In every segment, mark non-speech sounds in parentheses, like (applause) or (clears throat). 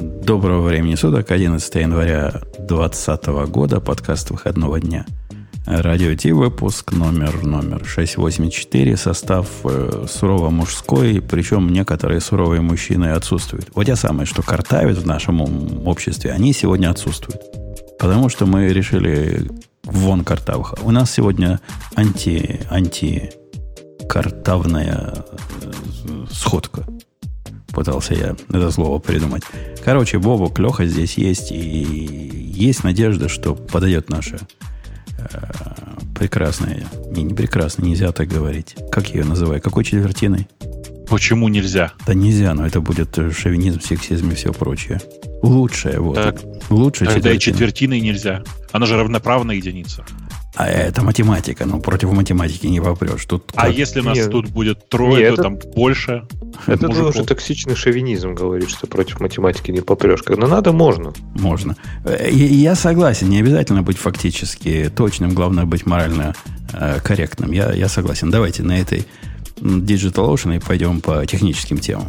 Доброго времени суток, 11 января 2020 года, подкаст выходного дня. Радио Ти, выпуск номер, номер 684, состав э, сурово мужской, причем некоторые суровые мужчины отсутствуют. Вот те самые, что картавят в нашем обществе, они сегодня отсутствуют. Потому что мы решили вон картавых. У нас сегодня анти, анти картавная э, сходка. Пытался я это слово придумать. Короче, Бобу Леха здесь есть, и есть надежда, что подойдет наша э, прекрасная, не, не прекрасная, нельзя так говорить. Как я ее называю? Какой четвертиной? Почему нельзя? Да нельзя, но это будет шовинизм, сексизм и все прочее. Лучшее, вот. Так, Лучше тогда четвертина. и четвертиной нельзя. Она же равноправная единица. А это математика, но против математики не попрешь. Тут а как... если нас Нет. тут будет трое, Нет, то это... там больше. Это уже токсичный шовинизм говорит, что против математики не попрешь. Когда надо, можно. Можно. Я согласен, не обязательно быть фактически точным, главное быть морально э, корректным. Я, я согласен. Давайте на этой Digital Ocean и пойдем по техническим темам.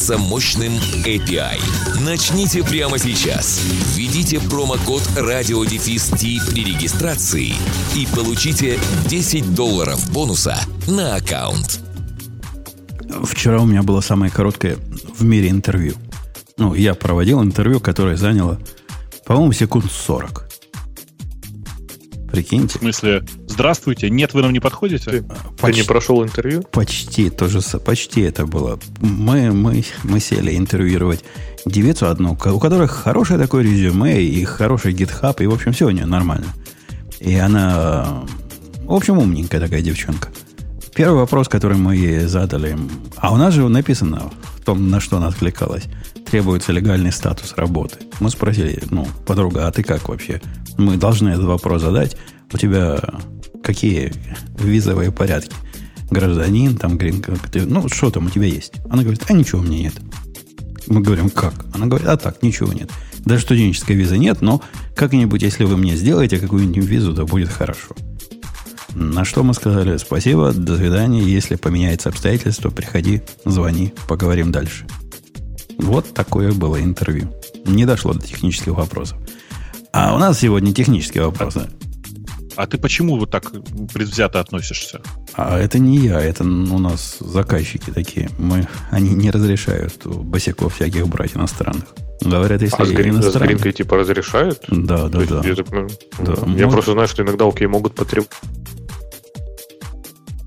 мощным мощным API. Начните прямо сейчас. Введите промокод RadioDefist при регистрации и получите 10 долларов бонуса на аккаунт. Вчера у меня было самое короткое в мире интервью. Ну, я проводил интервью, которое заняло, по-моему, секунд 40. Прикиньте. В смысле, здравствуйте, нет, вы нам не подходите? Ты, почти, ты не прошел интервью? Почти, тоже, почти это было. Мы, мы, мы сели интервьюировать девицу одну, у которой хорошее такое резюме, и хороший гитхаб, и, в общем, все у нее нормально. И она, в общем, умненькая такая девчонка. Первый вопрос, который мы ей задали, а у нас же написано в том, на что она откликалась, требуется легальный статус работы. Мы спросили, ну, подруга, а ты как вообще? Мы должны этот вопрос задать. У тебя какие визовые порядки? Гражданин, там, грин, ну, что там у тебя есть? Она говорит, а ничего у меня нет. Мы говорим, как? Она говорит, а так, ничего нет. Даже студенческой визы нет, но как-нибудь, если вы мне сделаете какую-нибудь визу, то будет хорошо. На что мы сказали, спасибо, до свидания, если поменяется обстоятельства, приходи, звони, поговорим дальше. Вот такое было интервью. Не дошло до технических вопросов. А у нас сегодня технические вопросы. А ты почему вот так предвзято относишься? А это не я, это у нас заказчики такие. Мы, они не разрешают босиков всяких брать иностранных. Говорят, если а с, грин, с гринкой типа разрешают? Да, да, да. Я, так, ну, да. я может... просто знаю, что иногда окей могут потребовать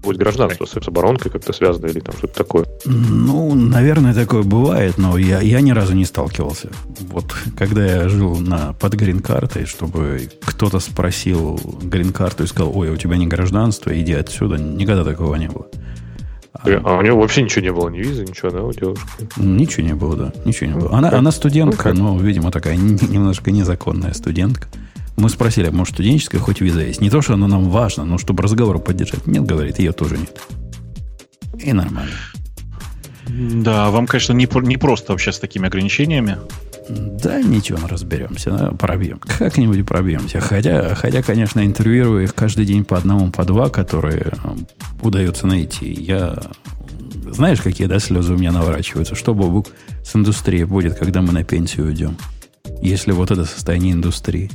будет гражданство с оборонкой как-то связано или там что-то такое? Ну, наверное, такое бывает, но я, я ни разу не сталкивался. Вот когда я жил на, под грин-картой, чтобы кто-то спросил грин-карту и сказал, ой, а у тебя не гражданство, иди отсюда, никогда такого не было. А, а у него вообще ничего не было, ни визы, ничего, да, у девушки? Ничего не было, да, ничего не было. Она, она студентка, ну, но, видимо, такая (laughs) немножко незаконная студентка. Мы спросили, может, студенческая хоть виза есть. Не то, что она нам важна, но чтобы разговор поддержать. Нет, говорит, ее тоже нет. И нормально. Да, вам, конечно, не, не просто вообще с такими ограничениями. Да, ничего, мы разберемся, пробьем. Как-нибудь пробьемся. Хотя, хотя, конечно, интервьюирую их каждый день по одному, по два, которые э, удается найти. Я... Знаешь, какие, да, слезы у меня наворачиваются? Что, Бобук, с индустрией будет, когда мы на пенсию уйдем? Если вот это состояние индустрии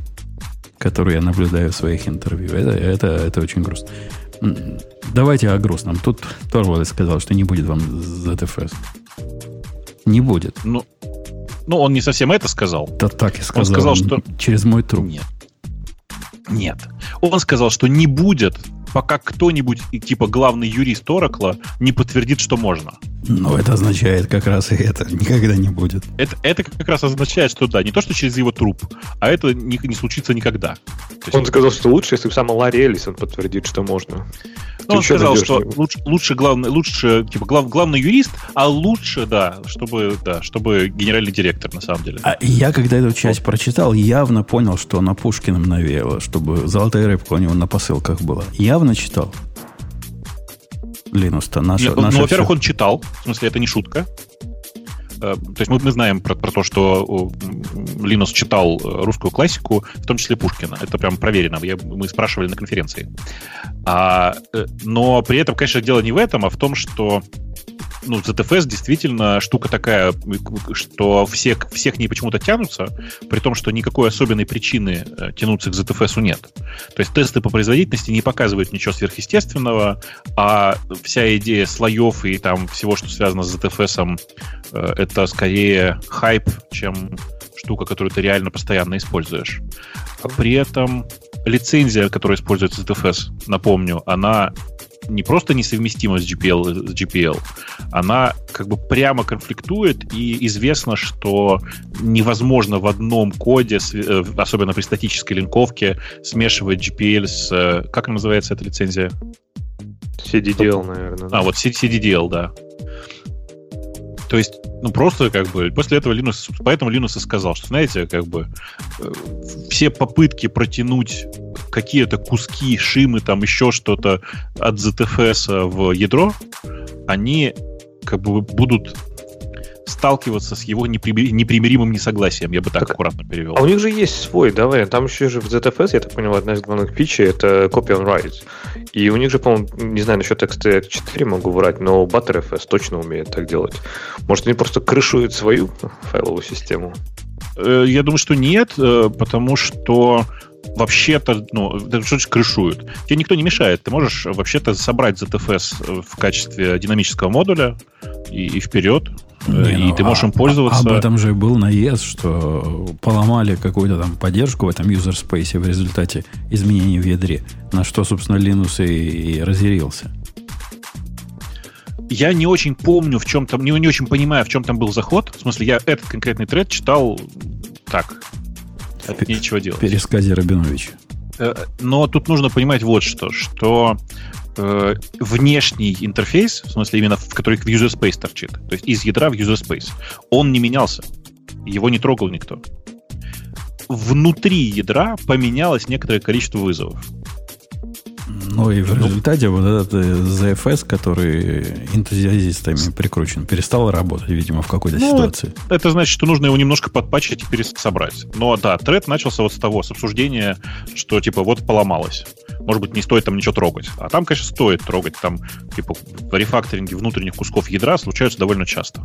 которую я наблюдаю в своих интервью. Это, это, это очень грустно. Давайте о грустном. Тут Торвальд сказал, что не будет вам ZFS. Не будет. Ну, ну, он не совсем это сказал. Да так и сказал. Он сказал, что... Через мой труп. Нет. Нет. Он сказал, что не будет, пока кто-нибудь, типа главный юрист Оракла, не подтвердит, что можно. Но это означает как раз и это. Никогда не будет. Это, это как раз означает, что да, не то, что через его труп, а это не, не случится никогда. есть, он сказал, что лучше, если сам Ларри Эллисон подтвердит, что можно. Ну, он сказал, что лучше, лучше, главный, лучше типа, глав, главный юрист, а лучше, да, чтобы, да, чтобы генеральный директор, на самом деле. А я, когда эту часть прочитал, явно понял, что на Пушкиным навеяло, чтобы золотая рыбка у него на посылках была. Явно читал. Линус-то наша, Нет, наша ну, во-первых, он читал, в смысле, это не шутка. Э, то есть мы, мы знаем про, про то, что Линус читал э, русскую классику, в том числе Пушкина. Это прям проверено. Я, мы спрашивали на конференции. А, э, но при этом, конечно, дело не в этом, а в том, что ну, ZFS действительно штука такая, что все, все к ней почему-то тянутся, при том, что никакой особенной причины э, тянуться к ZFS нет. То есть тесты по производительности не показывают ничего сверхъестественного, а вся идея слоев и там всего, что связано с ZFS, э, это скорее хайп, чем штука, которую ты реально постоянно используешь. При этом лицензия, которая используется ZFS, напомню, она не просто несовместима с GPL, с GPL, она как бы прямо конфликтует, и известно, что невозможно в одном коде, э, особенно при статической линковке, смешивать GPL с... Э, как называется эта лицензия? CDDL, наверное. Да? А, вот CDDL, да. То есть, ну, просто как бы после этого Linux, поэтому Linux и сказал, что, знаете, как бы э, все попытки протянуть какие-то куски, шимы, там еще что-то от ZFS в ядро, они как бы будут сталкиваться с его непримиримым несогласием, я бы так, так аккуратно перевел. А у них же есть свой, давай, там еще же в ZFS, я так понял, одна из главных фичей это copy on write. И у них же, по-моему, не знаю, насчет XT4 могу врать, но ButterFS точно умеет так делать. Может, они просто крышуют свою файловую систему? Э, я думаю, что нет, э, потому что вообще-то, ну, что значит крышуют? Тебе никто не мешает. Ты можешь вообще-то собрать ZFS в качестве динамического модуля и, и вперед. Не, и ну, ты можешь им пользоваться. Об этом же был наезд, что поломали какую-то там поддержку в этом user space в результате изменений в ядре, на что, собственно, Linux и, и разъярился. Я не очень помню, в чем там, не, не очень понимаю, в чем там был заход. В смысле, я этот конкретный тред читал так, от нечего делать. Пересказе Рабиновича. Э, но тут нужно понимать вот что, что э, внешний интерфейс, в смысле именно в который в user space торчит, то есть из ядра в user space, он не менялся. Его не трогал никто. Внутри ядра поменялось некоторое количество вызовов. Ну и в результате вот этот ZFS, который энтузиастами прикручен, перестал работать, видимо, в какой-то ну, ситуации. Это значит, что нужно его немножко подпачить и пересобрать. Но да, тред начался вот с того, с обсуждения, что типа вот поломалось. Может быть, не стоит там ничего трогать. А там, конечно, стоит трогать. Там, типа, рефакторинги внутренних кусков ядра случаются довольно часто.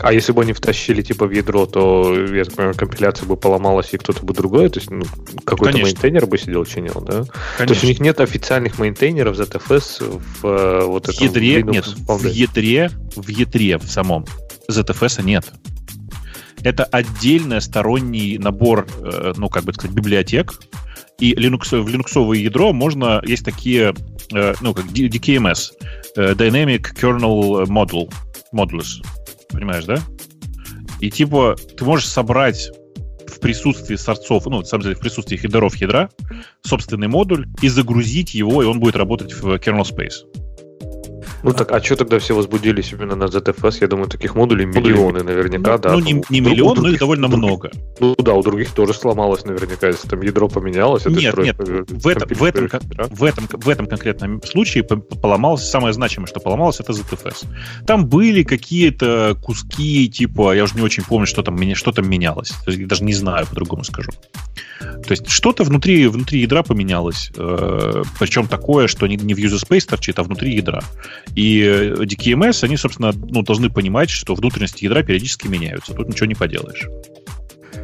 А если бы они втащили типа в ядро, то, я так понимаю, компиляция бы поломалась, и кто-то бы другой, то есть ну, какой-то Конечно. мейнтейнер бы сидел, чинил, да? Конечно. То есть у них нет официальных мейнтейнеров ZFS в э, вот этом... В ядре, Linux нет, в ядре, в ядре в самом ZFS нет. Это отдельный сторонний набор, э, ну, как бы сказать, библиотек, и Linux, в линуксовое ядро можно, есть такие, э, ну, как DKMS, Dynamic Kernel Module, Modules, Понимаешь, да? И типа ты можешь собрать в присутствии сорцов, ну, на самом деле, в присутствии хедеров ядра собственный модуль и загрузить его, и он будет работать в kernel space. Ну так, а что тогда все возбудились именно на ZFS? Я думаю, таких модулей миллионы наверняка, ну, да. Ну, не, не миллион, других, но их довольно других, много. Ну да, у других тоже сломалось наверняка, если там ядро поменялось. Нет, нет, в этом, в, этом, в, этом, в этом конкретном случае поломалось, самое значимое, что поломалось, это ZFS. Там были какие-то куски, типа, я уже не очень помню, что там, что там менялось. Я даже не знаю, по-другому скажу. То есть что-то внутри, внутри ядра поменялось. Э, причем такое, что не, не в user space торчит, а внутри ядра. И DKMS, они, собственно, ну, должны понимать, что внутренности ядра периодически меняются. Тут ничего не поделаешь.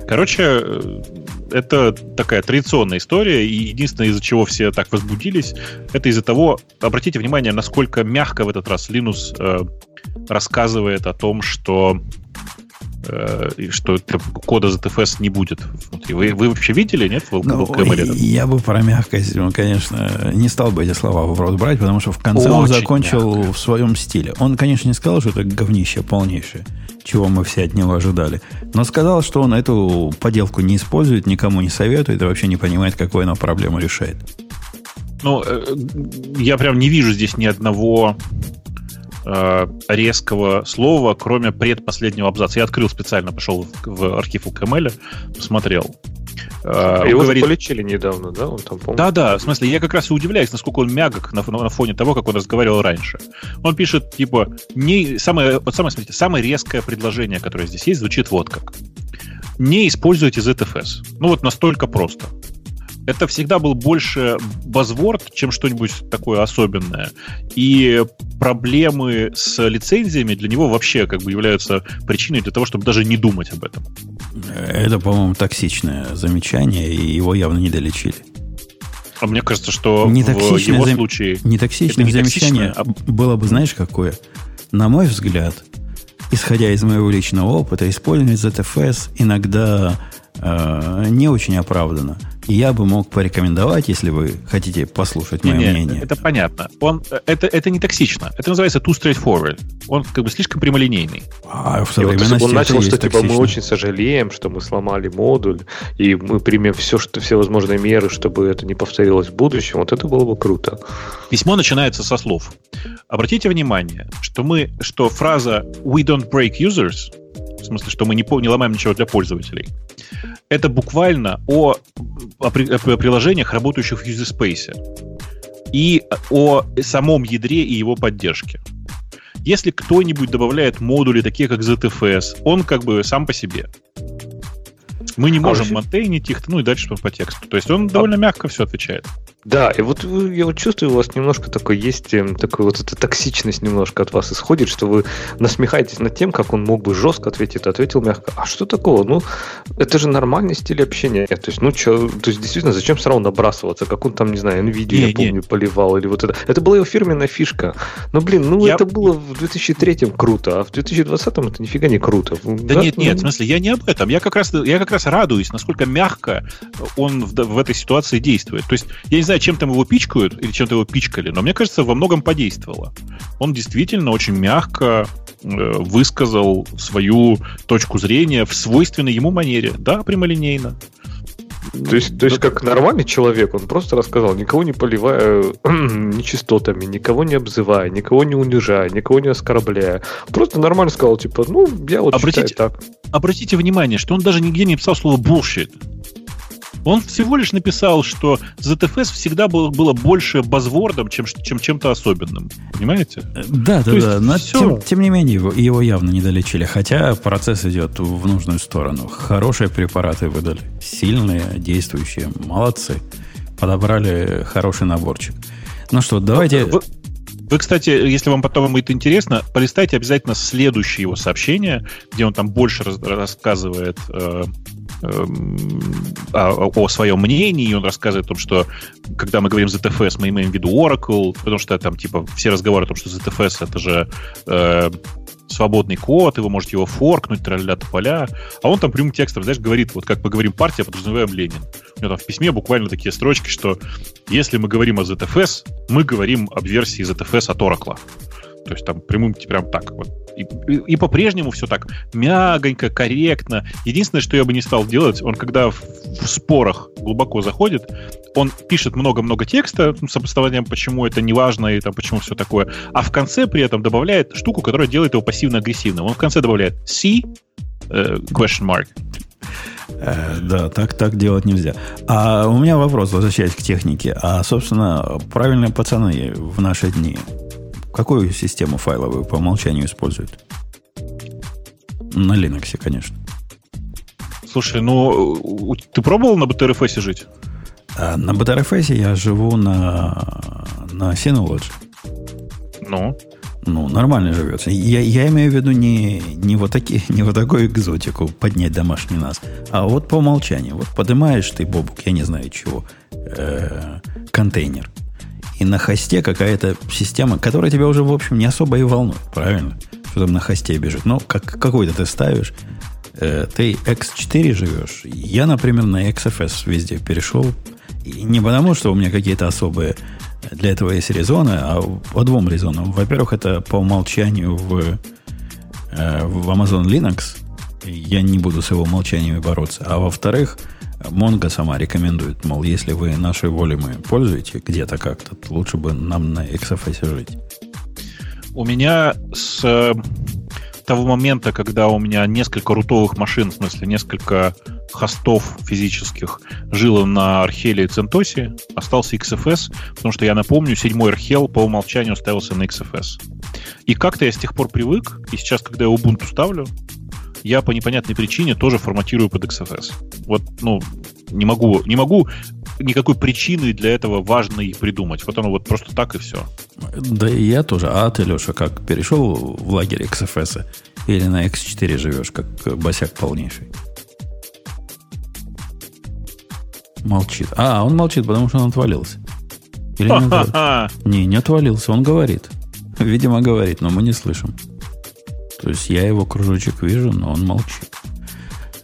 Короче, э, это такая традиционная история, и единственное, из-за чего все так возбудились, это из-за того, обратите внимание, насколько мягко в этот раз Linux э, рассказывает о том, что э, что кода ZFS не будет внутри. Вы, вы вообще видели, нет, в, ну, в KML? Я бы про мягкость, ну, конечно, не стал бы эти слова в рот брать, потому что в конце Очень он закончил мягко. в своем стиле. Он, конечно, не сказал, что это говнище полнейшее, чего мы все от него ожидали, но сказал, что он эту поделку не использует, никому не советует и вообще не понимает, какую она проблему решает. Ну, э, я прям не вижу здесь ни одного э, резкого слова, кроме предпоследнего абзаца. Я открыл специально, пошел в, в архив UKML, посмотрел. Э, Его говорит- полечили недавно, да? Он там, Да, да, в смысле, я как раз и удивляюсь, насколько он мягок на, на фоне того, как он разговаривал раньше. Он пишет, типа, не, самое, вот самое, смотрите, самое резкое предложение, которое здесь есть, звучит вот как. Не используйте ZFS. Ну вот настолько просто. Это всегда был больше базворд, чем что-нибудь такое особенное. И проблемы с лицензиями для него вообще как бы являются причиной для того, чтобы даже не думать об этом. Это, по-моему, токсичное замечание, и его явно не долечили. А мне кажется, что Не в токсичное его зам- случае... Нетоксичное Это не замечание токсичное, было бы, знаешь, какое? На мой взгляд, исходя из моего личного опыта, использование ZFS иногда э, не очень оправдано. И я бы мог порекомендовать, если вы хотите послушать мое Не-не, мнение. Это понятно. Он, это, это не токсично. Это называется too straightforward. Он как бы слишком прямолинейный. А в вот современности бы он начал, что типа мы токсично. очень сожалеем, что мы сломали модуль, и мы примем все, что, все возможные меры, чтобы это не повторилось в будущем, вот это было бы круто. Письмо начинается со слов. Обратите внимание, что мы, что фраза "we don't break users", в смысле, что мы не, не ломаем ничего для пользователей, это буквально о, о при- о приложениях, работающих в user space, и о самом ядре и его поддержке. Если кто-нибудь добавляет модули, такие как ZFS, он как бы сам по себе. Мы не А можем вообще- монтейнить их, ну и дальше по тексту. То есть он довольно мягко все отвечает. Да, и вот я вот чувствую, у вас немножко такой есть, эм, такой вот эта токсичность немножко от вас исходит, что вы насмехаетесь над тем, как он мог бы жестко ответить, ответил мягко. А что такого? Ну, это же нормальный стиль общения. То есть, ну, чё, то есть, действительно, зачем сразу набрасываться? Как он там, не знаю, NVIDIA, Не, я не. помню, поливал, или вот это. Это была его фирменная фишка. Ну, блин, ну, Я- это было в 2003 круто, а в 2020 это нифига не круто. Да нет, нет, в ну, смысле, я не об этом. Я как раз, я как раз радуюсь, насколько мягко он в, в этой ситуации действует. То есть, я не знаю, чем там его пичкают или чем-то его пичкали, но мне кажется, во многом подействовало. Он действительно очень мягко э, высказал свою точку зрения в свойственной ему манере. Да, прямолинейно. То есть, то есть, как нормальный человек, он просто рассказал, никого не поливая (clears throat) нечистотами, никого не обзывая, никого не унижая, никого не оскорбляя. Просто нормально сказал, типа, ну, я вот Обратите- так. Обратите внимание, что он даже нигде не написал слово bullshit. Он всего лишь написал, что ZFS всегда было, было больше базвордом, чем, чем чем-то особенным. Понимаете? Да, да, То да. Но всё. тем, тем не менее, его, его явно не долечили. Хотя процесс идет в нужную сторону. Хорошие препараты выдали. Сильные, действующие. Молодцы. Подобрали хороший наборчик. Ну что, давайте... Вы, вы, кстати, если вам потом будет интересно, полистайте обязательно следующее его сообщение, где он там больше раз- рассказывает э, о, о своем мнении, и он рассказывает о том, что когда мы говорим ZFS, мы имеем в виду Oracle, потому что там типа все разговоры о том, что ZFS это же э, свободный код, и вы можете его форкнуть, тролля тополя. А он там прямым текстом, знаешь, говорит, вот как мы говорим партия, подразумеваем Ленин. У него там в письме буквально такие строчки, что если мы говорим о ZFS, мы говорим об версии ZFS от Oracle. То есть там прямым, прям так вот. И, и- по-прежнему все так мягонько, корректно. Единственное, что я бы не стал делать, он когда в, в спорах глубоко заходит, он пишет много-много текста ну, с обоснованием, почему это не важно и там, почему все такое, а в конце при этом добавляет штуку, которая делает его пассивно-агрессивным. Он в конце добавляет C, э, question mark, Э, да, так, так делать нельзя. А у меня вопрос, возвращаясь к технике. А, собственно, правильные пацаны в наши дни какую систему файловую по умолчанию используют? На Linux, конечно. Слушай, ну, ты пробовал на BTRFS жить? А на BTRFS я живу на, на Synology. Ну, Ну, нормально живется. Я, я имею в виду не, не, вот такие, (laughs) не вот такую экзотику поднять домашний нас, а вот по умолчанию. Вот поднимаешь ты, Бобук, я не знаю чего, э, контейнер. И на хосте какая-то система, которая тебя уже, в общем, не особо и волнует, правильно? Что там на хосте бежит. Ну, как, какой-то ты ставишь, э, ты X4 живешь. Я, например, на XFS везде перешел. И не потому, что у меня какие-то особые для этого есть резоны, а по двум резонам. Во-первых, это по умолчанию в, э, в Amazon Linux. Я не буду с его умолчаниями бороться. А во-вторых, Монго сама рекомендует, мол, если вы нашей волей мы пользуете где-то как-то, то лучше бы нам на XFS жить. У меня с э, того момента, когда у меня несколько рутовых машин, в смысле несколько хостов физических жило на Археле и Центосе, остался XFS, потому что я напомню, седьмой Архел по умолчанию ставился на XFS. И как-то я с тех пор привык, и сейчас, когда я Ubuntu ставлю, я по непонятной причине тоже форматирую под XFS. Вот, ну, не могу, не могу никакой причины для этого важной придумать. Вот оно вот просто так и все. Да и я тоже. А ты, Леша, как перешел в лагерь XFS или на X4 живешь, как босяк полнейший? Молчит. А, он молчит, потому что он отвалился. Или не, отвалился? (laughs) не, не отвалился, он говорит. Видимо, говорит, но мы не слышим. То есть я его кружочек вижу, но он молчит.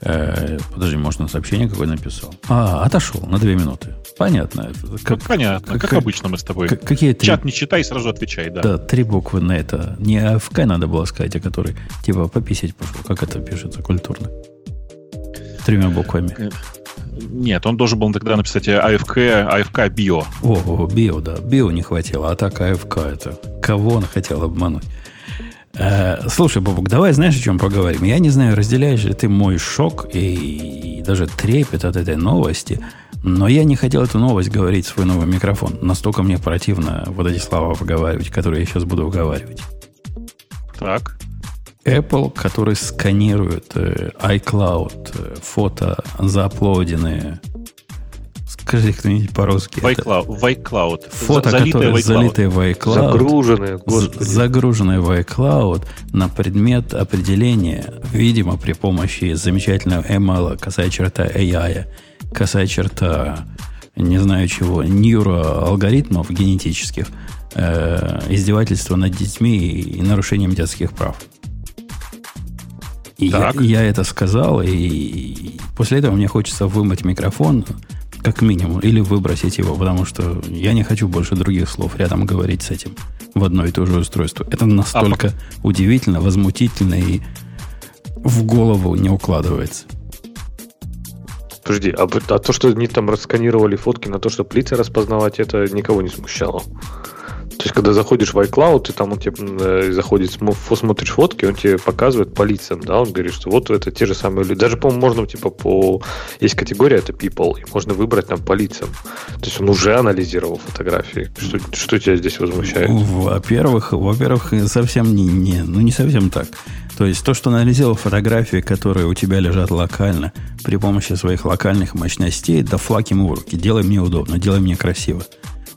Э, подожди, может, на сообщение какое написал? А, отошел на две минуты. Понятно. Как, Понятно, как, как обычно мы с тобой. Как, какие три... Чат не читай, сразу отвечай, да. Да, три буквы на это. Не АФК надо было сказать, а который типа пописать пошел. Как это пишется культурно? Тремя буквами. Э, нет, он должен был тогда написать АФК, АФК био. О, био, да. Био не хватило, а так АФК это. Кого он хотел обмануть? Э, слушай, Бобук, давай знаешь, о чем поговорим? Я не знаю, разделяешь ли ты мой шок и, и даже трепет от этой новости, но я не хотел эту новость говорить в свой новый микрофон. Настолько мне противно вот эти слова выговаривать, которые я сейчас буду выговаривать. Так. Apple, который сканирует э, iCloud, э, фото зааплоденные Скажи кто-нибудь по-русски. В iCloud. В iCloud. Фото, залитые которые в iCloud. залитые в iCloud. Загруженные, господи. Загруженные в iCloud на предмет определения, видимо, при помощи замечательного ML, касая черта AI, касая черта, не знаю чего, нейроалгоритмов генетических, э, издевательства над детьми и нарушением детских прав. И я, я это сказал, и после этого мне хочется вымыть микрофон, как минимум, или выбросить его, потому что я не хочу больше других слов рядом говорить с этим в одно и то же устройство. Это настолько а, удивительно, возмутительно и в голову не укладывается. Подожди, а, а то, что они там расканировали фотки на то, что лица распознавать, это никого не смущало? То есть, когда заходишь в iCloud, и там он тебе э, заходит, смотришь фотки, он тебе показывает по лицам, да, он говорит, что вот это те же самые люди. Даже, по-моему, можно, типа, по... Есть категория, это people, и можно выбрать там по лицам. То есть, он уже анализировал фотографии. Что, что тебя здесь возмущает? Во-первых, во-первых, совсем не, не, ну, не совсем так. То есть, то, что анализировал фотографии, которые у тебя лежат локально, при помощи своих локальных мощностей, да флаг ему в руки. Делай мне удобно, делай мне красиво.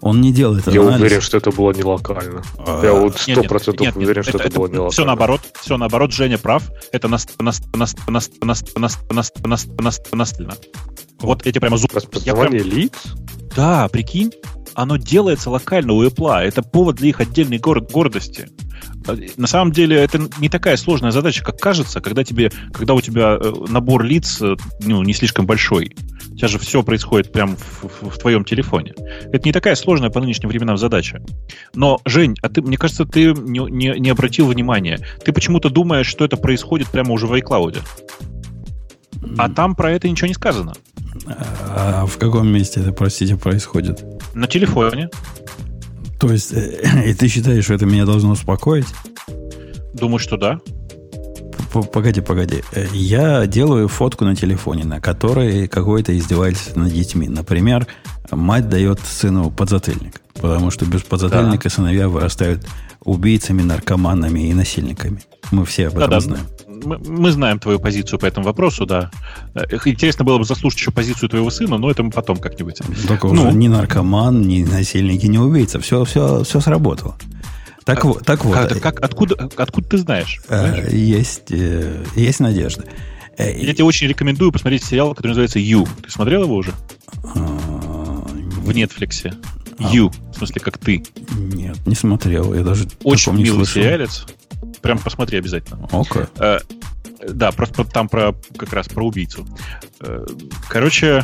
Он не делает Я анализ. уверен, что это было не локально. А, Я вот сто процентов уверен, нет, что это, это, было не локально. Все наоборот, все наоборот, Женя прав. Это настально. Вот эти прямо зубы. Распознавание лиц? Да, прикинь, оно делается локально у Apple. Это повод для их отдельной город, гордости. На самом деле это не такая сложная задача, как кажется, когда, тебе, когда у тебя набор лиц ну, не слишком большой. У тебя же все происходит прямо в, в, в твоем телефоне. Это не такая сложная по нынешним временам задача. Но, Жень, а ты, мне кажется, ты не, не, не обратил внимания. Ты почему-то думаешь, что это происходит прямо уже в iCloud. А там про это ничего не сказано. А в каком месте это, простите, происходит? На телефоне. То есть, э, (clears throat) и ты считаешь, что это меня должно успокоить? Думаю, что да. Погоди, погоди. Э, я делаю фотку на телефоне, на которой какое-то издевательство над детьми. Например, мать дает сыну подзатыльник, потому что без подзатыльника да. сыновья вырастают убийцами, наркоманами и насильниками. Мы все об этом да, знаем. Мы, мы знаем твою позицию по этому вопросу, да. Э, интересно было бы заслушать еще позицию твоего сына, но это мы потом как-нибудь. Только ну, уже ни наркоман, ни насильник, ни убийца. Все, все, все сработало. Так, а, вот, так вот. Как, как, откуда, откуда ты знаешь? А, есть, э, есть надежда. Э, Я тебе очень рекомендую посмотреть сериал, который называется You. Ты смотрел его уже? А, в Netflix. You, в смысле, как ты. Нет, не смотрел. Я даже Очень милый сериалец. Прям посмотри обязательно. Okay. Да, просто там про как раз про убийцу. Э, короче,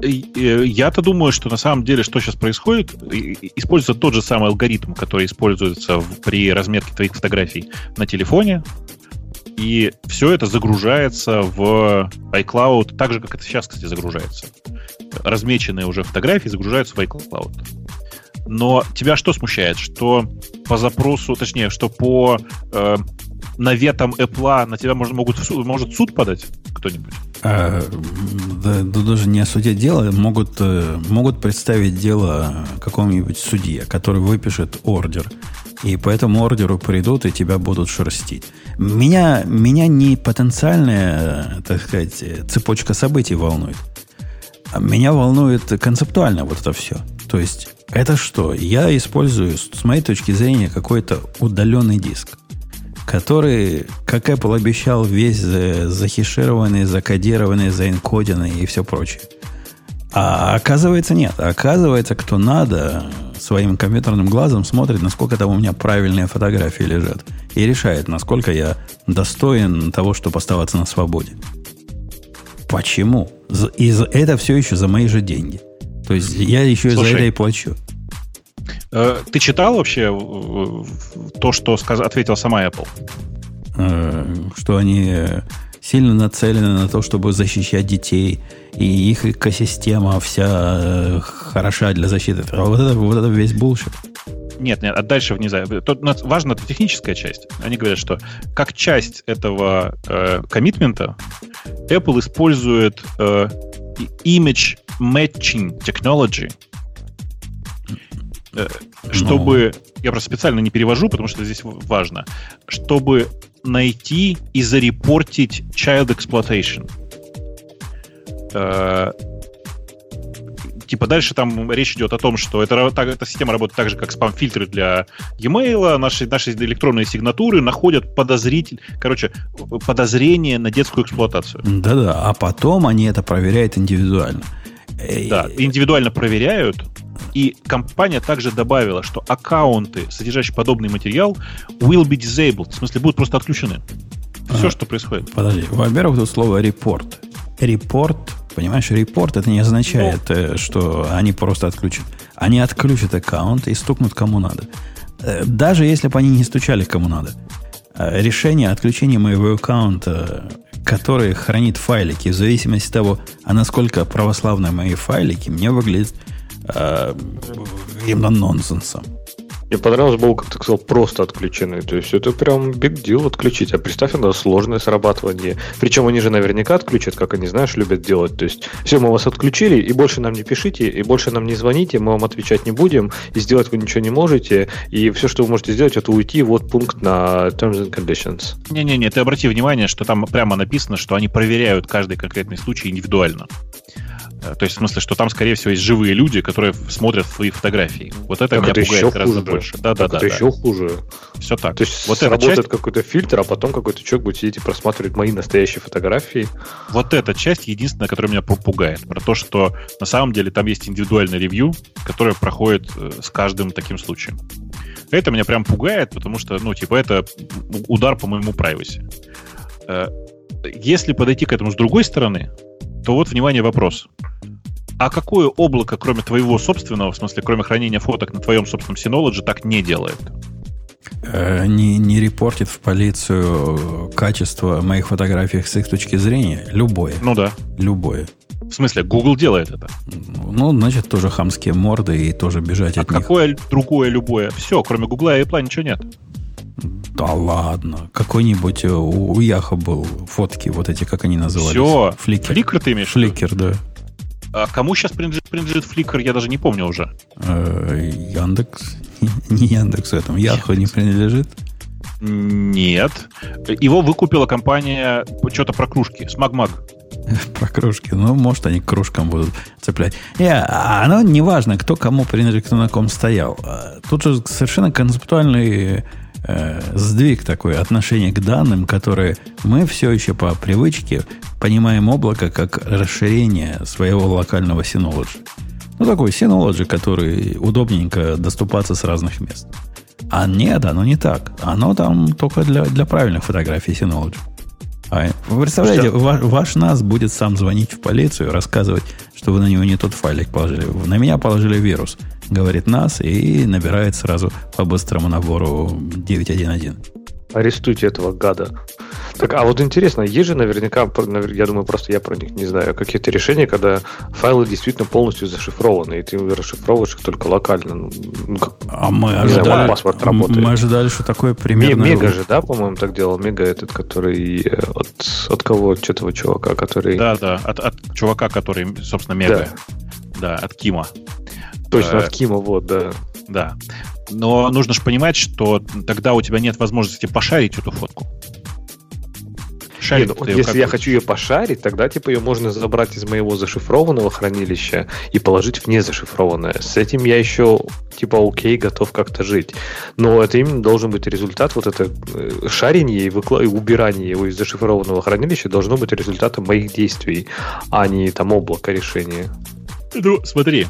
я-то думаю, что на самом деле, что сейчас происходит, используется тот же самый алгоритм, который используется при разметке твоих фотографий на телефоне, и все это загружается в iCloud, так же, как это сейчас, кстати, загружается. Размеченные уже фотографии загружаются в iCloud. Но тебя что смущает? Что по запросу, точнее, что по э, наветам Apple на тебя можно, могут, может суд подать кто-нибудь? А, да, да даже не о суде дело. Могут, э, могут представить дело какому-нибудь судье, который выпишет ордер. И по этому ордеру придут и тебя будут шерстить. Меня, меня не потенциальная, так сказать, цепочка событий волнует. А меня волнует концептуально вот это все. То есть, это что? Я использую, с моей точки зрения, какой-то удаленный диск который, как Apple обещал, весь захешированный, закодированный, заинкоденный и все прочее. А оказывается нет. Оказывается, кто надо, своим компьютерным глазом смотрит, насколько там у меня правильные фотографии лежат. И решает, насколько я достоин того, чтобы оставаться на свободе. Почему? И это все еще за мои же деньги. То есть я еще Слушай, за это и плачу. Э, ты читал вообще то, что сказ... ответила сама Apple? Э, что они сильно нацелены на то, чтобы защищать детей, и их экосистема вся э, хороша для защиты. А вот это, вот это весь булшит. Нет, нет, а дальше внизу. Тут важна техническая часть. Они говорят, что как часть этого э, коммитмента Apple использует э, image matching technology, Э, чтобы... Но... Я просто специально не перевожу, потому что здесь важно. Чтобы найти и зарепортить child exploitation. Э, типа дальше там речь идет о том, что это, так, эта система работает так же, как спам-фильтры для e-mail, наши, наши электронные сигнатуры находят подозритель, короче, подозрение на детскую эксплуатацию. Да-да, а потом они это проверяют индивидуально. Да, индивидуально проверяют, и компания также добавила, что аккаунты, содержащие подобный материал, will be disabled. В смысле, будут просто отключены. Все, а, что происходит. Подожди. Во-первых, тут слово report. Report, понимаешь, report это не означает. Ну. Э, что они просто отключат. Они отключат аккаунт и стукнут кому надо. Э, даже если бы они не стучали кому надо. Э, решение отключения моего аккаунта, который хранит файлики, в зависимости от того, а насколько православные мои файлики, мне выглядит э, именно нонсенсом. Мне понравилось было, как ты сказал, просто отключены. То есть это прям big deal отключить. А представь, это сложное срабатывание. Причем они же наверняка отключат, как они, знаешь, любят делать. То есть все, мы вас отключили, и больше нам не пишите, и больше нам не звоните, мы вам отвечать не будем, и сделать вы ничего не можете. И все, что вы можете сделать, это уйти, вот пункт на Terms and Conditions. Не-не-не, ты обрати внимание, что там прямо написано, что они проверяют каждый конкретный случай индивидуально. Э, то есть, в смысле, что там, скорее всего, есть живые люди, которые смотрят твои фотографии. Вот это так меня это пугает гораздо хуже. больше. Да, да, да. Это да, еще хуже. Все так. То есть, вот работает часть... какой-то фильтр, а потом какой-то человек будет сидеть и просматривать мои настоящие фотографии. Вот эта часть единственная, которая меня пугает. Про то, что на самом деле там есть индивидуальный ревью, которое проходит э, с каждым таким случаем. Это меня прям пугает, потому что, ну, типа, это удар по моему privacy. Э, если подойти к этому с другой стороны, то вот, внимание, вопрос. А какое облако, кроме твоего собственного, в смысле, кроме хранения фоток на твоем собственном Synology, так не делает? Э, не, не репортит в полицию качество моих фотографий с их точки зрения? Любое. Ну да. Любое. В смысле, Google делает это? Ну, значит, тоже хамские морды и тоже бежать а от какое них. другое любое? Все, кроме Google и Apple ничего нет. Да ладно. Какой-нибудь э, у, у Яха был фотки, вот эти, как они назывались? Все. Фликер. Фликер ты имеешь? Фликер, да. А кому сейчас принадлежит, принадлежит Flickr, я даже не помню уже. Э, Яндекс? (laughs) Не Яндекс этому. Яху не принадлежит? Нет. Его выкупила компания что-то про кружки. Смагмаг. (laughs) Про кружки. Ну, может, они к кружкам будут цеплять. Не, а оно не важно, кто кому принадлежит, кто на ком стоял. А тут же совершенно концептуальный э, сдвиг такой, отношение к данным, которые мы все еще по привычке понимаем облако как расширение своего локального Synology. Ну, такой Synology, который удобненько доступаться с разных мест. А нет, оно не так. Оно там только для, для правильных фотографий Synology. А вы представляете, ваш, ваш нас будет сам звонить в полицию, рассказывать, что вы на него не тот файлик положили. На меня положили вирус, говорит нас, и набирает сразу по быстрому набору 911. Арестуйте этого гада. Так, а вот интересно, есть же наверняка, я думаю, просто я про них не знаю, какие-то решения, когда файлы действительно полностью зашифрованы, и ты расшифровываешь их только локально. Ну, ну а мы ожидали, знаю, паспорт работает. мы ожидали, что такое примерно... Мега же, да, по-моему, так делал? Мега этот, который э, от, от кого? От этого чувака, который... Да, да, от, от чувака, который, собственно, Мега. Да, да от Кима. Точно, от э, Кима, вот, да. Да. Но нужно же понимать, что тогда у тебя нет возможности пошарить эту фотку. Шарить Нет, ну, если я хочу ее пошарить, тогда типа ее можно забрать из моего зашифрованного хранилища и положить в незашифрованное. С этим я еще типа окей, готов как-то жить. Но это именно должен быть результат, вот это э, шарение и, выкла... и убирание его из зашифрованного хранилища должно быть результатом моих действий, а не там облака решения. Ну, смотри,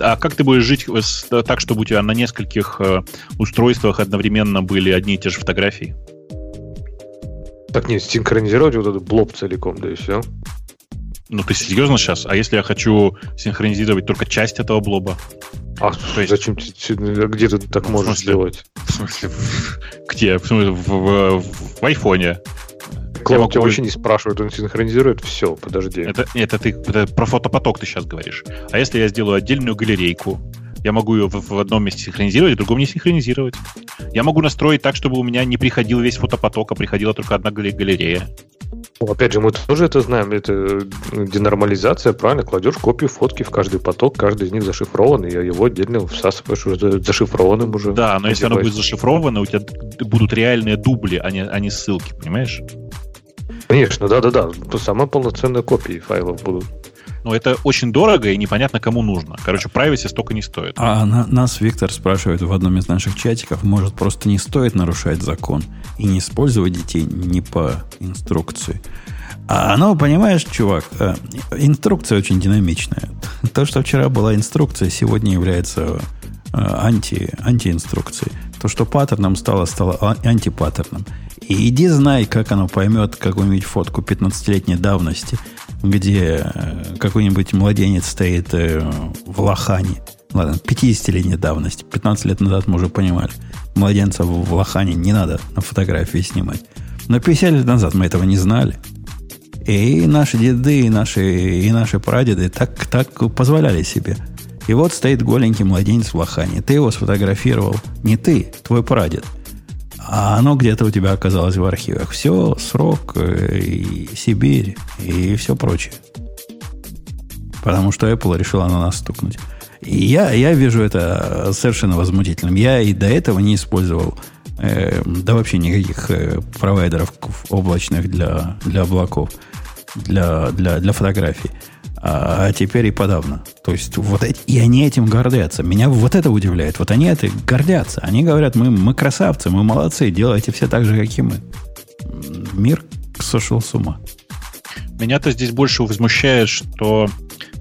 а как ты будешь жить так, чтобы у тебя на нескольких э, устройствах одновременно были одни и те же фотографии? Так нет, синхронизировать вот этот блоб целиком, да и все. Ну ты серьезно сейчас? А если я хочу синхронизировать только часть этого блоба? А То есть... зачем где ты так ну, можешь сделать? В смысле? Где? В, смысле, в, в, в айфоне. Клауд могу... тебя вообще не спрашивает, он синхронизирует все, подожди. Это, это ты это про фотопоток ты сейчас говоришь. А если я сделаю отдельную галерейку, я могу ее в, в одном месте синхронизировать, в другом не синхронизировать. Я могу настроить так, чтобы у меня не приходил весь фотопоток, а приходила только одна галерея. Ну, опять же, мы тоже это знаем, это денормализация, правильно? Кладешь копию фотки в каждый поток, каждый из них зашифрован, и его отдельно всасываешь уже зашифрованным уже. Да, но если оно будет зашифровано, у тебя будут реальные дубли, а не, а не ссылки, понимаешь? Конечно, да-да-да. То самые полноценные копии файлов будут. Но это очень дорого и непонятно, кому нужно. Короче, privacy столько не стоит. А на, нас Виктор спрашивает в одном из наших чатиков, может, просто не стоит нарушать закон и не использовать детей не по инструкции. А оно, понимаешь, чувак, э, инструкция очень динамичная. То, что вчера была инструкция, сегодня является э, анти, антиинструкцией. То, что паттерном стало, стало а, антипаттерном. И иди знай, как оно поймет какую-нибудь фотку 15-летней давности – где э, какой-нибудь младенец стоит э, в лохане. Ладно, 50-летней давности. 15 лет назад мы уже понимали. Младенца в лохане не надо на фотографии снимать. Но 50 лет назад мы этого не знали. И наши деды, и наши, и наши прадеды так, так позволяли себе. И вот стоит голенький младенец в лохане. Ты его сфотографировал. Не ты, твой прадед а оно где-то у тебя оказалось в архивах. Все, срок, э, и Сибирь, и все прочее. Потому что Apple решила на нас стукнуть. И я, я вижу это совершенно возмутительным. Я и до этого не использовал э, да вообще никаких э, провайдеров облачных для, для облаков, для, для, для фотографий а, а теперь и подавно. То есть вот эти, и они этим гордятся. Меня вот это удивляет. Вот они это гордятся. Они говорят, мы, мы красавцы, мы молодцы, делайте все так же, как и мы. Мир сошел с ума. Меня-то здесь больше возмущает, что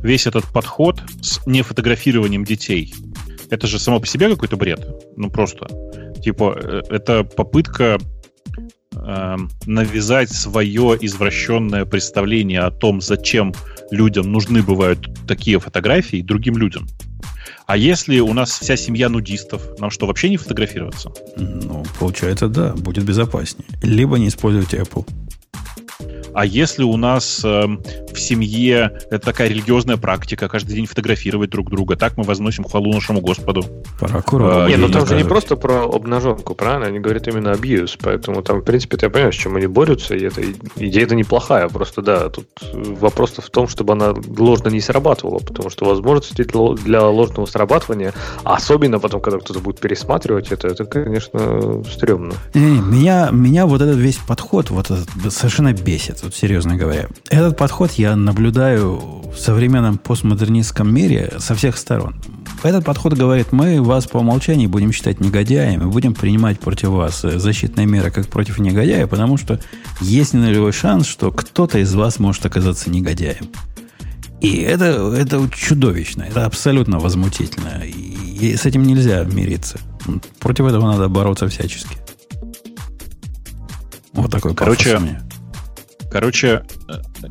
весь этот подход с нефотографированием детей, это же само по себе какой-то бред. Ну просто. Типа, э, это попытка э, навязать свое извращенное представление о том, зачем людям нужны бывают такие фотографии другим людям. А если у нас вся семья нудистов, нам что, вообще не фотографироваться? Ну, получается, да, будет безопаснее. Либо не использовать Apple. А если у нас э, в семье это такая религиозная практика, каждый день фотографировать друг друга, так мы возносим хвалу нашему Господу. Пора аккуратно. Не, ну там же не просто про обнаженку, правильно? Они говорят именно абьюз, поэтому там, в принципе, ты понимаешь, с чем они борются, и это идея это неплохая, просто да, тут вопрос в том, чтобы она ложно не срабатывала, потому что возможности для ложного срабатывания, особенно потом, когда кто-то будет пересматривать это, это, конечно, стрёмно. Не, не, меня, меня вот этот весь подход вот этот совершенно бесит вот серьезно говоря. Этот подход я наблюдаю в современном постмодернистском мире со всех сторон. Этот подход говорит, мы вас по умолчанию будем считать негодяями, будем принимать против вас защитные меры как против негодяя, потому что есть нулевой шанс, что кто-то из вас может оказаться негодяем. И это, это чудовищно, это абсолютно возмутительно. И с этим нельзя мириться. Против этого надо бороться всячески. Вот такой Короче, Короче,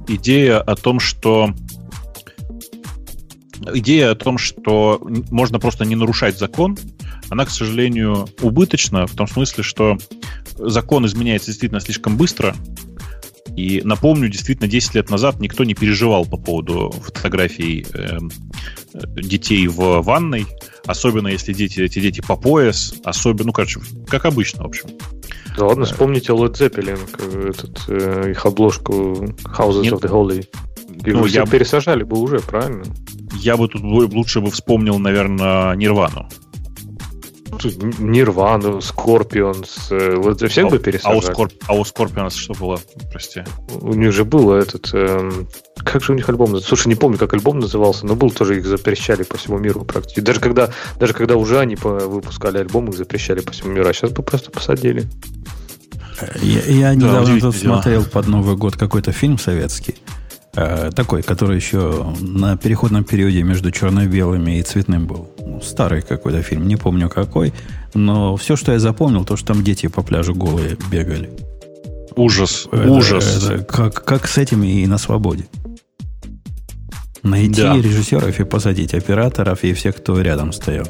идея о том, что идея о том, что можно просто не нарушать закон, она, к сожалению, убыточна в том смысле, что закон изменяется действительно слишком быстро. И напомню, действительно, 10 лет назад никто не переживал по поводу фотографий э, детей в ванной, особенно если дети, эти дети по пояс, особенно, ну, короче, как обычно, в общем. Да ладно, вспомните Led Zeppelin, этот, э, их обложку Houses Нет. of the Holy. И ну, я пересажали бы уже, правильно? Я бы тут лучше бы вспомнил, наверное, Нирвану. Нирвану, Скорпионс, вот за всех а, бы пересажали. А у, Скорп, а у Скорпионс что было? Прости. У них же было этот... Эм, как же у них альбом назывался? Слушай, не помню, как альбом назывался, но был тоже их запрещали по всему миру практически. Даже когда, даже когда уже они выпускали альбом, их запрещали по всему миру, а сейчас бы просто посадили. Я, я недавно тут смотрел под Новый год какой-то фильм советский. Э, такой, который еще на переходном периоде между черно-белыми и цветным был. Ну, старый какой-то фильм, не помню какой. Но все, что я запомнил, то, что там дети по пляжу голые бегали. Ужас, это, ужас. Это, как, как с этими и на свободе. Найти да. режиссеров и посадить операторов и всех, кто рядом стоял.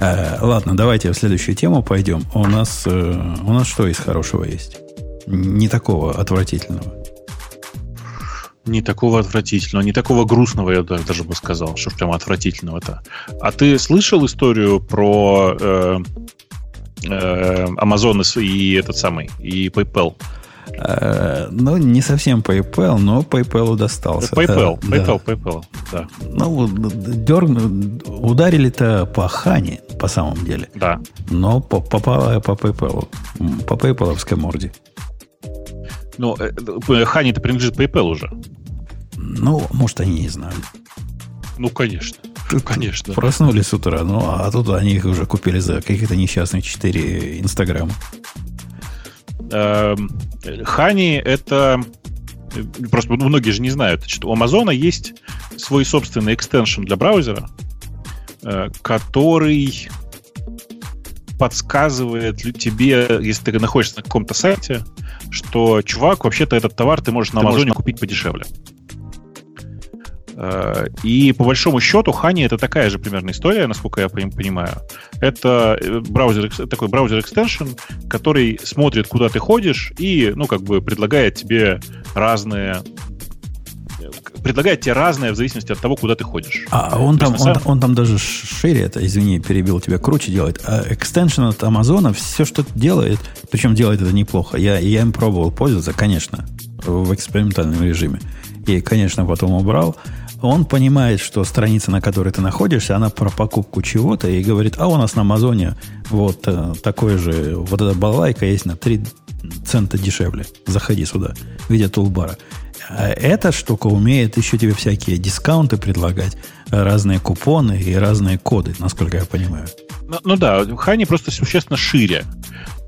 Э, ладно, давайте в следующую тему пойдем. У нас, э, у нас что из хорошего есть? Не такого отвратительного. Не такого отвратительного, не такого грустного, я даже бы сказал, что прям отвратительного-то. А ты слышал историю про э, э, Amazon и этот самый, и PayPal? Э, ну, не совсем PayPal, но PayPal достался. PayPal, да, PayPal, да. PayPal, да. Ну, дерн... ударили-то по Хане, по самом деле. Да. Но попало по PayPal, по PayPal морде. Ну, э, э, Хани-то принадлежит PayPal уже. Ну, может, они не знали. Ну, конечно. Тут конечно. Проснулись с утра, ну, а тут они их уже купили за какие-то несчастные 4 Инстаграма. Эм, Хани это просто многие же не знают, что у Амазона есть свой собственный экстеншн для браузера, э, который подсказывает тебе, если ты находишься на каком-то сайте, что, чувак, вообще-то этот товар ты можешь на Амазоне купить подешевле. Э, и по большому счету Хани это такая же примерно история, насколько я понимаю. Это э, браузер, такой браузер экстеншн, который смотрит, куда ты ходишь, и, ну, как бы предлагает тебе разные предлагает тебе разное в зависимости от того, куда ты ходишь. А он там, он, он там даже шире это, извини, перебил тебя, круче делает. А экстеншн от Амазона все, что делает, причем делает это неплохо. Я, я им пробовал пользоваться, конечно, в экспериментальном режиме. И, конечно, потом убрал. Он понимает, что страница, на которой ты находишься, она про покупку чего-то, и говорит, а у нас на Амазоне вот э, такое же, вот эта балайка есть на 3 цента дешевле. Заходи сюда, в виде тулбара. А эта штука умеет еще тебе всякие дискаунты предлагать, разные купоны и разные коды, насколько я понимаю. Ну, ну да, Хани просто существенно шире.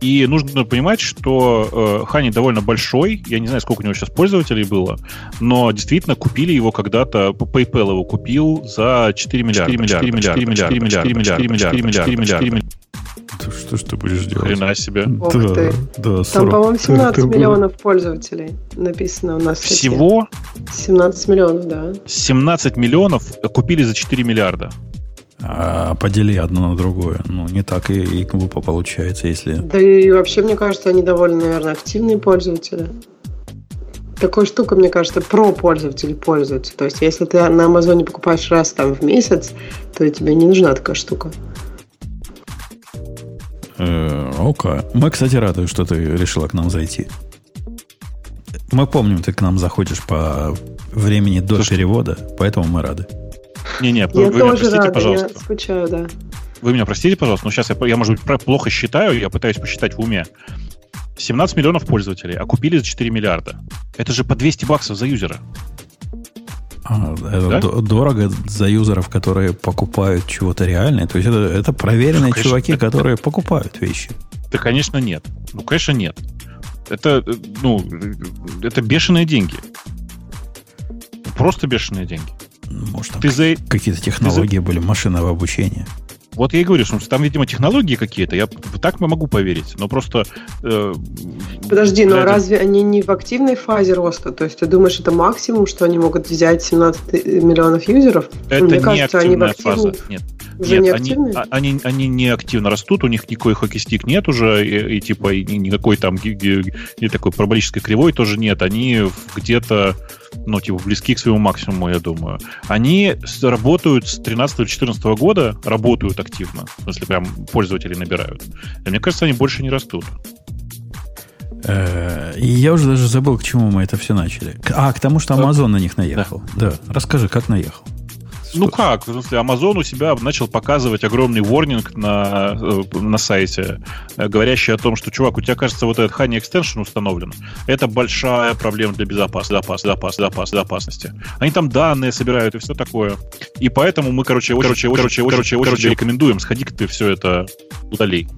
И нужно понимать, что э, Хани довольно большой. Я не знаю, сколько у него сейчас пользователей было, но действительно купили его когда-то, PayPal его купил за 4 миллиарда. 4 миллиарда. 4 миллиарда. 4 миллиарда. 4 миллиарда. 4 миллиарда. 4 миллиарда. 4 миллиарда. Что ж ты будешь делать? Хрена себе. Ух да, ты. Да, 40. Там, по-моему, 17 это миллионов пользователей написано у нас. Всего? 17 миллионов, да. 17 миллионов купили за 4 миллиарда. А подели одно на другое. Ну, не так и, и глупо получается, если... Да и вообще, мне кажется, они довольно, наверное, активные пользователи. Такой штука, мне кажется, про пользователи пользуются. То есть, если ты на Амазоне покупаешь раз там в месяц, то тебе не нужна такая штука. Э, окей. Мы, кстати, рады, что ты решила к нам зайти. Мы помним, ты к нам заходишь по времени до Слушай, перевода, поэтому мы рады. Не-не, вы, вы меня простите, рада, пожалуйста. Я скучаю, да. Вы меня простите, пожалуйста, но сейчас я, я, может быть, плохо считаю, я пытаюсь посчитать в уме. 17 миллионов пользователей, а купили за 4 миллиарда. Это же по 200 баксов за юзера. А, это да? дорого за юзеров, которые покупают чего-то реальное. То есть это, это проверенные ну, конечно, чуваки, это, которые это, покупают вещи. Да, конечно, нет. Ну, конечно, нет. Это, ну, это бешеные деньги. Просто бешеные деньги. Может, ты за... какие-то технологии за... были машинного обучения. Вот я и говорю, что там, видимо, технологии какие-то. Я так могу поверить. Но просто э, Подожди, но разве они не в активной фазе роста? То есть ты думаешь, это максимум, что они могут взять 17 миллионов юзеров? Это Мне не кажется, они в активная фаза. активной- Нет, Уже Нет, не они, а- они, они не активно растут, у них никакой хоккей-стик нет уже, и, и типа и ни- никакой там и такой параболической кривой тоже нет. Они где-то, ну, типа, близки к своему максимуму, я думаю. Они с- работают с 13-14 года, работают активно, в смысле, прям пользователи набирают. И мне кажется, они больше не растут. Э, И я уже даже забыл, к чему мы это все начали. А, к тому, что Amazon на них наехал. Да. Расскажи, как наехал. Ну как? В смысле, Amazon у себя начал показывать огромный ворнинг на, э, на сайте, э, говорящий о том, что, чувак, у тебя, кажется, вот этот Honey Extension установлен. Это большая проблема для безопас, безопас, безопас, безопас, безопасности. Они там данные собирают и все такое. И поэтому мы, короче, очень, короче, короче, короче, короче, рекомендуем, сходи-ка ты все это удали.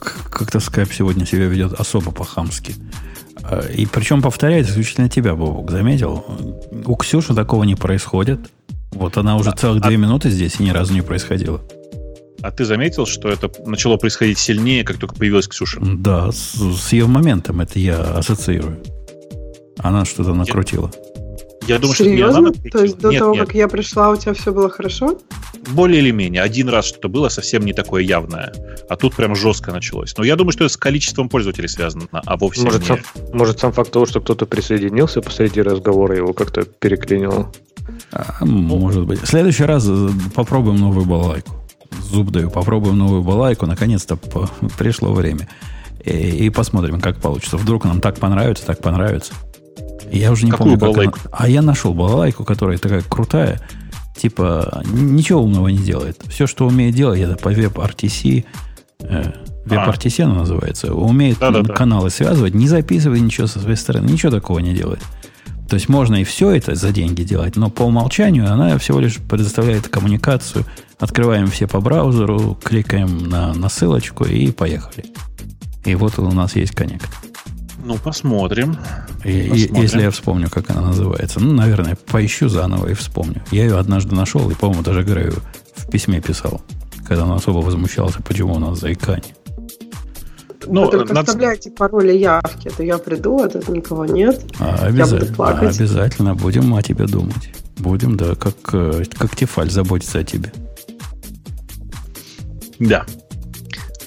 К- Как-то скайп сегодня себя ведет особо по-хамски. Э, И причем повторяет исключительно тебя, Бобок, заметил? У Ксюши такого не происходит. Вот она уже целых две минуты здесь и ни разу не происходило. А ты заметил, что это начало происходить сильнее, как только появилась Ксюша? Да, с, с ее моментом это я ассоциирую. Она что-то накрутила. Я думаю, что это не она Серьезно? То есть до Нет, того, нет. как я пришла, у тебя все было хорошо? более или менее. Один раз что-то было совсем не такое явное. А тут прям жестко началось. Но я думаю, что это с количеством пользователей связано, а вовсе Может не... сам, может, сам факт того, что кто-то присоединился посреди разговора, его как-то переклинило. А, может быть. В следующий раз э, попробуем новую балалайку. Зуб даю, попробуем новую балалайку. Наконец-то по- пришло время. И, и посмотрим, как получится. Вдруг нам так понравится, так понравится. Я уже не Какую помню, как она-? А я нашел балалайку, которая такая крутая. Типа, ничего умного не делает. Все, что умеет делать, это по WebRTC. Э, WebRTC она называется. Умеет Да-да-да. каналы связывать, не записывает ничего со своей стороны, ничего такого не делает. То есть можно и все это за деньги делать, но по умолчанию она всего лишь предоставляет коммуникацию. Открываем все по браузеру, кликаем на, на ссылочку и поехали. И вот у нас есть коннект. Ну, посмотрим. И- Посмотрим. если я вспомню, как она называется. Ну, наверное, поищу заново и вспомню. Я ее однажды нашел и, по-моему, даже Грею в письме писал, когда он особо возмущался, почему у нас заикание. Ну, Вы только надо- вставляйте пароли явки. Это я приду, а тут никого нет. А, Я буду обязательно, плакать. обязательно будем о тебе думать. Будем, да, как, э, как Тефаль заботиться о тебе. Да.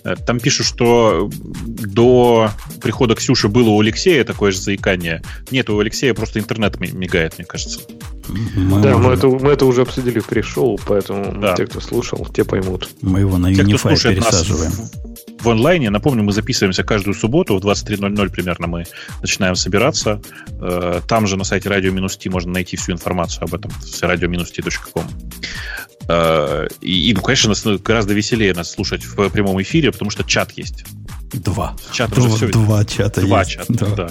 Э, Там пишут, что до прихода Ксюши было у Алексея такое же заикание. Нет, у Алексея просто интернет ми- мигает, мне кажется. Мы, да, мы уже- это, мы это уже обсудили в пришоу, поэтому Да. те, кто слушал, те поймут. мы его на Те, кто Unify слушает нас пересаживаем. в, в онлайне, напомню, мы записываемся каждую субботу в 23.00 примерно мы начинаем собираться. Э, Там же на сайте T можно найти всю информацию об этом с radio-t.com. Э, И, и, ну, конечно, нас гораздо веселее нас слушать в прямом эфире, потому что чат есть. Два. Чат Два, все. два чата Два есть. чата, Два. да.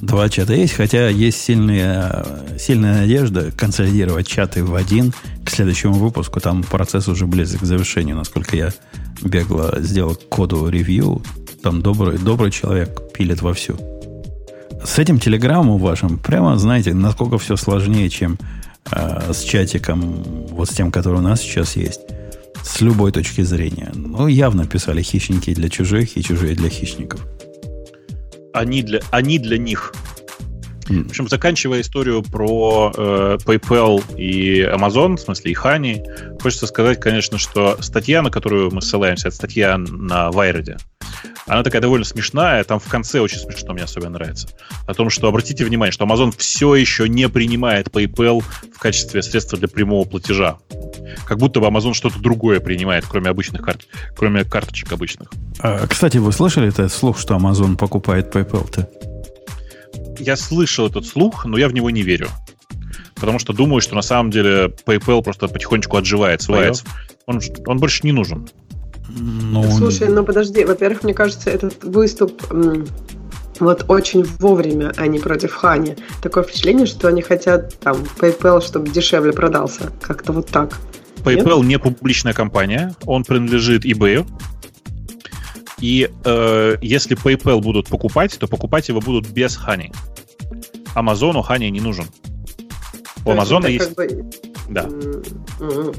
Два чата есть, хотя есть сильная, сильная надежда консолидировать чаты в один к следующему выпуску. Там процесс уже близок к завершению, насколько я бегло сделал коду ревью. Там добрый, добрый человек пилит вовсю. С этим телеграммом вашим, прямо знаете, насколько все сложнее, чем э, с чатиком, вот с тем, который у нас сейчас есть. С любой точки зрения. Ну, явно писали хищники для чужих и чужие для хищников. Они для, они для них. М. В общем, заканчивая историю про э, PayPal и Amazon, в смысле и Honey, хочется сказать, конечно, что статья, на которую мы ссылаемся, это статья на Wired. Она такая довольно смешная, там в конце очень смешно, мне особенно нравится. О том, что, обратите внимание, что Amazon все еще не принимает PayPal в качестве средства для прямого платежа. Как будто бы Amazon что-то другое принимает, кроме обычных карт, кроме карточек обычных. А, кстати, вы слышали этот слух, что Amazon покупает PayPal-то? Я слышал этот слух, но я в него не верю. Потому что думаю, что на самом деле PayPal просто потихонечку отживает свое. Он, он больше не нужен. Ну, Слушай, ну подожди, во-первых, мне кажется, этот выступ вот очень вовремя, а не против Хани. Такое впечатление, что они хотят там PayPal, чтобы дешевле продался. Как-то вот так. PayPal не публичная компания, он принадлежит eBay. И э, если PayPal будут покупать, то покупать его будут без Honey. Амазону Honey не нужен. У Амазона есть... как бы, Да. м,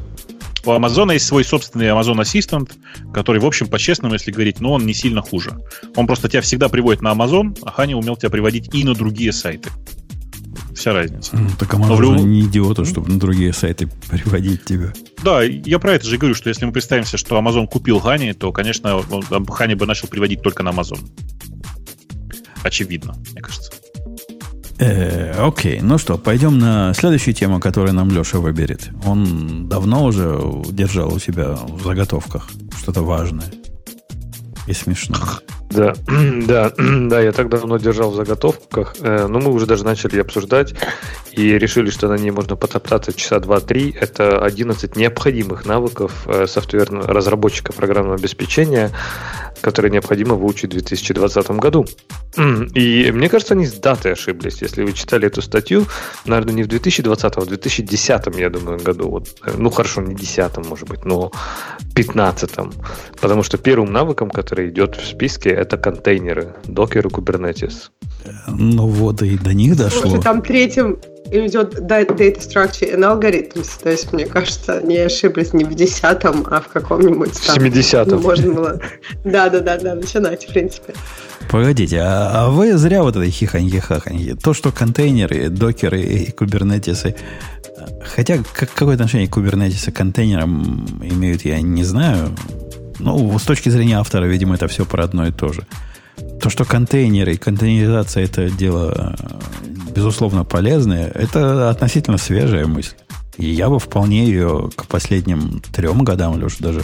У Амазона есть свой собственный Amazon Assistant, который, в общем, по-честному, если говорить, но он не сильно хуже. Он просто тебя всегда приводит на Amazon, а Ханя умел тебя приводить и на другие сайты. Вся разница. Ну, так Amazon любом- же не идиоты, чтобы на другие сайты (laughs) приводить тебя. Да, я про это же говорю, что если мы представимся, что Amazon купил Хани, то, конечно, он- Хани бы начал приводить только на Amazon. Очевидно, мне кажется. Э, окей, ну что, пойдем на следующую тему, которую нам Леша выберет. Он давно уже держал у себя в заготовках что-то важное и смешное. Да, (clears throat) да, (clears throat) да, я так давно держал в заготовках, э, но мы уже даже начали обсуждать и решили, что на ней можно потоптаться часа два-три. Это 11 необходимых навыков э, софтверного разработчика программного обеспечения, которые необходимо выучить в 2020 году. (clears throat) И мне кажется, они с датой ошиблись. Если вы читали эту статью, наверное, не в 2020, а в 2010, я думаю, году. Вот, э, ну, хорошо, не 10, может быть, но 15. Потому что первым навыком, который идет в списке, это контейнеры, Docker и Kubernetes. Ну вот и до них дошло. Слушай, там третьим идет da- Data Structure and Algorithms. То есть, мне кажется, они ошиблись не в десятом, а в каком-нибудь В там. 70-м. Ну, можно было... Да-да-да, начинать, в принципе. Погодите, а, а вы зря вот это хиханьки-хаханьки. То, что контейнеры, докеры и кубернетисы... Хотя как, какое отношение кубернетисы к контейнерам имеют, я не знаю. Ну, с точки зрения автора, видимо, это все про одно и то же. То, что контейнеры и контейнеризация это дело, э, безусловно, полезное, это относительно свежая мысль. И я бы вполне ее к последним трем годам, Леша, даже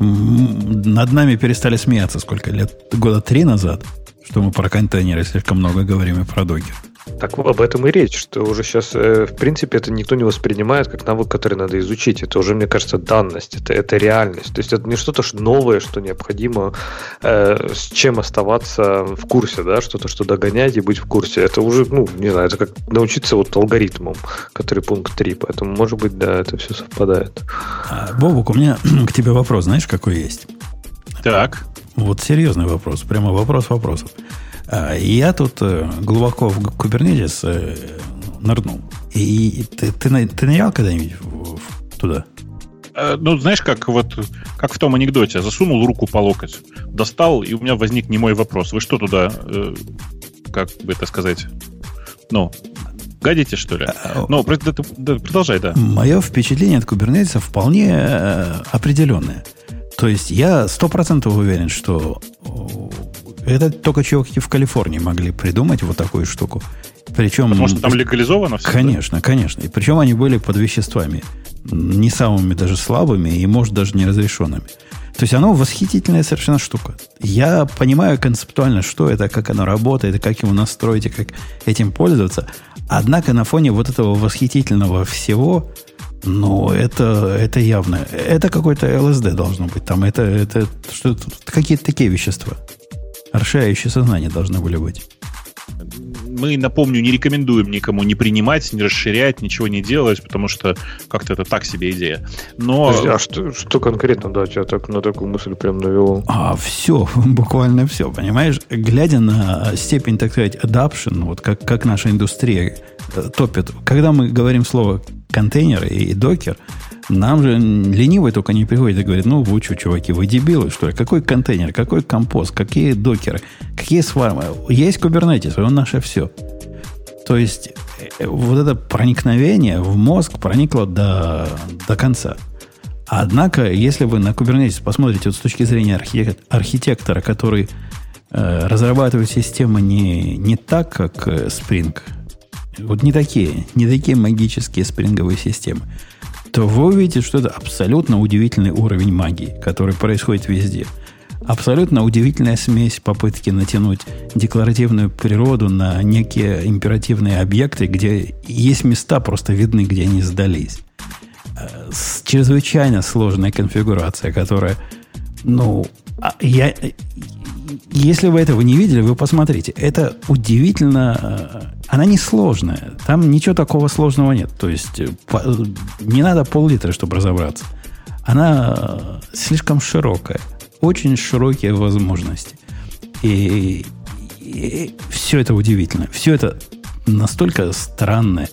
над нами перестали смеяться сколько лет? Года три назад, что мы про контейнеры слишком много говорим и про докер. Так об этом и речь, что уже сейчас, э, в принципе, это никто не воспринимает как навык, который надо изучить. Это уже, мне кажется, данность, это, это реальность. То есть это не что-то ж новое, что необходимо э, с чем оставаться в курсе, да, что-то, что догонять и быть в курсе. Это уже, ну, не знаю, это как научиться вот алгоритмам, который пункт 3. Поэтому, может быть, да, это все совпадает. А, Бобук, у меня (clears throat) к тебе вопрос, знаешь, какой есть? Так. Вот серьезный вопрос, прямо вопрос вопросов. А, Я тут э, глубоко в Kubernetes э, нырнул. И ты, ты, ты нырял когда-нибудь туда? Э, Ну, знаешь, как вот как в том анекдоте, засунул руку по локоть, достал, и у меня возник немой вопрос. Вы что туда, э, как бы это сказать, ну, гадите, что ли? А, Ну, да, да, продолжай, да. Мое впечатление от Kubernetes вполне э, определенное. То есть я сто процентов уверен, что это только чуваки в Калифорнии могли придумать вот такую штуку. Причем... Потому что там легализовано все. да? Конечно, конечно. И причем они были под веществами, не самыми даже слабыми и, может, даже неразрешенными. То есть оно восхитительная совершенно штука. Я понимаю концептуально, что это, как оно работает, и как его настроить, и как этим пользоваться. Однако на фоне вот этого восхитительного всего, ну, это, это явно. Это какой-то ЛСД должно быть. Там это, это что какие-то такие вещества. Расширяющие сознание должны были быть. Мы, напомню, не рекомендуем никому не принимать, не расширять, ничего не делать, потому что как-то это так себе идея. Но Подожди, а что, что конкретно, да, тебя так, на такую мысль прям навело? А все, (laughs) буквально все, понимаешь? Глядя на степень, так сказать, adoption, вот как, как наша индустрия э, топит. Когда мы говорим слово контейнеры и докер, нам же ленивый только не приходит и говорит, ну вы что, чуваки, вы дебилы, что ли? Какой контейнер, какой компост, какие докеры, какие свармы? Есть Kubernetes, он наше все. То есть э, вот это проникновение в мозг проникло до, до конца. Однако, если вы на Kubernetes посмотрите вот с точки зрения архитек- архитектора, который э, разрабатывает системы не, не так, как э, Spring, вот не такие, не такие магические спринговые системы, то вы увидите, что это абсолютно удивительный уровень магии, который происходит везде. Абсолютно удивительная смесь попытки натянуть декларативную природу на некие императивные объекты, где есть места просто видны, где они сдались. Э, чрезвычайно сложная конфигурация, которая, ну, а я, если вы этого не видели, вы посмотрите. Это удивительно. э, Она не сложная. Там ничего такого сложного нет. То есть э, э, не надо пол-литра, чтобы разобраться. Она слишком широкая. Очень широкие возможности. И, все это удивительно. Все это настолько странное,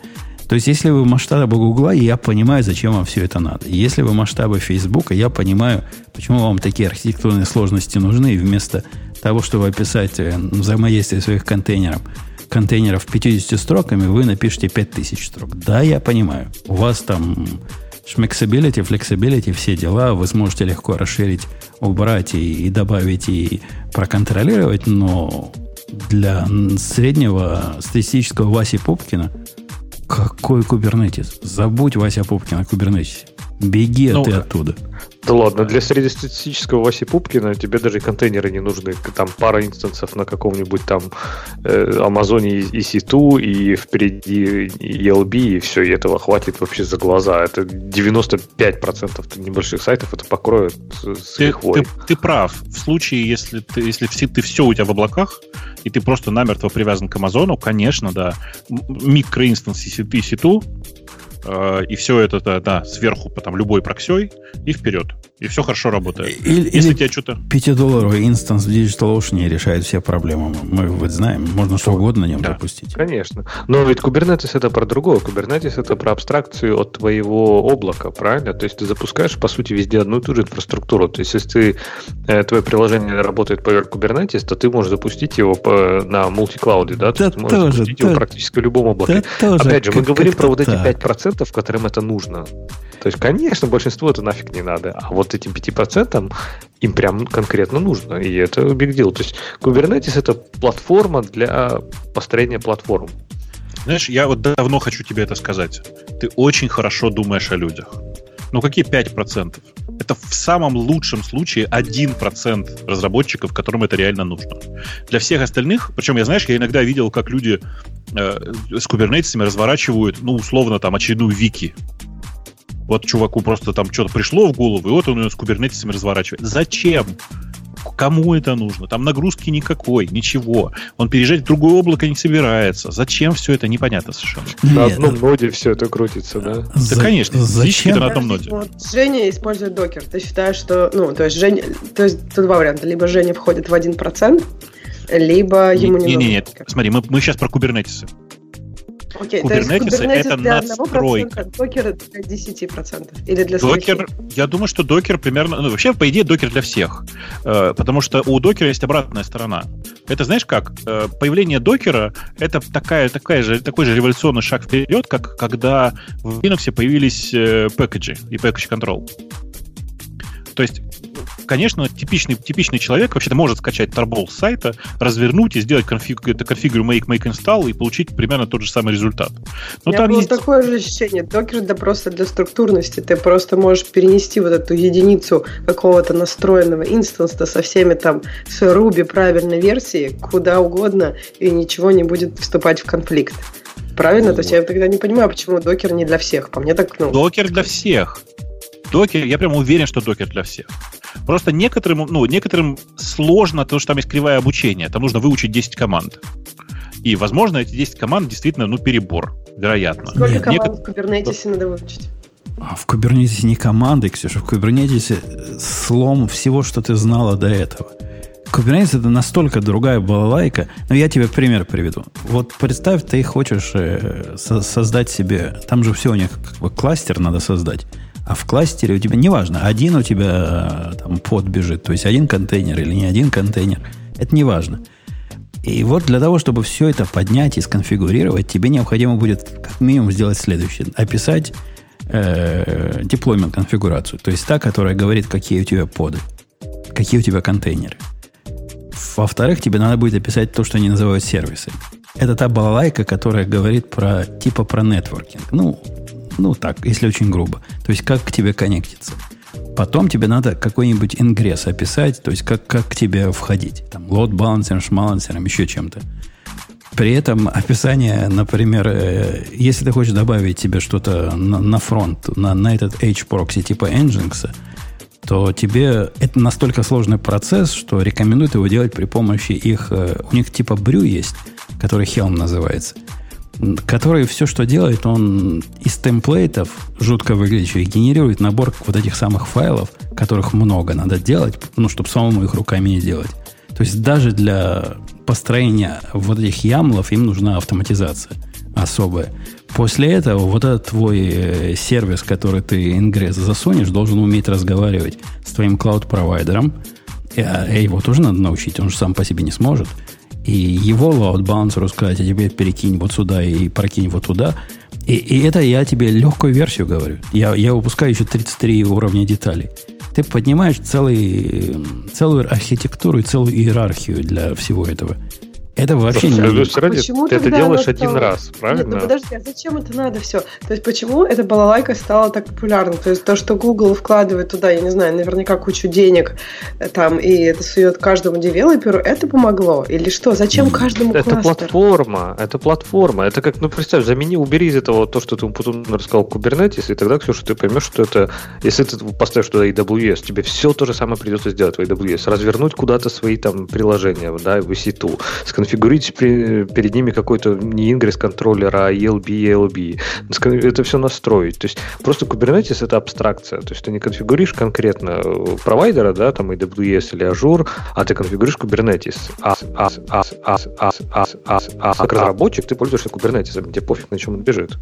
То есть, если вы масштабы Гугла, я понимаю, зачем вам все это надо. Если вы масштабы Фейсбука, я понимаю, почему вам такие архитектурные сложности нужны, и вместо того, чтобы описать э, взаимодействие своих контейнеров, контейнеров 50 строками, вы напишите 5000 строк. Да, я понимаю. У вас там шмексабилити, flexibility, все дела, вы сможете легко расширить, убрать и, и добавить, и проконтролировать, но для среднего статистического Васи Пупкина какой Kubernetes? Забудь Вася Пупкина о Kubernetes'е. Беги ну, ты оттуда. Да ладно, для среднестатистического Васи Пупкина тебе даже контейнеры не нужны. Там пара инстансов на каком-нибудь там э, Амазоне EC2, и впереди ELB, и все, и этого хватит вообще за глаза. Это 95% небольших сайтов это покроет с ты, ты, ты прав. В случае, если, ты, если все, ты все у тебя в облаках, и ты просто намертво привязан к Амазону, конечно, да, микроинстанс и C2 Э, и все это, да, сверху, потом любой проксей, и вперед. И все хорошо работает. Или, Если или тебя что-то... 5-долларовый инстанс в DigitalOcean решает все проблемы. Мы вот знаем, можно что угодно на нем да. запустить. Конечно. Но ведь Kubernetes это про другое. Kubernetes это про абстракцию от твоего облака, правильно? То есть ты запускаешь, по сути, везде одну и ту же инфраструктуру. То есть если ты, э, твое приложение работает поверх Kubernetes, то ты можешь запустить его по, на мультиклауде, да? да ты можешь тоже, запустить да, его практически в любом облаке. Да тоже, Опять же, мы говорим про вот эти так. 5%, которым это нужно. То есть, конечно, большинству это нафиг не надо. А вот этим 5% им прям конкретно нужно. И это big deal. То есть, Kubernetes это платформа для построения платформ. Знаешь, я вот давно хочу тебе это сказать. Ты очень хорошо думаешь о людях. Ну какие 5%? Это в самом лучшем случае 1% разработчиков, которым это реально нужно. Для всех остальных, причем я, знаешь, я иногда видел, как люди э, с кубернетисами разворачивают, ну, условно, там, очередную вики. Вот чуваку просто там что-то пришло в голову, и вот он ее с кубернетисами разворачивает. Зачем? Кому это нужно? Там нагрузки никакой, ничего. Он переезжать в другое облако не собирается. Зачем все это, непонятно совершенно. На одном ноде все это крутится, да? Да, конечно. Зачем? на одном ноде. Вот Женя использует докер. Ты считаешь, что... Ну, то есть Женя... То есть тут два варианта. Либо Женя входит в 1%, либо ему не, не, не, нет. Смотри, мы, мы сейчас про кубернетисы. Окей, Kubernetes, это для надстройка. Докер для 10%. Или для Докер, я думаю, что докер примерно... Ну, вообще, по идее, докер для всех. Э, потому что у докера есть обратная сторона. Это, знаешь как? Э, появление докера — это такая, такая же, такой же революционный шаг вперед, как когда в Linux появились э, пэкэджи и control. То есть конечно, типичный, типичный человек вообще-то может скачать Tarball с сайта, развернуть и сделать конфиг, это конфигуру make, make install и получить примерно тот же самый результат. Но У меня там было есть... такое же ощущение. Докер да просто для структурности. Ты просто можешь перенести вот эту единицу какого-то настроенного инстанса со всеми там с Ruby правильной версии куда угодно и ничего не будет вступать в конфликт. Правильно? Вот. То есть я тогда не понимаю, почему докер не для всех. По мне так, ну... Докер для всех. Докер, я прям уверен, что докер для всех. Просто некоторым, ну, некоторым сложно, потому что там есть кривое обучение. Там нужно выучить 10 команд. И, возможно, эти 10 команд действительно, ну, перебор. Вероятно. Сколько Нет, команд некотор... в Kubernetes надо выучить? А в Kubernetes не команды, Ксюша. В Kubernetes слом всего, что ты знала до этого. Kubernetes это настолько другая балалайка. Но я тебе пример приведу. Вот представь, ты хочешь э, со- создать себе... Там же все у них как бы кластер надо создать. А в кластере у тебя, неважно, один у тебя э, там под бежит, то есть один контейнер или не один контейнер, это не важно. И вот для того, чтобы все это поднять и сконфигурировать, тебе необходимо будет как минимум сделать следующее. Описать э, deployment конфигурацию. То есть та, которая говорит, какие у тебя поды, какие у тебя контейнеры. Во-вторых, тебе надо будет описать то, что они называют сервисы. Это та балалайка, которая говорит про типа про нетворкинг. Ну, ну, так, если очень грубо. То есть, как к тебе коннектиться. Потом тебе надо какой-нибудь ингресс описать, то есть, как, как к тебе входить. Там, лот балансером, шмалансером, еще чем-то. При этом описание, например, э, если ты хочешь добавить себе что-то на, на фронт, на, на этот H-прокси типа Nginx, то тебе это настолько сложный процесс, что рекомендуют его делать при помощи их... Э, у них типа брю есть, который Helm называется – который все, что делает, он из темплейтов, жутко выглядящих, генерирует набор вот этих самых файлов, которых много надо делать, ну, чтобы самому их руками не делать. То есть даже для построения вот этих ямлов им нужна автоматизация. особое. После этого вот этот твой э, сервис, который ты ингресс засунешь, должен уметь разговаривать с твоим клауд-провайдером. А его тоже надо научить, он же сам по себе не сможет. И его load balancer сказать, а тебе перекинь вот сюда и прокинь вот туда. И, и это я тебе легкую версию говорю. Я, я выпускаю еще 33 уровня деталей. Ты поднимаешь целый, целую архитектуру и целую иерархию для всего этого. Это вообще не... Ради, почему ты это делаешь один стало... раз, правильно? Нет, ну подожди, а зачем это надо все? То есть почему эта балалайка стала так популярна? То есть то, что Google вкладывает туда, я не знаю, наверняка кучу денег э, там, и это сует каждому девелоперу, это помогло? Или что? Зачем каждому Это кластеру? платформа, это платформа. Это как, ну представь, замени, убери из этого то, что ты потом рассказал Kubernetes, и тогда, Ксюша, ты поймешь, что это, если ты поставишь туда AWS, тебе все то же самое придется сделать в AWS. Развернуть куда-то свои там приложения, да, в EC2, конфигурить перед ними какой-то не ингресс контроллера, а ELB, ELB. Это все настроить. То есть просто Kubernetes это абстракция. То есть ты не конфигуришь конкретно провайдера, да, там AWS или Azure, а ты конфигуришь Kubernetes. А, а, а, а, а, а, а, а, как разработчик ты пользуешься Kubernetes, тебе пофиг, на чем он бежит.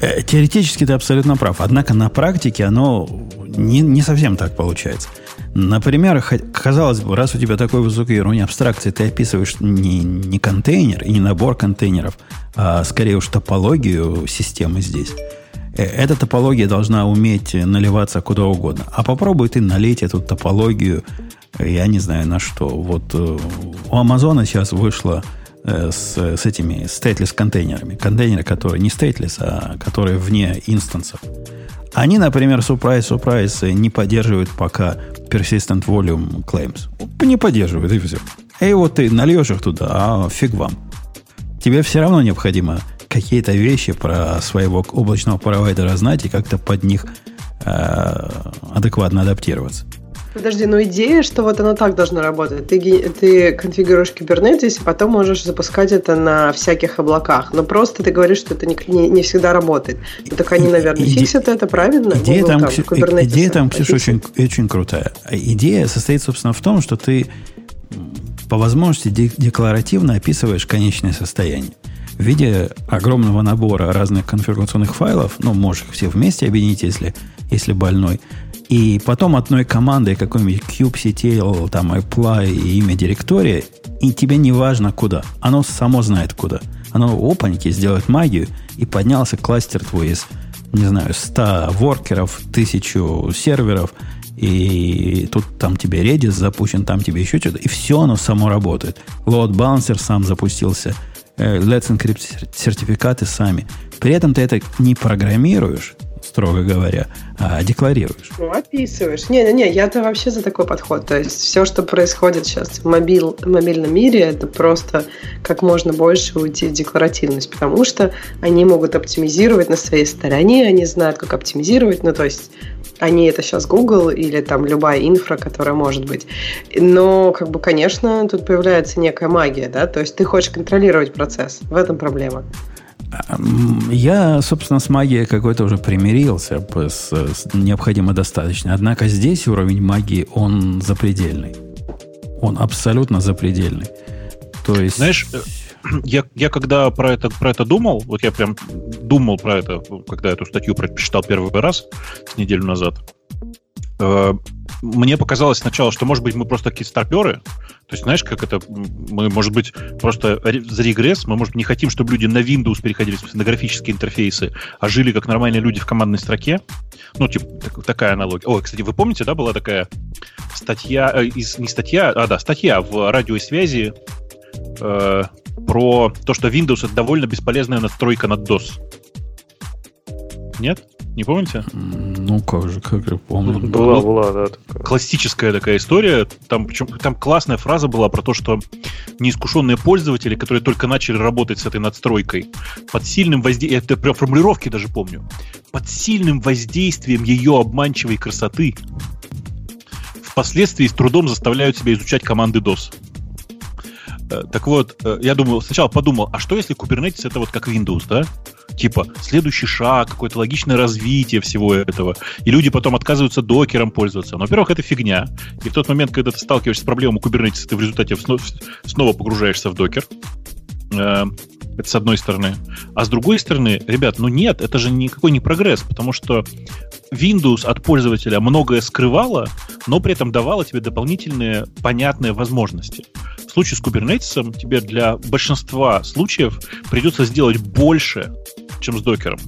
Теоретически ты абсолютно прав. Однако на практике оно не, не совсем так получается. Например, казалось бы, раз у тебя такой высокий уровень абстракции, ты описываешь не, не контейнер и не набор контейнеров, а скорее уж топологию системы здесь. Э, эта топология должна уметь наливаться куда угодно. А попробуй ты налить эту топологию, э, я не знаю на что. Вот э, у Амазона сейчас вышло с, с этими стейтлес контейнерами. Контейнеры, которые не стейтлес, а которые вне инстансов. Они, например, surprise, surprise, не поддерживают пока persistent volume claims. Не поддерживают, и все. И вот ты нальешь их туда, а фиг вам. Тебе все равно необходимо какие-то вещи про своего облачного провайдера знать и как-то под них э, адекватно адаптироваться. Подожди, но идея, что вот оно так должно работать. Ты, ты конфигурируешь Kubernetes, и потом можешь запускать это на всяких облаках. Но просто ты говоришь, что это не, не, не всегда работает. Ну, так они, наверное, Иде... фиксят это, правильно? Идея Google, там, там, идея там, Ксюша, очень, очень крутая. Идея состоит, собственно, в том, что ты по возможности декларативно описываешь конечное состояние. В виде огромного набора разных конфигурационных файлов, ну, можешь их все вместе объединить, если, если больной, и потом одной командой какой-нибудь kubectl, там, apply и имя директория, и тебе не важно куда. Оно само знает куда. Оно опаньки сделает магию, и поднялся кластер твой из, не знаю, 100 воркеров, 1000 серверов, и тут там тебе Redis запущен, там тебе еще что-то, и все оно само работает. Load balancer сам запустился, э, Let's Encrypt сертификаты сами. При этом ты это не программируешь, строго говоря, а декларируешь. Ну, описываешь. Не-не-не, я-то вообще за такой подход. То есть все, что происходит сейчас в мобил, мобильном мире, это просто как можно больше уйти в декларативность, потому что они могут оптимизировать на своей стороне, они знают, как оптимизировать, ну, то есть они это сейчас Google или там любая инфра, которая может быть. Но, как бы, конечно, тут появляется некая магия, да, то есть ты хочешь контролировать процесс, в этом проблема. Я, собственно, с магией какой-то уже примирился, с, с необходимо достаточно. Однако здесь уровень магии, он запредельный. Он абсолютно запредельный. То есть... Знаешь, э, (clears throat) я, я когда про это, про это думал, вот я прям думал про это, когда эту статью прочитал первый раз неделю назад, э, мне показалось сначала, что, может быть, мы просто такие старперы. То есть, знаешь, как это... Мы, может быть, просто за регресс. Мы, может, не хотим, чтобы люди на Windows переходили на графические интерфейсы, а жили как нормальные люди в командной строке. Ну, типа, так, такая аналогия. Ой, кстати, вы помните, да, была такая статья... Э, из, не статья, а да, статья в радиосвязи э, про то, что Windows — это довольно бесполезная настройка над DOS. Нет? Не помните? Ну, как же, как же помню. Была, была, да. Такая. Классическая такая история. Там, причем, там классная фраза была про то, что неискушенные пользователи, которые только начали работать с этой надстройкой, под сильным воздействием, это прям формулировки даже помню, под сильным воздействием ее обманчивой красоты впоследствии с трудом заставляют себя изучать команды DOS. Э, так вот, э, я думал, сначала подумал, а что если Kubernetes это вот как Windows, да? типа следующий шаг, какое-то логичное развитие всего этого. И люди потом отказываются докером пользоваться. Но, во-первых, это фигня. И в тот момент, когда ты сталкиваешься с проблемой Kubernetes, ты в результате снова погружаешься в докер. Это с одной стороны. А с другой стороны, ребят, ну нет, это же никакой не прогресс, потому что Windows от пользователя многое скрывала, но при этом давала тебе дополнительные понятные возможности. В случае с Kubernetes тебе для большинства случаев придется сделать больше, чем с докером.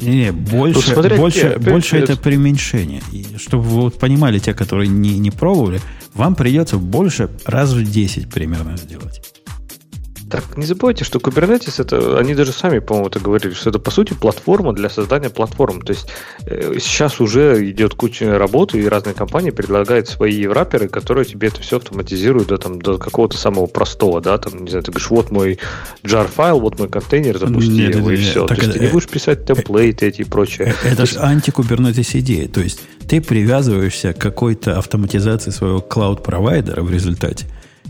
Не, не, больше, ну, больше, где, больше это преуменьшение. И чтобы вы вот понимали, те, которые не, не пробовали, вам придется больше раз в 10 примерно сделать. Так, не забывайте, что Kubernetes, это, они даже сами, по-моему, это говорили, что это, по сути, платформа для создания платформ. То есть э, сейчас уже идет куча работы, и разные компании предлагают свои враперы, которые тебе это все автоматизируют до, там, до какого-то самого простого, да, там, не знаю, ты говоришь, вот мой jar файл, вот мой контейнер, запусти нет, его, нет, и нет, все. То есть это, ты не будешь писать темплейты эти и прочее. Это есть... же анти-кубернетис идея. То есть ты привязываешься к какой-то автоматизации своего клауд-провайдера в результате,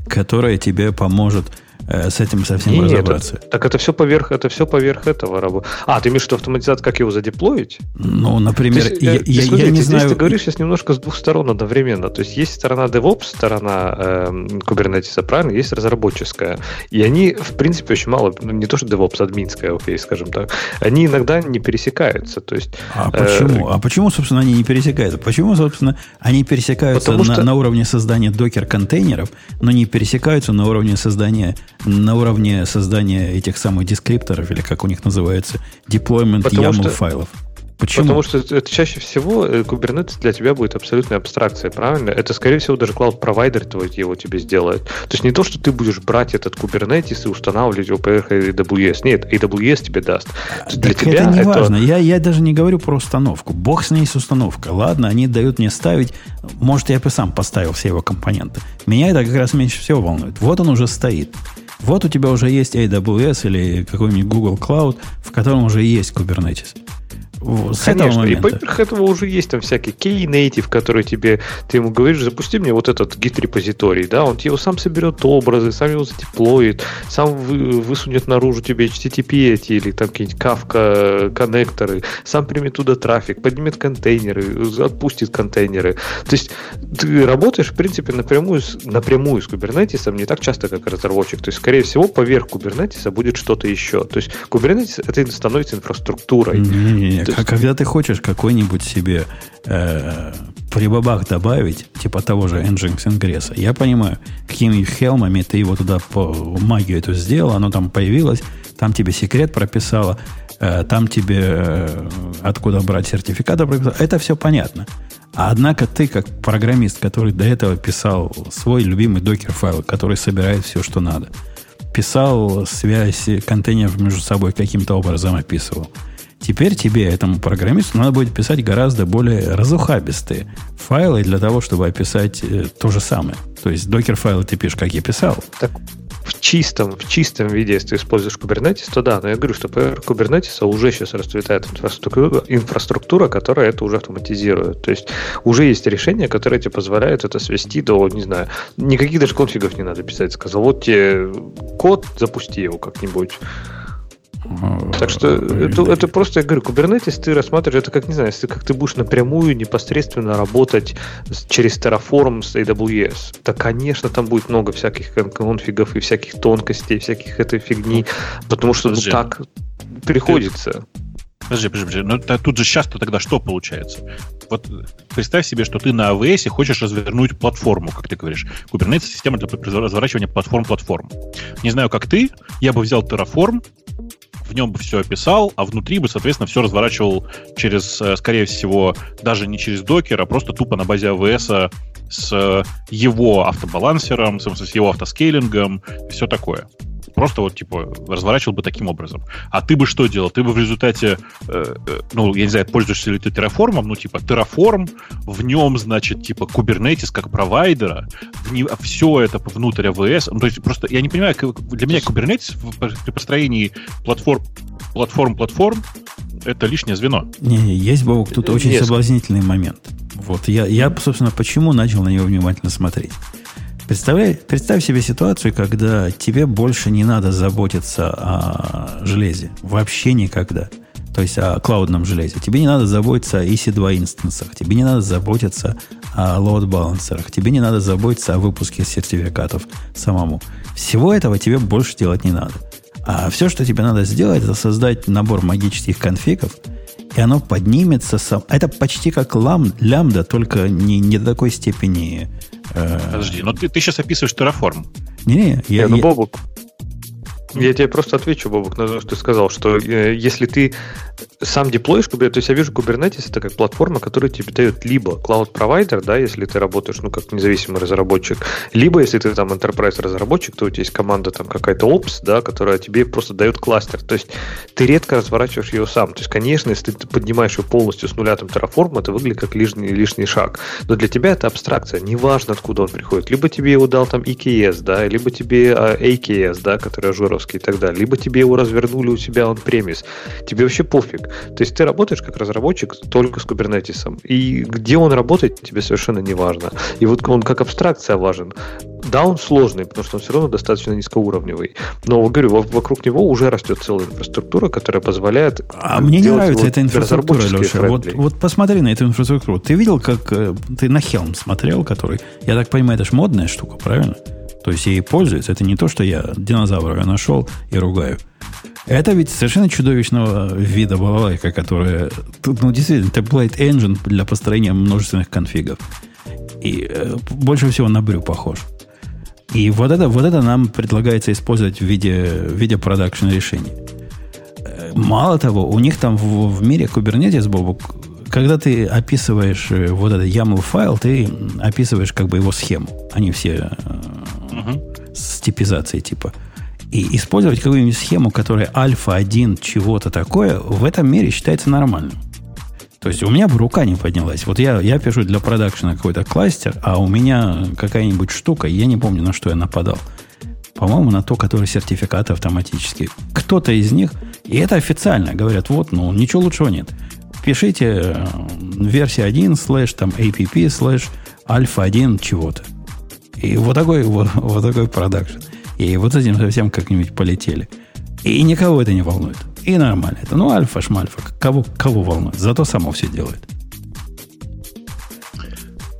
которая тебе поможет Э, с этим совсем Нет, разобраться. Это, так это все поверх, это все поверх этого работы. А, ты имеешь в виду автоматизация, как его задеплоить? Ну, например, есть, я, я, смотри, я не знаю... ты говоришь сейчас немножко с двух сторон одновременно. То есть есть сторона DevOps, сторона э, Kubernetes, правильно? Есть разработческая. И они, в принципе, очень мало, ну, не то, что DevOps, админская, окей, скажем так, они иногда не пересекаются. То есть, а э, почему? А почему, собственно, они не пересекаются? Почему, собственно, они пересекаются на, что... на уровне создания докер-контейнеров, но не пересекаются на уровне создания на уровне создания этих самых дескрипторов, или как у них называется, deployment Потому YAML что... файлов. Почему? Потому что это чаще всего э, Kubernetes для тебя будет абсолютная абстракция, правильно? Это, скорее всего, даже клауд-провайдер твой его тебе сделает. То есть не то, что ты будешь брать этот Kubernetes и устанавливать его поверх AWS. Нет, AWS тебе даст. Для так тебя это не это... важно. Я, я даже не говорю про установку. Бог с ней с установкой. Ладно, они дают мне ставить. Может, я бы сам поставил все его компоненты. Меня это как раз меньше всего волнует. Вот он уже стоит. Вот у тебя уже есть AWS или какой-нибудь Google Cloud, в котором уже есть Kubernetes. С Конечно, этого момента. и поверх этого уже есть там всякий Key-Native, который тебе, ты ему говоришь, запусти мне вот этот гид-репозиторий, да, он его сам соберет образы, сам его задеплоит, сам вы, высунет наружу тебе HTTP эти или там какие-нибудь Kafka коннекторы, сам примет туда трафик, поднимет контейнеры, отпустит контейнеры. То есть ты работаешь, в принципе, напрямую, напрямую с Kubernetes, не так часто, как разработчик. То есть, скорее всего, поверх Kubernetes будет что-то еще. То есть, Kubernetes это становится инфраструктурой. Не-не-не, а когда ты хочешь какой-нибудь себе э, прибабах добавить, типа того же Nginx Ingress, я понимаю, какими хелмами ты его туда по магию эту сделал, оно там появилось, там тебе секрет прописало, э, там тебе э, откуда брать сертификаты прописало. Это все понятно. А однако ты, как программист, который до этого писал свой любимый докер-файл, который собирает все, что надо, писал связь контейнеров между собой каким-то образом описывал – Теперь тебе, этому программисту, надо будет писать гораздо более разухабистые файлы для того, чтобы описать э, то же самое. То есть докер-файлы ты пишешь, как я писал. Так в чистом, в чистом виде, если ты используешь Kubernetes, то да, но я говорю, что поверх Kubernetes уже сейчас расцветает инфраструктура, инфраструктура, которая это уже автоматизирует. То есть уже есть решения, которые тебе позволяют это свести до, не знаю, никаких даже конфигов не надо писать. Сказал, вот тебе код, запусти его как-нибудь. Так что это, это просто, я говорю, Kubernetes ты рассматриваешь, это как, не знаю, если как ты будешь напрямую непосредственно работать через Terraform с AWS, то, конечно, там будет много всяких конфигов и всяких тонкостей, всяких этой фигни, потому что ну, так приходится. Подожди, подожди, подожди. Ну, тут же часто тогда что получается? Вот представь себе, что ты на AWS хочешь развернуть платформу, как ты говоришь. Kubernetes система для разворачивания платформ-платформ. Не знаю, как ты, я бы взял Terraform, в нем бы все описал, а внутри бы, соответственно, все разворачивал через, э, скорее всего, даже не через докер, а просто тупо на базе AWS с его автобалансером, с его автоскейлингом, все такое просто вот, типа, разворачивал бы таким образом. А ты бы что делал? Ты бы в результате, э, э, ну, я не знаю, пользуешься ли ты Terraform, ну, типа, Terraform, в нем, значит, типа, Kubernetes как провайдера, в не, все это внутрь AWS. Ну, то есть, просто, я не понимаю, для меня Kubernetes при построении платформ, платформ, платформ, это лишнее звено. Не, не есть, Бог, тут очень Нет. соблазнительный момент. Вот, я, я, собственно, почему начал на него внимательно смотреть. Представляй, представь себе ситуацию, когда тебе больше не надо заботиться о железе. Вообще никогда. То есть о клаудном железе. Тебе не надо заботиться о EC2 инстансах. Тебе не надо заботиться о load балансерах. Тебе не надо заботиться о выпуске сертификатов самому. Всего этого тебе больше делать не надо. А все, что тебе надо сделать, это создать набор магических конфигов, и оно поднимется сам. Это почти как лам, лямбда, только не, не до такой степени. Подожди, но ты, ты сейчас описываешь Terraform. Не-не, я, я, ну, Бобук, я тебе просто отвечу, Бобок, на то, что ты сказал, что э, если ты сам деплоишь Kubernetes, то есть я вижу Kubernetes это как платформа, которая тебе дает либо cloud провайдер, да, если ты работаешь, ну, как независимый разработчик, либо если ты там enterprise разработчик, то у тебя есть команда там какая-то Ops, да, которая тебе просто дает кластер. То есть ты редко разворачиваешь ее сам. То есть, конечно, если ты поднимаешь ее полностью с нуля там Terraform, это выглядит как лишний, лишний шаг. Но для тебя это абстракция. Неважно, откуда он приходит. Либо тебе его дал там EKS, да, либо тебе а, AKS, да, который ажуровский и так далее. Либо тебе его развернули у себя on-premise. Тебе вообще пофиг. То есть ты работаешь как разработчик только с Kubernetes. И где он работает, тебе совершенно не важно. И вот он как абстракция важен. Да, он сложный, потому что он все равно достаточно низкоуровневый. Но, говорю, вокруг него уже растет целая инфраструктура, которая позволяет... А мне не нравится эта инфраструктура, Леша. Вот, вот посмотри на эту инфраструктуру. Ты видел, как... Э, ты на Helm смотрел, который... Я так понимаю, это же модная штука, правильно? То есть ей пользуются. Это не то, что я динозавра нашел и ругаю. Это ведь совершенно чудовищного вида балалайка, которая, ну, действительно, template engine для построения множественных конфигов. И э, больше всего на брю похож. И вот это, вот это нам предлагается использовать в виде, в виде продакшн решений. Э, мало того, у них там в, в мире Kubernetes, Бобок, когда ты описываешь э, вот этот YAML файл, ты описываешь как бы его схему. Они все uh-huh. с типизацией типа. И использовать какую-нибудь схему, которая альфа-1 чего-то такое, в этом мире считается нормальным. То есть у меня бы рука не поднялась. Вот я, я пишу для продакшена какой-то кластер, а у меня какая-нибудь штука, я не помню, на что я нападал. По-моему, на то, который сертификаты автоматически. Кто-то из них, и это официально, говорят, вот, ну, ничего лучшего нет. Пишите э, версия 1 slash там app slash alpha 1 чего-то. И вот такой, вот, вот такой продакшн. И вот этим совсем как-нибудь полетели. И никого это не волнует. И нормально это. Ну, альфа-шмальфа. Кого, кого волнует? Зато само все делает.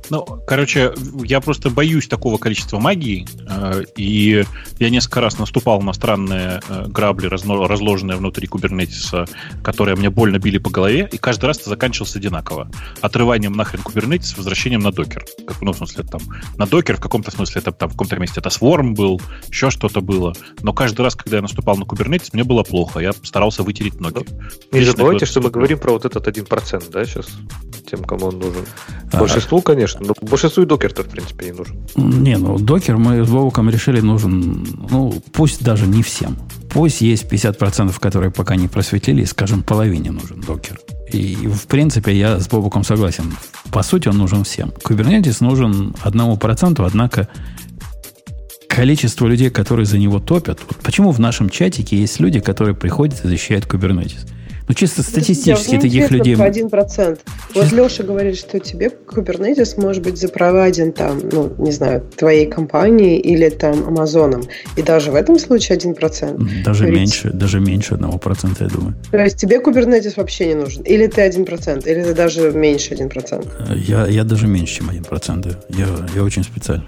Ну, короче, я просто боюсь такого количества магии, э, и я несколько раз наступал на странные э, грабли, разложенные внутри кубернетиса, которые мне больно били по голове, и каждый раз это заканчивался одинаково. Отрыванием нахрен кубернетис, возвращением на докер. Как, ну, в смысле, там, на докер, в каком-то смысле, это там в каком-то месте это сворм был, еще что-то было. Но каждый раз, когда я наступал на кубернетис, мне было плохо. Я старался вытереть ноги. Не забывайте, что мы говорим про вот этот 1%, да, сейчас? Тем, кому он нужен. Большинству, конечно, конечно. Но большинству и докер-то, в принципе, не нужен. Не, ну докер мы с Вовуком решили нужен, ну, пусть даже не всем. Пусть есть 50%, которые пока не просветлили, скажем, половине нужен докер. И, в принципе, я с Бобуком согласен. По сути, он нужен всем. Kubernetes нужен одному проценту, однако количество людей, которые за него топят. Вот почему в нашем чатике есть люди, которые приходят и защищают Kubernetes? Ну, чисто статистически таких людей... Один процент. Вот Леша говорит, что тебе Kubernetes может быть запроваден там, ну, не знаю, твоей компанией или там Амазоном. И даже в этом случае один процент. Даже Ведь... меньше, даже меньше одного процента, я думаю. То есть тебе Kubernetes вообще не нужен? Или ты один процент, или ты даже меньше один процент? Я, я даже меньше, чем один процент. Я, я очень специальный.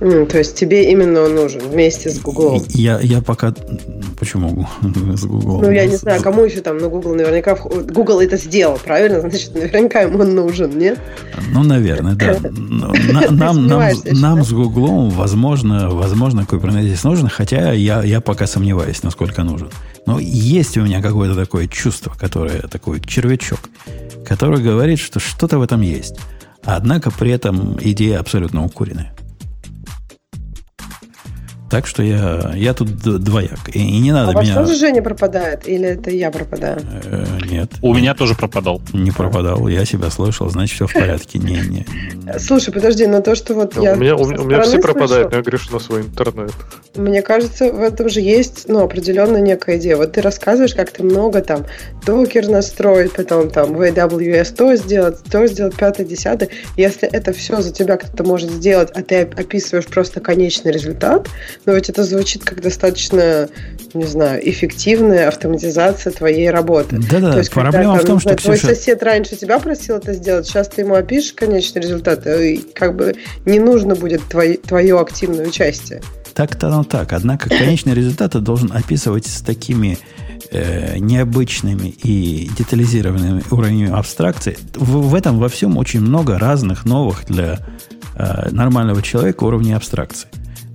Mm, то есть тебе именно он нужен вместе с Google. Я, я пока... Почему (laughs) с Google? Ну, я не знаю, кому еще там, но Google наверняка... Google это сделал, правильно? (laughs) Значит, наверняка ему он нужен, нет? Ну, наверное, да. (laughs) Нам, нам, нам с Google, возможно, возможно, Kubernetes нужен, хотя я, я пока сомневаюсь, насколько нужен. Но есть у меня какое-то такое чувство, которое такой червячок, который говорит, что что-то в этом есть. Однако при этом идея абсолютно укуренная. Так что я, я тут двояк. И, и не надо а меня... А тоже Женя пропадает? Или это я пропадаю? Э, нет. У меня тоже пропадал. Не пропадал. Я себя слышал, значит, все в порядке. Не, не. Слушай, подожди, но то, что вот я... У меня, у, меня все пропадает, но я грешу на свой интернет. Мне кажется, в этом же есть, ну, определенная некая идея. Вот ты рассказываешь, как ты много там докер настроить, потом там в AWS то сделать, то сделать, пятое, десятое. Если это все за тебя кто-то может сделать, а ты описываешь просто конечный результат, но ведь это звучит как достаточно, не знаю, эффективная автоматизация твоей работы. Да-да, То есть, проблема когда, в том, что твой Ксюша... сосед раньше тебя просил это сделать, сейчас ты ему опишешь конечный результат, и как бы не нужно будет твой, твое активное участие. Так-то оно так. Однако конечный результат ты должен описывать с такими э, необычными и детализированными уровнями абстракции. В, в этом во всем очень много разных новых для э, нормального человека уровней абстракции,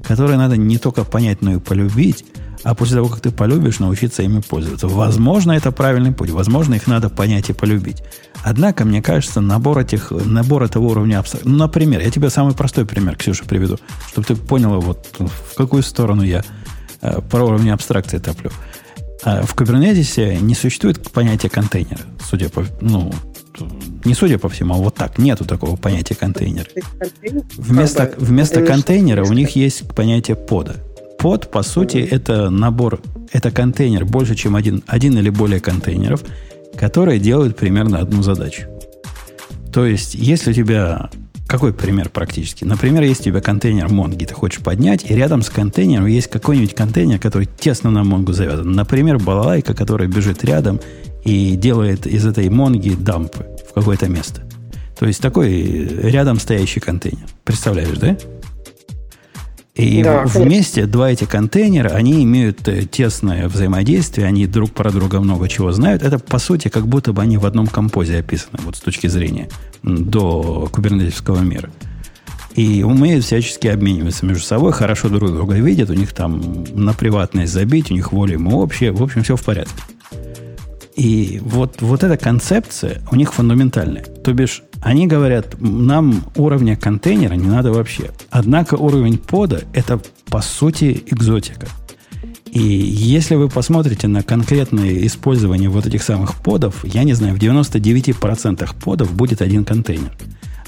которые надо не только понять, но и полюбить, а после того, как ты полюбишь, научиться ими пользоваться. Возможно, это правильный путь. Возможно, их надо понять и полюбить. Однако, мне кажется, набор, этих, набор этого уровня абстракции... Ну, например, я тебе самый простой пример, Ксюша, приведу, чтобы ты поняла, вот в какую сторону я э, про уровень абстракции топлю. Э, в Kubernetes не существует понятия контейнера, судя по... Ну, не судя по всему, а вот так. Нету такого понятия контейнера. Вместо, вместо контейнера у них есть понятие пода под, по сути, это набор, это контейнер больше, чем один, один или более контейнеров, которые делают примерно одну задачу. То есть, если у тебя... Какой пример практически? Например, если у тебя контейнер Монги ты хочешь поднять, и рядом с контейнером есть какой-нибудь контейнер, который тесно на Монгу завязан. Например, балалайка, которая бежит рядом и делает из этой Монги дампы в какое-то место. То есть такой рядом стоящий контейнер. Представляешь, да? И да, вместе конечно. два эти контейнера, они имеют э, тесное взаимодействие, они друг про друга много чего знают. Это, по сути, как будто бы они в одном композе описаны, вот с точки зрения до кубернетического мира. И умеют всячески обмениваться между собой, хорошо друг друга видят, у них там на приватность забить, у них воля ему общая, в общем, все в порядке. И вот, вот эта концепция у них фундаментальная. То бишь, они говорят, нам уровня контейнера не надо вообще. Однако уровень пода – это, по сути, экзотика. И если вы посмотрите на конкретное использование вот этих самых подов, я не знаю, в 99% подов будет один контейнер.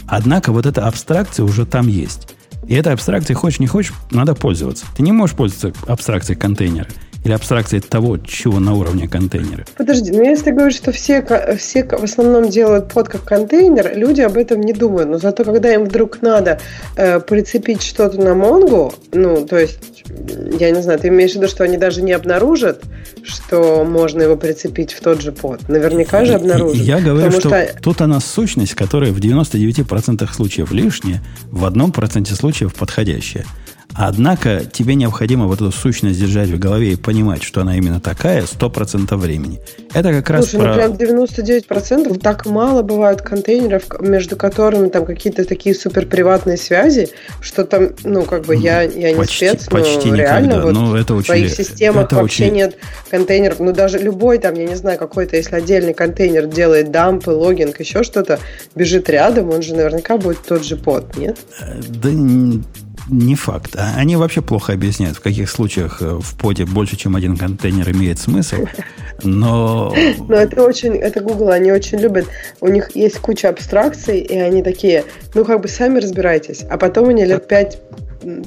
Однако вот эта абстракция уже там есть. И этой абстракцией, хочешь не хочешь, надо пользоваться. Ты не можешь пользоваться абстракцией контейнера – или абстракции того, чего на уровне контейнера? Подожди, ну если говорить, что все, все в основном делают под как контейнер, люди об этом не думают. Но зато когда им вдруг надо э, прицепить что-то на Монгу, ну, то есть, я не знаю, ты имеешь в виду, что они даже не обнаружат, что можно его прицепить в тот же под? Наверняка же обнаружат. Я говорю, что, что тут она сущность, которая в 99% случаев лишняя, в одном проценте случаев подходящая. Однако тебе необходимо вот эту сущность держать в голове и понимать, что она именно такая 100% времени. Это как раз Слушай, ну про... ну прям 99% так мало бывают контейнеров, между которыми там какие-то такие супер приватные связи, что там, ну, как бы я, я не почти, спец, но почти реально никогда. вот но это в своих системах это вообще очень... нет контейнеров. Ну, даже любой там, я не знаю, какой-то, если отдельный контейнер делает дампы, логинг, еще что-то, бежит рядом, он же наверняка будет тот же под, нет? Э, да не факт. А они вообще плохо объясняют, в каких случаях э, в поде больше, чем один контейнер имеет смысл. Но... (laughs) Но это очень, это Google, они очень любят. У них есть куча абстракций, и они такие, ну как бы сами разбирайтесь. А потом они лет пять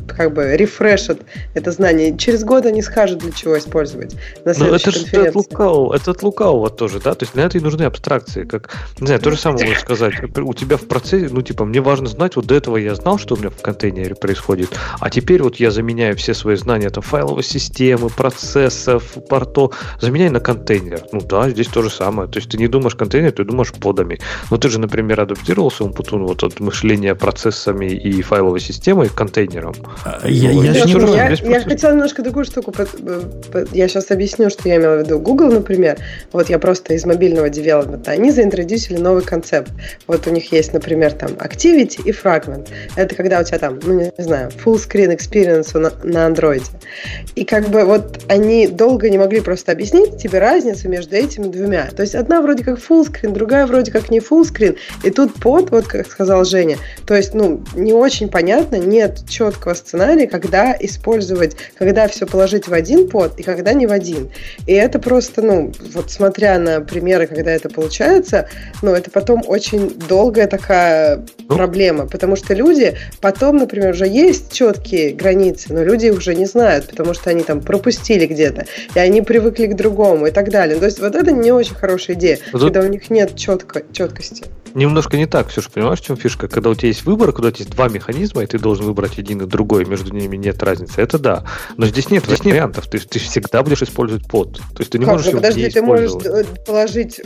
как бы рефрешат это знание. Через год они скажут, для чего использовать на Но это же от лукавого, это от лукавого тоже, да? То есть для этого и нужны абстракции. Как, не знаю, то же самое можно сказать. У тебя в процессе, ну, типа, мне важно знать, вот до этого я знал, что у меня в контейнере происходит, а теперь вот я заменяю все свои знания там файловой системы, процессов, порто, заменяю на контейнер. Ну да, здесь то же самое. То есть ты не думаешь контейнер, ты думаешь подами. Но ты же, например, адаптировался Умпутун вот от мышления процессами и файловой системой к контейнерам А, я, я, я, не я, я хотела немножко другую штуку. Я сейчас объясню, что я имела в виду. Google, например, вот я просто из мобильного девелопмента, они заинтродюсили новый концепт. Вот у них есть, например, там Activity и Fragment. Это когда у тебя там, ну не знаю, full screen experience на, на Android. И как бы вот они долго не могли просто объяснить тебе разницу между этими двумя. То есть одна вроде как full screen, другая вроде как не full screen. И тут под, вот как сказал Женя, то есть, ну, не очень понятно, нет четко четкого сценария, когда использовать, когда все положить в один под и когда не в один. И это просто, ну, вот смотря на примеры, когда это получается, ну, это потом очень долгая такая ну. проблема, потому что люди потом, например, уже есть четкие границы, но люди их уже не знают, потому что они там пропустили где-то, и они привыкли к другому и так далее. То есть вот это не очень хорошая идея, Тут... когда у них нет четко, четкости. Немножко не так, все же понимаешь, в чем фишка? Когда у тебя есть выбор, когда у тебя есть два механизма, и ты должен выбрать один и другой, между ними нет разницы, это да. Но здесь нет, здесь нет вариантов, ты, ты всегда будешь использовать под. То есть ты не как можешь же, его подожди, не ты можешь использовать. э, положить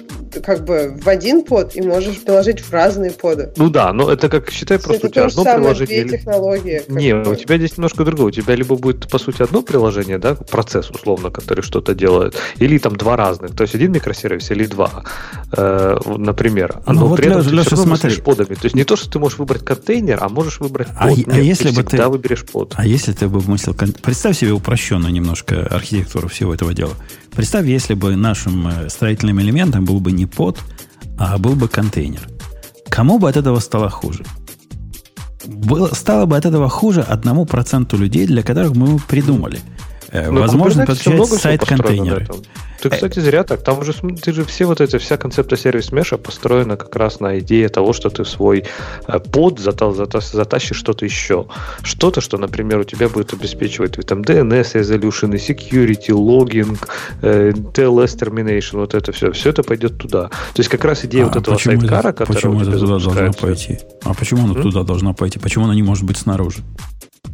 как бы в один под и можешь положить в разные поды. Ну да, но это как, считай, просто у тебя то одно приложение... две технологии. Не, бы. у тебя здесь немножко другое. У тебя либо будет, по сути, одно приложение, да, процесс, условно, который что-то делает, или там два разных. То есть один микросервис или два, э, например. Ну Но вот, при этом Леша, ты всё равно смотри. подами. То есть не то, что ты можешь выбрать контейнер, а можешь выбрать под. А е- а Нет, если бы ты- всегда выберешь под. А если ты бы мыслил... Представь себе упрощенную немножко архитектуру всего этого дела. Представь, если бы нашим э, строительным элементом был бы не под, а был бы контейнер. Кому бы от этого стало хуже? Было, стало бы от этого хуже одному проценту людей, для которых мы придумали. Э, Ну, Возможно, подключать сайт-контейнеры. Ты, кстати, зря так. Там уже, ты же все вот эти, вся концепция сервис меша построена как раз на идее того, что ты в свой э, под зата- зата- затащишь что-то еще. Что-то, что, например, у тебя будет обеспечивать там DNS resolution, security, логинг, э, TLS termination, вот это все. Все это пойдет туда. То есть как раз идея А вот этого сайткара, который почему это туда запускается. пойти? А почему оно М? туда должно пойти? Почему оно не может быть снаружи?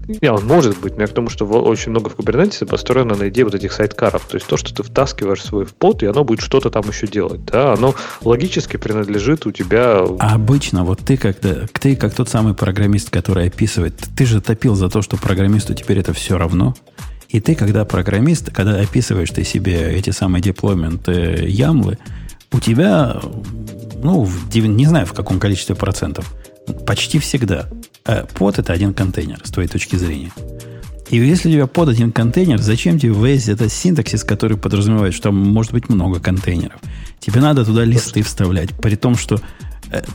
Не, он может быть, но я к тому, что очень много в Kubernetes построено на идее вот этих сайткаров. То есть то, что ты втаскиваешь свой в под, и оно будет что-то там еще делать. Да? Оно логически принадлежит у тебя... А обычно вот ты когда ты как тот самый программист, который описывает, ты же топил за то, что программисту теперь это все равно. И ты, когда программист, когда описываешь ты себе эти самые деплойменты ямлы, у тебя, ну, в не знаю в каком количестве процентов, почти всегда э, под это один контейнер, с твоей точки зрения. И если у тебя под один контейнер, зачем тебе весь этот синтаксис, который подразумевает, что там может быть много контейнеров? Тебе надо туда листы вставлять, при том, что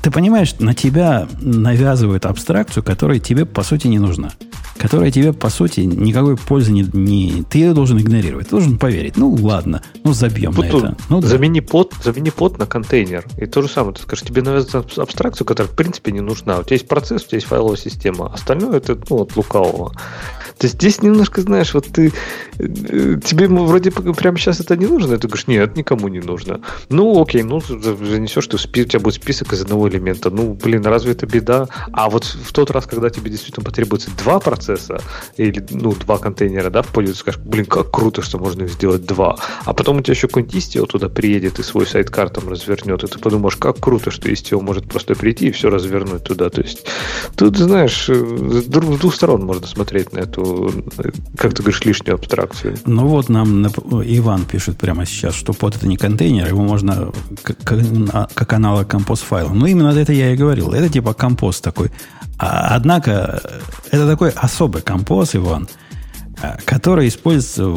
ты понимаешь, на тебя навязывают абстракцию, которая тебе по сути не нужна. Которая тебе по сути никакой пользы не... не ты ее должен игнорировать. Ты должен поверить. Ну ладно, ну забьем Вот на это. Ну, да. замени, под, замени под на контейнер. И то же самое. Ты скажешь, тебе навязывают аб- абстракцию, которая в принципе не нужна. У тебя есть процесс, у тебя есть файловая система. Остальное это ну, от лукавого. То есть здесь немножко, знаешь, вот ты э, тебе вроде прямо сейчас это не нужно, и ты говоришь, нет, никому не нужно. Ну, окей, ну, за- занесешь ты у тебя будет список из одного элемента. Ну, блин, разве это беда? А вот в тот раз, когда тебе действительно потребуется два процесса, или, ну, два контейнера, да, в поле, ты скажешь, блин, как круто, что можно их сделать два. А потом у тебя еще какой-нибудь Istio туда приедет и свой сайт-кар там развернет, и ты подумаешь, как круто, что Istio может просто прийти и все развернуть туда. То есть тут, знаешь, э, с двух сторон можно смотреть на эту, э, как ты говоришь, лишнюю абстракцию. Ну вот нам Иван пишет прямо сейчас, что под это не контейнер, его можно как, как, на- как аналог компост файла. Ну именно это я и говорил. Это типа компост такой. А, однако э, это такой особый компост, Иван, э, который используется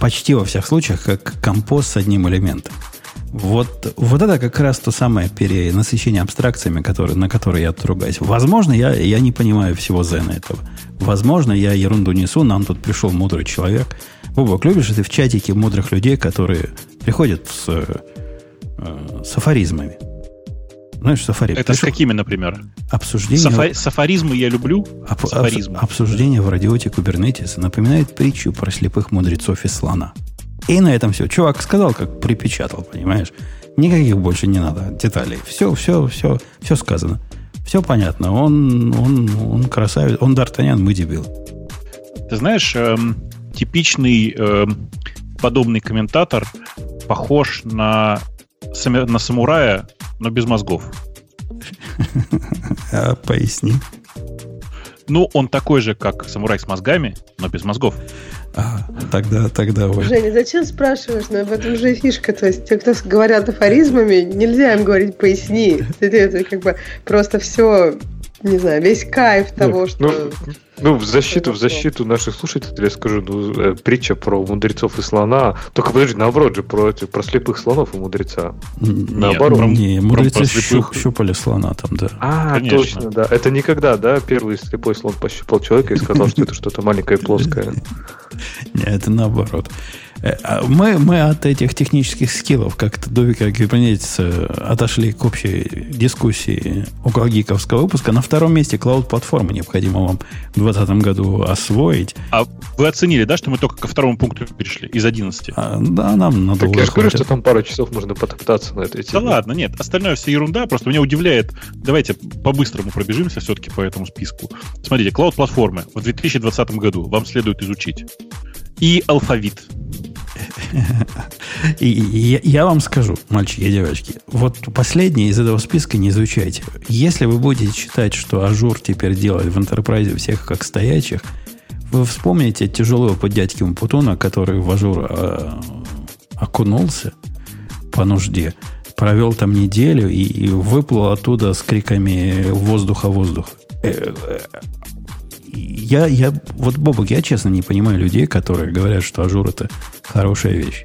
почти во всех случаях как компост с одним элементом. Вот, вот это как раз то самое перенасыщение абстракциями, которые, на которые я тут ругаюсь. Возможно, я, я не понимаю всего зена этого. Возможно, я ерунду несу, нам тут пришел мудрый человек. Бобок, любишь ты в чатике мудрых людей, которые приходят с, э, с афоризмами? Знаешь, сафари. Это с какими, например? обсуждение, Сафа- Сафаризмы я люблю. об- об- Сафаризмы. обсуждение в радиоте Кубернетиса напоминает притчу про слепых мудрецов из слона. И на этом все. Чувак сказал, как припечатал, понимаешь? Никаких больше не надо деталей. Все, все, все, все сказано. Все понятно. Он, он, он красавец. Он Д'Артаньян, мы дебил. Ты знаешь, эм, типичный эм, подобный комментатор похож на, на самурая, но без мозгов. А, поясни. Ну, он такой же, как самурай с мозгами, но без мозгов. А, тогда, тогда, Оль. Женя, зачем спрашиваешь? Но об этом же и фишка. То есть те, кто говорят афоризмами, нельзя им говорить «поясни». Это, это как бы просто все, не знаю, весь кайф того, Ну, что... Ну, в защиту, в защиту наших слушателей я скажу, ну, э, притча про мудрецов и слона. Только подожди, наоборот же, про, про слепых слонов и мудреца. Наоборот. про- Не, мудрецы про слепых. щуп- щупали слона там, да. А, Конечно. точно, да. Это никогда, да, первый слепой слон пощупал человека и сказал, что это что-то маленькое и плоское. (laughs) Не, это наоборот. Э, а мы, мы от этих технических скиллов как-то до века отошли к общей дискуссии около гиковского выпуска. На втором месте клауд-платформы необходимо вам в 2020 году освоить. А вы оценили, да, что мы только ко второму пункту перешли из 11? А, да, нам надо Так я же говорю, что там пару часов можно потоптаться на этой теме. Да ладно, нет, остальное все ерунда, просто меня удивляет. Давайте по-быстрому пробежимся все-таки по этому списку. Смотрите, клауд-платформы в 2020 году вам следует изучить. И алфавит. И, я, я вам скажу, мальчики и девочки, вот последнее из этого списка не изучайте. Если вы будете считать, что Azure теперь делает в enterprise всех как стоячих, вы вспомните тяжелый опыт дядьки Умпутуна, который в Azure э, окунулся по нужде, провел там неделю и, и выплыл оттуда с криками «воздуха-воздух». Я, я, вот, Бобок, я честно не понимаю людей, которые говорят, что Azure это хорошая вещь.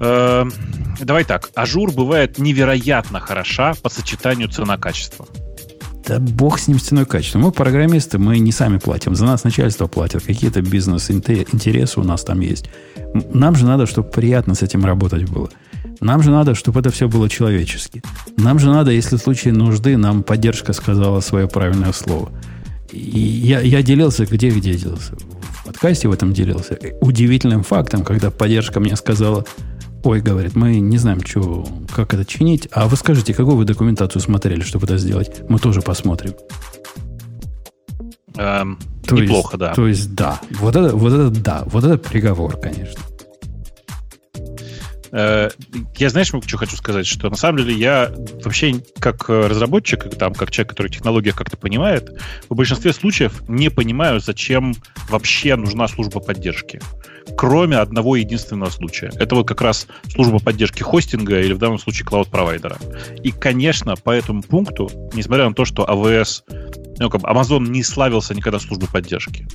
Эм, давай так. Azure бывает невероятно хороша по сочетанию цена-качества. Да бог с ним с ценой качества. Мы программисты, мы не сами платим. За нас начальство платит. Какие-то бизнес-интересы у нас там есть. Нам же надо, чтобы приятно с этим работать было. Нам же надо, чтобы это все было человечески. Нам же надо, если в случае нужды, нам поддержка сказала свое правильное слово. И я, я делился, где, где делился? В подкасте в этом делился. Удивительным фактом, когда поддержка мне сказала, ой, говорит, мы не знаем, что, как это чинить, а вы скажите, какую вы документацию смотрели, чтобы это сделать? Мы тоже посмотрим. Эм, то неплохо, есть, да. То есть, да. Вот это, вот это да. Вот это приговор, конечно. Э, я, знаешь, что хочу сказать, что на самом деле я вообще как разработчик, там, как человек, который технология как-то понимает, в большинстве случаев не понимаю, зачем вообще нужна служба поддержки. Кроме одного единственного случая. Это вот как раз служба поддержки хостинга или в данном случае клауд-провайдера. И, конечно, по этому пункту, несмотря на то, что AWS ну, как бы Amazon не славился никогда службой поддержки.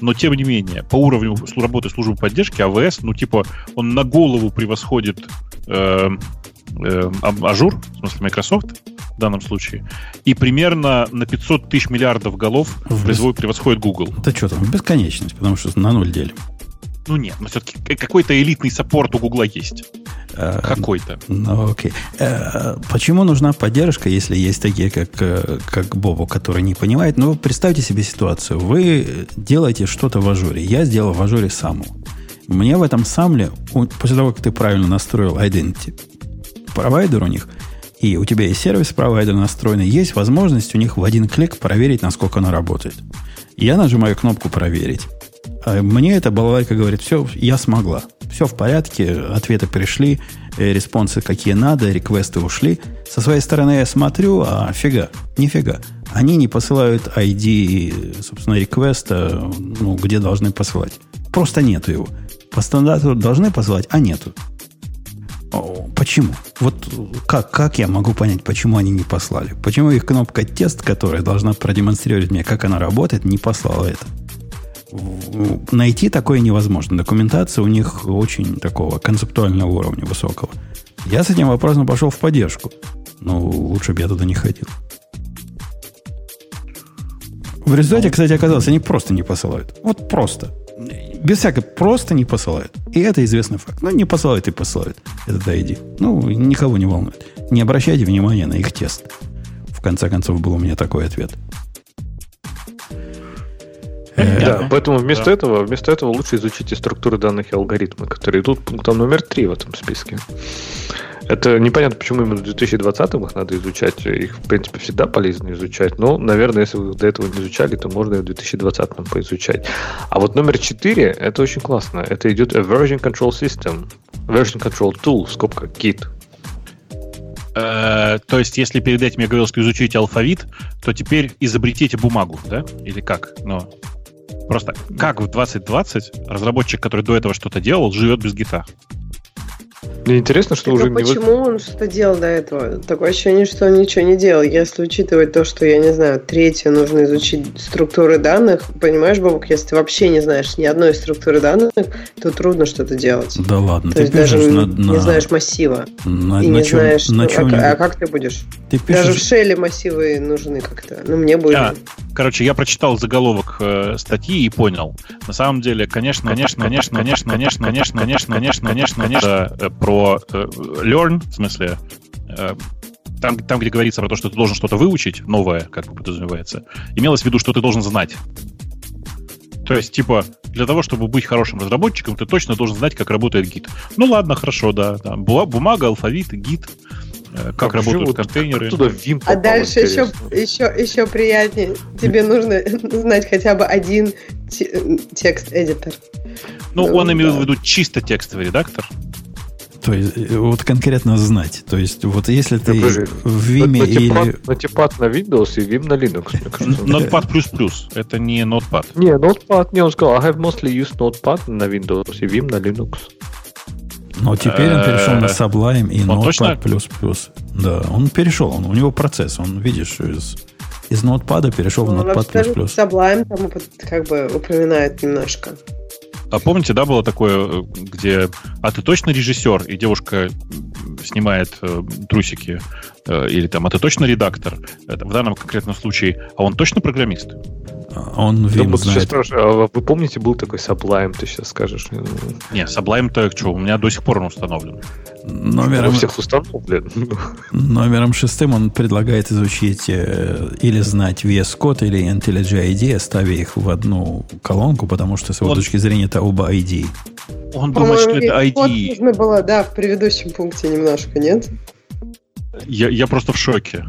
Но, тем не менее, по уровню работы службы поддержки AWS, ну, типа, он на голову превосходит э, э, в смысле Microsoft, в данном случае, и примерно на 500 тысяч миллиардов голов в превосходит Google. Да что там, бесконечность, потому что на ноль делим. Ну нет, но все-таки какой-то элитный support у Гугла есть. Э, какой-то. Ну, окей. Э, почему нужна поддержка, если есть такие, как, э, как Бобу, который не понимает? Ну, представьте себе ситуацию. Вы делаете что-то в Azure. Я сделал в Azure SAML. Мне в этом SAML е, после того, как ты правильно настроил identity, провайдер у них, и у тебя есть сервис-провайдер настроенный, есть возможность у них в один клик проверить, насколько оно работает. Я нажимаю кнопку «Проверить». А мне эта балалайка говорит, все, я смогла. Все в порядке, ответы пришли, э, response ы какие надо, request ы ушли. Со своей стороны я смотрю, а фига, нифига. Они не посылают ID, собственно, request а, ну, где должны посылать. Просто нету его. По стандарту должны посылать, а нету. Почему? Вот как, как я могу понять, почему они не послали? Почему их кнопка тест, которая должна продемонстрировать мне, как она работает, не послала это? Найти такое невозможно. Документация у них очень такого концептуального уровня высокого. Я с этим вопросом пошел в поддержку. Но лучше бы я туда не ходил. В результате, кстати, оказалось, они просто не посылают. Вот просто. Без всякой просто не посылают. И это известный факт. Ну, не посылают и посылают. Это ID. Ну, никого не волнует. Не обращайте внимания на их тест. В конце концов, был у меня такой ответ. Да, поэтому вместо этого, вместо этого лучше изучите структуры данных и алгоритмы, которые идут пунктом номер три в этом списке. Это непонятно, почему именно в 2020-м их надо изучать. Их, в принципе, всегда полезно изучать. Но, наверное, если вы до этого не изучали, то можно и в 2020-м поизучать. А вот номер 4, это очень классно. Это идет a version control system. Version control tool, скобка, Git. Э, то есть, если перед этим я говорил, что изучите алфавит, то теперь изобретите бумагу, да? Или как? Но Просто как в 2020 разработчик, который до этого что-то делал, живет без гита? Мне интересно, что так уже а почему не... он что-то делал до этого? Такое ощущение, что он ничего не делал. Если учитывать то, что, я не знаю, третье нужно изучить структуры данных, понимаешь, Бобок, если ты вообще не знаешь ни одной структуры данных, то трудно что-то делать. Да ладно, то ты есть даже на, не на... знаешь массива. На, и на не чем, знаешь, на ну, чем а, а как ты будешь? Ты пишешь... Даже в шеле массивы нужны как-то. Ну, мне будет. А, Короче, я прочитал заголовок э, статьи и понял. На самом деле, конечно, конечно, конечно, конечно, конечно, конечно, конечно, конечно, конечно, конечно, э, про э, learn, в смысле, э, там, там, где говорится про то, что ты должен что-то выучить, новое, как подразумевается, имелось в виду, что ты должен знать. То есть, типа, для того, чтобы быть хорошим разработчиком, ты точно должен знать, как работает гид. Ну ладно, хорошо, да. да. Бумага, алфавит, гид, как, как работают живут, контейнеры. Туда Vim а дальше еще, еще, еще приятнее. Тебе нужно знать хотя бы один текст-эдитор. Ну, ну он имел в виду чисто текстовый редактор. То есть, э, вот конкретно знать. То есть, вот если ты Подожди, в Vim или... Notepad на Windows и Vim на Linux. Notepad++. Это не Notepad. Не, Notepad, не, он сказал, I have mostly used Notepad на Windows и Vim на Linux. Но теперь он перешел на Sublime и Notepad++. Да, он перешел, он, у него процесс, он, видишь, из, из Notepad перешел в ну, Notepad++. Sublime там как бы упоминает немножко. А помните, да, было такое, где «А ты точно режиссер?» И девушка снимает э, трусики. Э, или там «А ты точно редактор?» Это в данном конкретном случае «А он точно программист?» Он Vim да, знает. а вы помните, был такой Sublime, ты сейчас скажешь? Не, Sublime-то что, у меня до сих пор он установлен. Номером, у всех установлен. Номером шестым он предлагает изучить э, или знать VS Code или IntelliJ IDEA, ставя их в одну колонку, потому что с его он, точки зрения это оба ID. Он думает, что это ID. Нужно было, да, в предыдущем пункте немножко, нет? Я, я просто в шоке.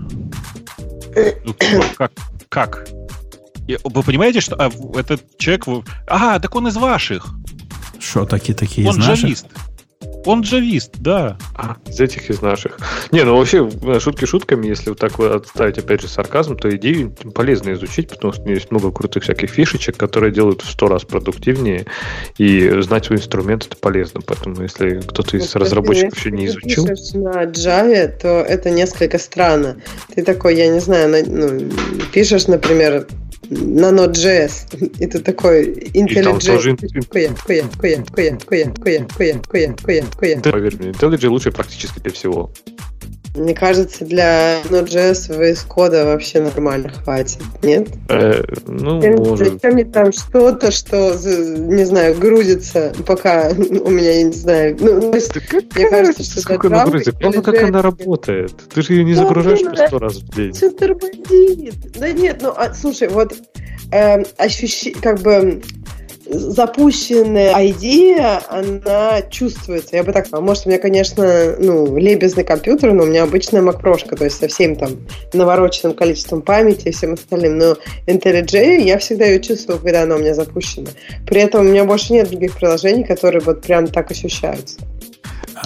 Ну, как? Как? Вы понимаете, что а, этот человек... А, так он из ваших. Что, такие такие он из наших? джавист. Он джавист, да. А, из этих из наших. Не, ну вообще, э, шутки шутками, если вот так отставить, опять же, сарказм, то идею полезно изучить, потому что есть много крутых всяких фишечек, которые делают в сто раз продуктивнее, и знать свой инструмент это полезно. Поэтому, если кто-то из вот, разработчиков еще не изучил... Если на Java, то это несколько странно. Ты такой, я не знаю, ну, пишешь, например, на Node.js. (laughs) И ты такой IntelliJ. Поверь мне, IntelliJ лучше практически для всего. Мне кажется, для Node.js VS кода вообще нормально хватит, нет? Э, ну, зачем, может. Зачем мне там что-то, что, не знаю, грузится, пока у меня, я не знаю... Ну, то есть, мне кажется, что сколько она грузится? Главное, как она работает. Ты же ее не загружаешь по сто раз в день. Все тормозит. Да нет, ну, а, слушай, вот э, ощущение, как бы запущенная идея, она чувствуется. Я бы так сказала. Может, у меня, конечно, ну, лебезный компьютер, но у меня обычная Pro, то есть со всем там навороченным количеством памяти и всем остальным. Но IntelliJ, я всегда ее чувствую, когда она у меня запущена. При этом у меня больше нет других приложений, которые вот прям так ощущаются.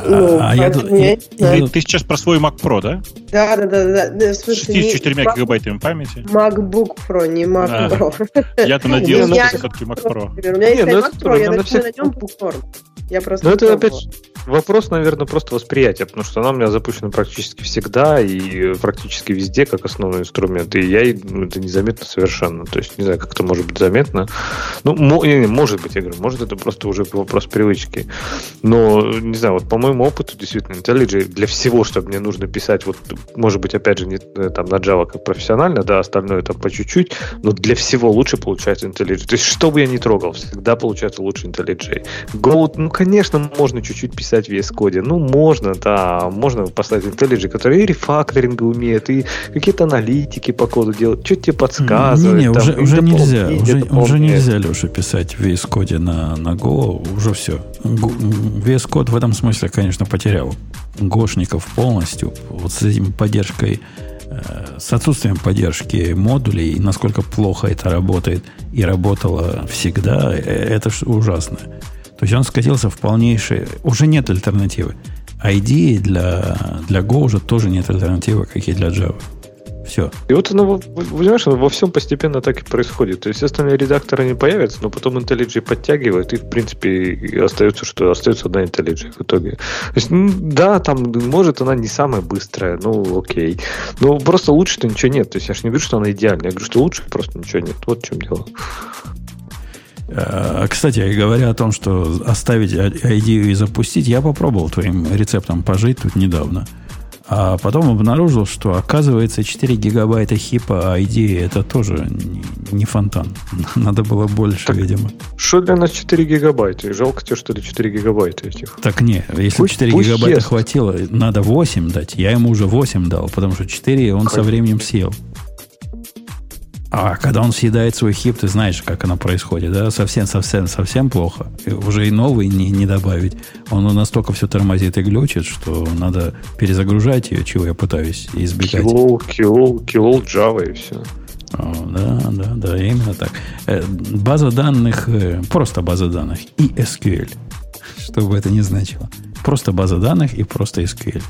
Ну, а я, я, я, ты сейчас про свой Mac Pro, да? Да, да, да. да. 64 не, гигабайтами памяти. MacBook Pro, не Mac а, Pro. Я-то надеялся, что все-таки Mac Pro. У меня есть ну Mac Pro, я даже на нем букторм. Я просто Но это опять вопрос, наверное, просто восприятия, потому что она у меня запущена практически всегда и практически везде как основной инструмент. И я ну, это незаметно совершенно. То есть, не знаю, как это может быть заметно. Ну, может быть, я говорю, может это просто уже вопрос привычки. Но, не знаю, вот по моему опыту, действительно, IntelliJ для всего, что мне нужно писать, вот, может быть, опять же, не э, там на Java как профессионально, да, остальное там по чуть-чуть, но для всего лучше получается IntelliJ. То есть, что бы я ни трогал, всегда получается лучше IntelliJ. Go, ну, конечно, можно чуть-чуть писать в VS Code. Ну, можно, да. Можно поставить IntelliJ, который и рефакторинг умеет, и какие-то аналитики по коду делать, что тебе подсказывает. Не, не, там, уже, уже нельзя. Уже, уже нельзя, Леша, писать в VS Code на, на Go. Уже все. VS Code в этом смысле, конечно, потерял гошников полностью. Вот с этим поддержкой э, с отсутствием поддержки модулей, насколько плохо это работает и работало всегда, э, это ужасно. То есть он скатился в полнейшее... Уже нет альтернативы. ID для, для Go уже тоже нет альтернативы, как и для Java. Все. И вот оно, понимаешь, оно во всем постепенно так и происходит. То есть остальные редакторы не появятся, но потом IntelliJ подтягивает, и в принципе остается, что остается одна IntelliJ в итоге. То есть, да, там, может, она не самая быстрая, ну, окей. Но просто лучше-то ничего нет. То есть я же не говорю, что она идеальная, я говорю, что лучше просто ничего нет. Вот в чем дело. А, кстати, говоря о том, что оставить идею и запустить, я попробовал твоим рецептом пожить тут недавно. А потом обнаружил, что оказывается 4 гигабайта хипа ID это тоже не, фонтан. (laughs) Надо было больше, так, видимо. Что для нас 4 гигабайта? Жалко тебе, что это 4 гигабайта этих. Так не, если пусть, 4 пусть гигабайта ест. хватило, надо 8 дать. Я ему уже 8 дал, потому что 4 он Конечно. со временем съел. А когда он съедает свой хип, ты знаешь, как оно происходит, да? Совсем, совсем, совсем плохо. И уже и новый не, не добавить. Он настолько все тормозит и глючит, что надо перезагружать ее, чего я пытаюсь избегать. Килол, килол, килол Java и все. О, да, да, да, именно так. Э, база данных, э, просто база данных и SQL. Что бы это ни значило. Просто база данных и просто SQL.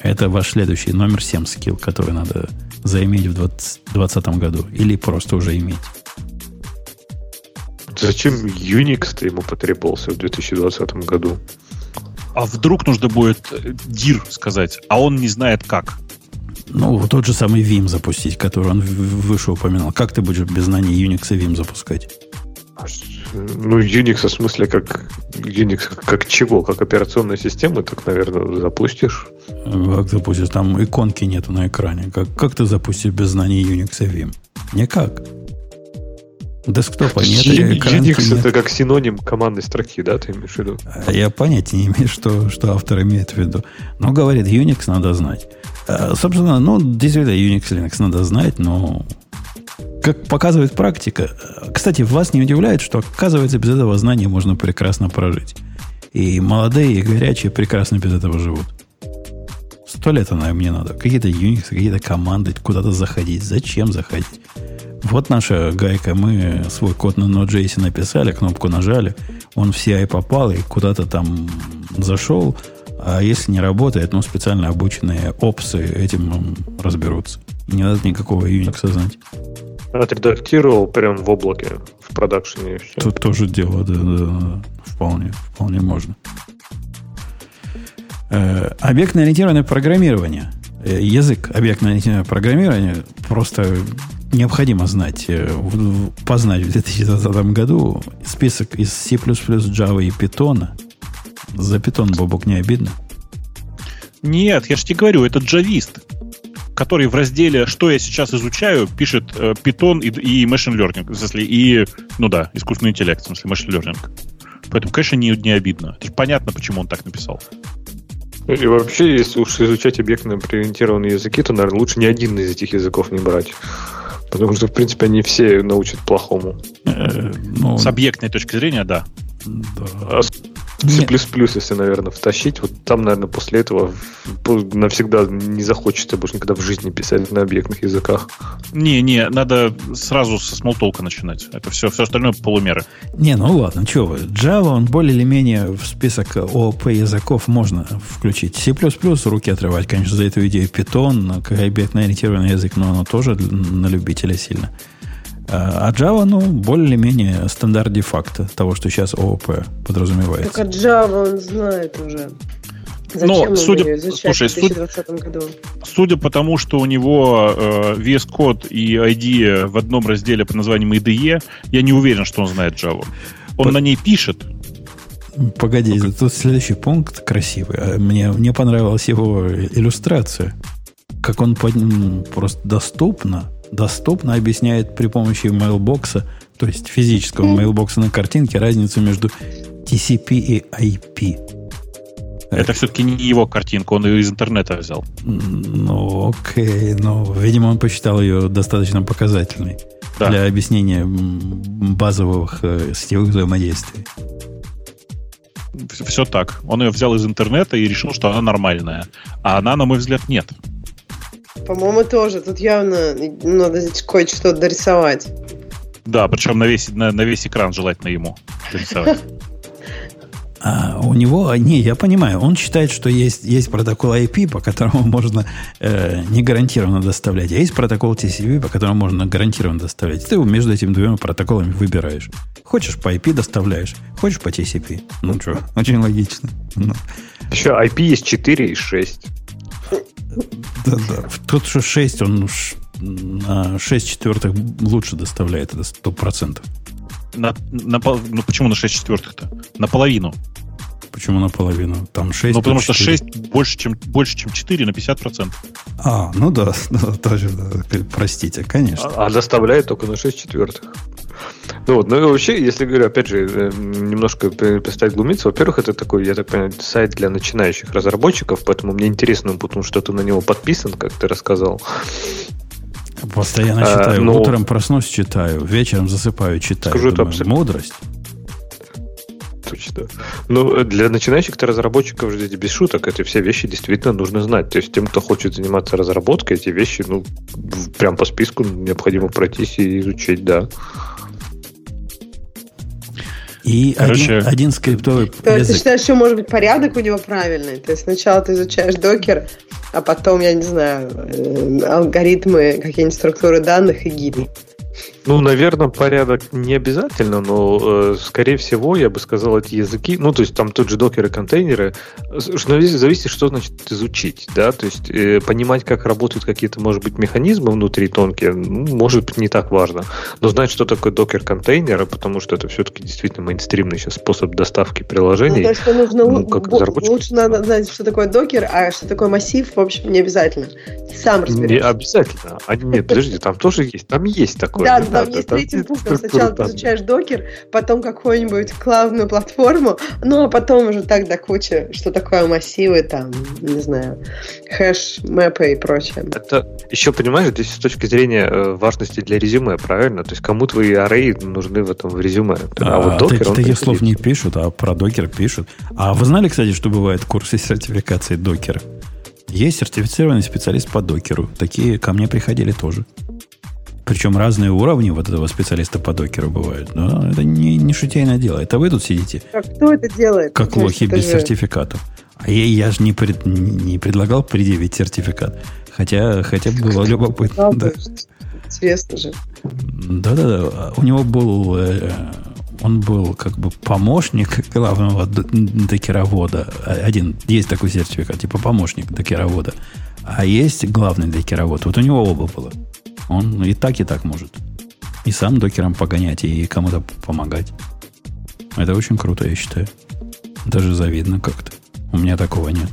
Это ваш следующий номер 7 скилл, который надо заиметь в 2020 году. Или просто уже иметь. Зачем Unix-то ему потребовался в 2020 году? А вдруг нужно будет dir э, сказать, а он не знает как? Ну, тот же самый Vim запустить, который он выше упоминал. Как ты будешь без знаний Unix и Vim запускать? Ну, Unix в смысле как Unix как чего? Как операционной системы, так, наверное, запустишь. Как запустишь? Там иконки нету на экране. Как, как ты запустишь без знаний Unix и Vim? Никак. Десктопа нет, Unix нет. это как синоним командной строки, да, ты имеешь в виду? А я понятия не имею, что, что автор имеет в виду. Но говорит, Unix надо знать. А, собственно, ну, действительно, Unix Linux надо знать, но как показывает практика, кстати, вас не удивляет, что, оказывается, без этого знания можно прекрасно прожить. И молодые, и горячие прекрасно без этого живут. Сто лет она мне надо. Какие-то Unix, какие-то команды, куда-то заходить. Зачем заходить? Вот наша гайка. Мы свой код на Node.js написали, кнопку нажали, он в CI попал и куда-то там зашел. А если не работает, ну, специально обученные опсы этим разберутся. Не надо никакого Unix знать. Отредактировал прям в облаке, в продакшене. Все. Тут тоже дело, да, да. Вполне, вполне можно. Э, объектно-ориентированное программирование. Э, язык объектно-ориентированного программирования просто необходимо знать, э, познать в 2020 году список из C++, Java и Python. За Python, Бобок, не обидно? Нет, я же тебе говорю, это джавист который в разделе «Что я сейчас изучаю» пишет э, Python и, и Machine Learning, в смысле, и, ну да, искусственный интеллект, в смысле, Machine Learning. Поэтому, конечно, не, не обидно. Это же понятно, почему он так написал. И вообще, если уж изучать объектно-ориентированные языки, то, наверное, лучше ни один из этих языков не брать. Потому что, в принципе, они все научат плохому. Э, ну, С объектной точки зрения, да. Да. А C++, если, наверное, втащить, вот там, наверное, после этого навсегда не захочется больше никогда в жизни писать на объектных языках. Не-не, надо сразу со смолтолка начинать. Это все, все остальное полумеры. Не, ну ладно, что вы. Java, он более или менее в список ООП языков можно включить. C++ руки отрывать, конечно, за эту идею. Python, как объектно-ориентированный язык, но оно тоже на любителя сильно. А Java, ну, более-менее стандарт де-факто того, что сейчас ООП подразумевается. Так а Java он знает уже. Зачем Но судя, слушай, в 2020 году? Судя по тому, что у него э, VS Code и ID в одном разделе под названием IDE, я не уверен, что он знает Java. Он по... на ней пишет. Погоди, ну, тут следующий пункт красивый. А мне, мне понравилась его иллюстрация. Как он под, просто доступно доступно объясняет при помощи mailbox а, то есть физического mailbox а на картинке, разницу между TCP и IP. Это все-таки не его картинка, он ее из интернета взял. Ну, окей, но, видимо, он посчитал ее достаточно показательной да. для объяснения базовых э, сетевых взаимодействий. Все так. Он ее взял из интернета и решил, что она нормальная. А она, на мой взгляд, нет. По-моему, тоже. Тут явно надо кое-что дорисовать. Да, причем на весь, на, на весь экран желательно ему дорисовать. А у него, не, я понимаю, он считает, что есть, есть протокол IP, по которому можно э, не гарантированно доставлять, а есть протокол TCP, по которому можно гарантированно доставлять. Ты между этими двумя протоколами выбираешь. Хочешь по IP доставляешь, хочешь по TCP. Ну что, очень логично. Ну. Еще IP есть 4 и 6. Да-да. Тот, что 6, он на 6 четвертых лучше доставляет, это 100%. На, на, ну почему на 6 четвертых-то? Наполовину. Почему наполовину? Там 6 Ну, потому что 4. 6 больше, чем, больше, чем 4 на 50%. А, ну да, (laughs) да, тоже, да, простите, конечно. А, а доставляет только на 6 четвертых. Ну вот, ну и вообще, если говорю, опять же, э, немножко перестать глумиться, во-первых, это такой, я так понимаю, сайт для начинающих разработчиков, поэтому мне интересно, потому что ты на него подписан, как ты рассказал. Постоянно А, читаю. ну- Утром проснусь, читаю. Вечером засыпаю, читаю. Скажу, это Думаю, абсолютно- Мудрость. Точно. Ну, для начинающих-то разработчиков же без шуток, эти все вещи действительно нужно знать. То есть тем, кто хочет заниматься разработкой, эти вещи, ну, прям по списку необходимо пройтись и изучить, да. И Короче- один, один скриптовый То есть ты язык. считаешь, что может быть порядок у него правильный? То есть сначала ты изучаешь докер, а потом, я не знаю, э, алгоритмы, какие-нибудь структуры данных и гиды. Ну, наверное, порядок не обязательно, но, э, скорее всего, я бы сказал, эти языки, ну, то есть там тот же докеры, контейнеры, зависит, что значит изучить, да, то есть э, понимать, как работают какие-то, может быть, механизмы внутри тонкие, ну, может быть, не так важно, но знать, что такое докер-контейнеры, потому что это все-таки действительно мейнстримный сейчас способ доставки Ну, приложений. то есть что нужно ну, как разработчик. лучше надо знать, что такое докер, а что такое массив, в общем, не обязательно. Сам Не разберешься. обязательно. А, нет, подожди, там тоже есть, там есть такое. Да, не там есть третий пункт. Сначала ты изучаешь докер, потом какую-нибудь клаудную платформу, ну а потом уже так до кучи, что такое массивы, там, не знаю, хэш, мэпы и прочее. Это еще, понимаешь, здесь с точки зрения э, важности для резюме, правильно? То есть кому твои array нужны в этом в резюме? А, вот А, докер, таки- он таких прикрепит. слов не пишут, а про докер пишут. А вы знали, кстати, что бывают курсы сертификации докера? Есть сертифицированный специалист по докеру. Такие ко мне приходили тоже. Причем разные уровни вот этого специалиста по докеру бывают. Но это не, не шутейное дело. Это вы тут сидите, А кто это делает? как есть лохи без же- сертификатов. А я, я же не, пред- не предлагал предъявить сертификат. Хотя, хотя было любопытно. Правда, да. Интересно же. Да-да-да. У него был... э, он был как бы помощник главного докеровода. Один, есть такой сертификат, типа помощник докеровода. А есть главный докеровод. Вот у него оба было. Он и так, и так может. И сам докером погонять, и кому-то помогать. Это очень круто, я считаю. Даже завидно как-то. У меня такого нет.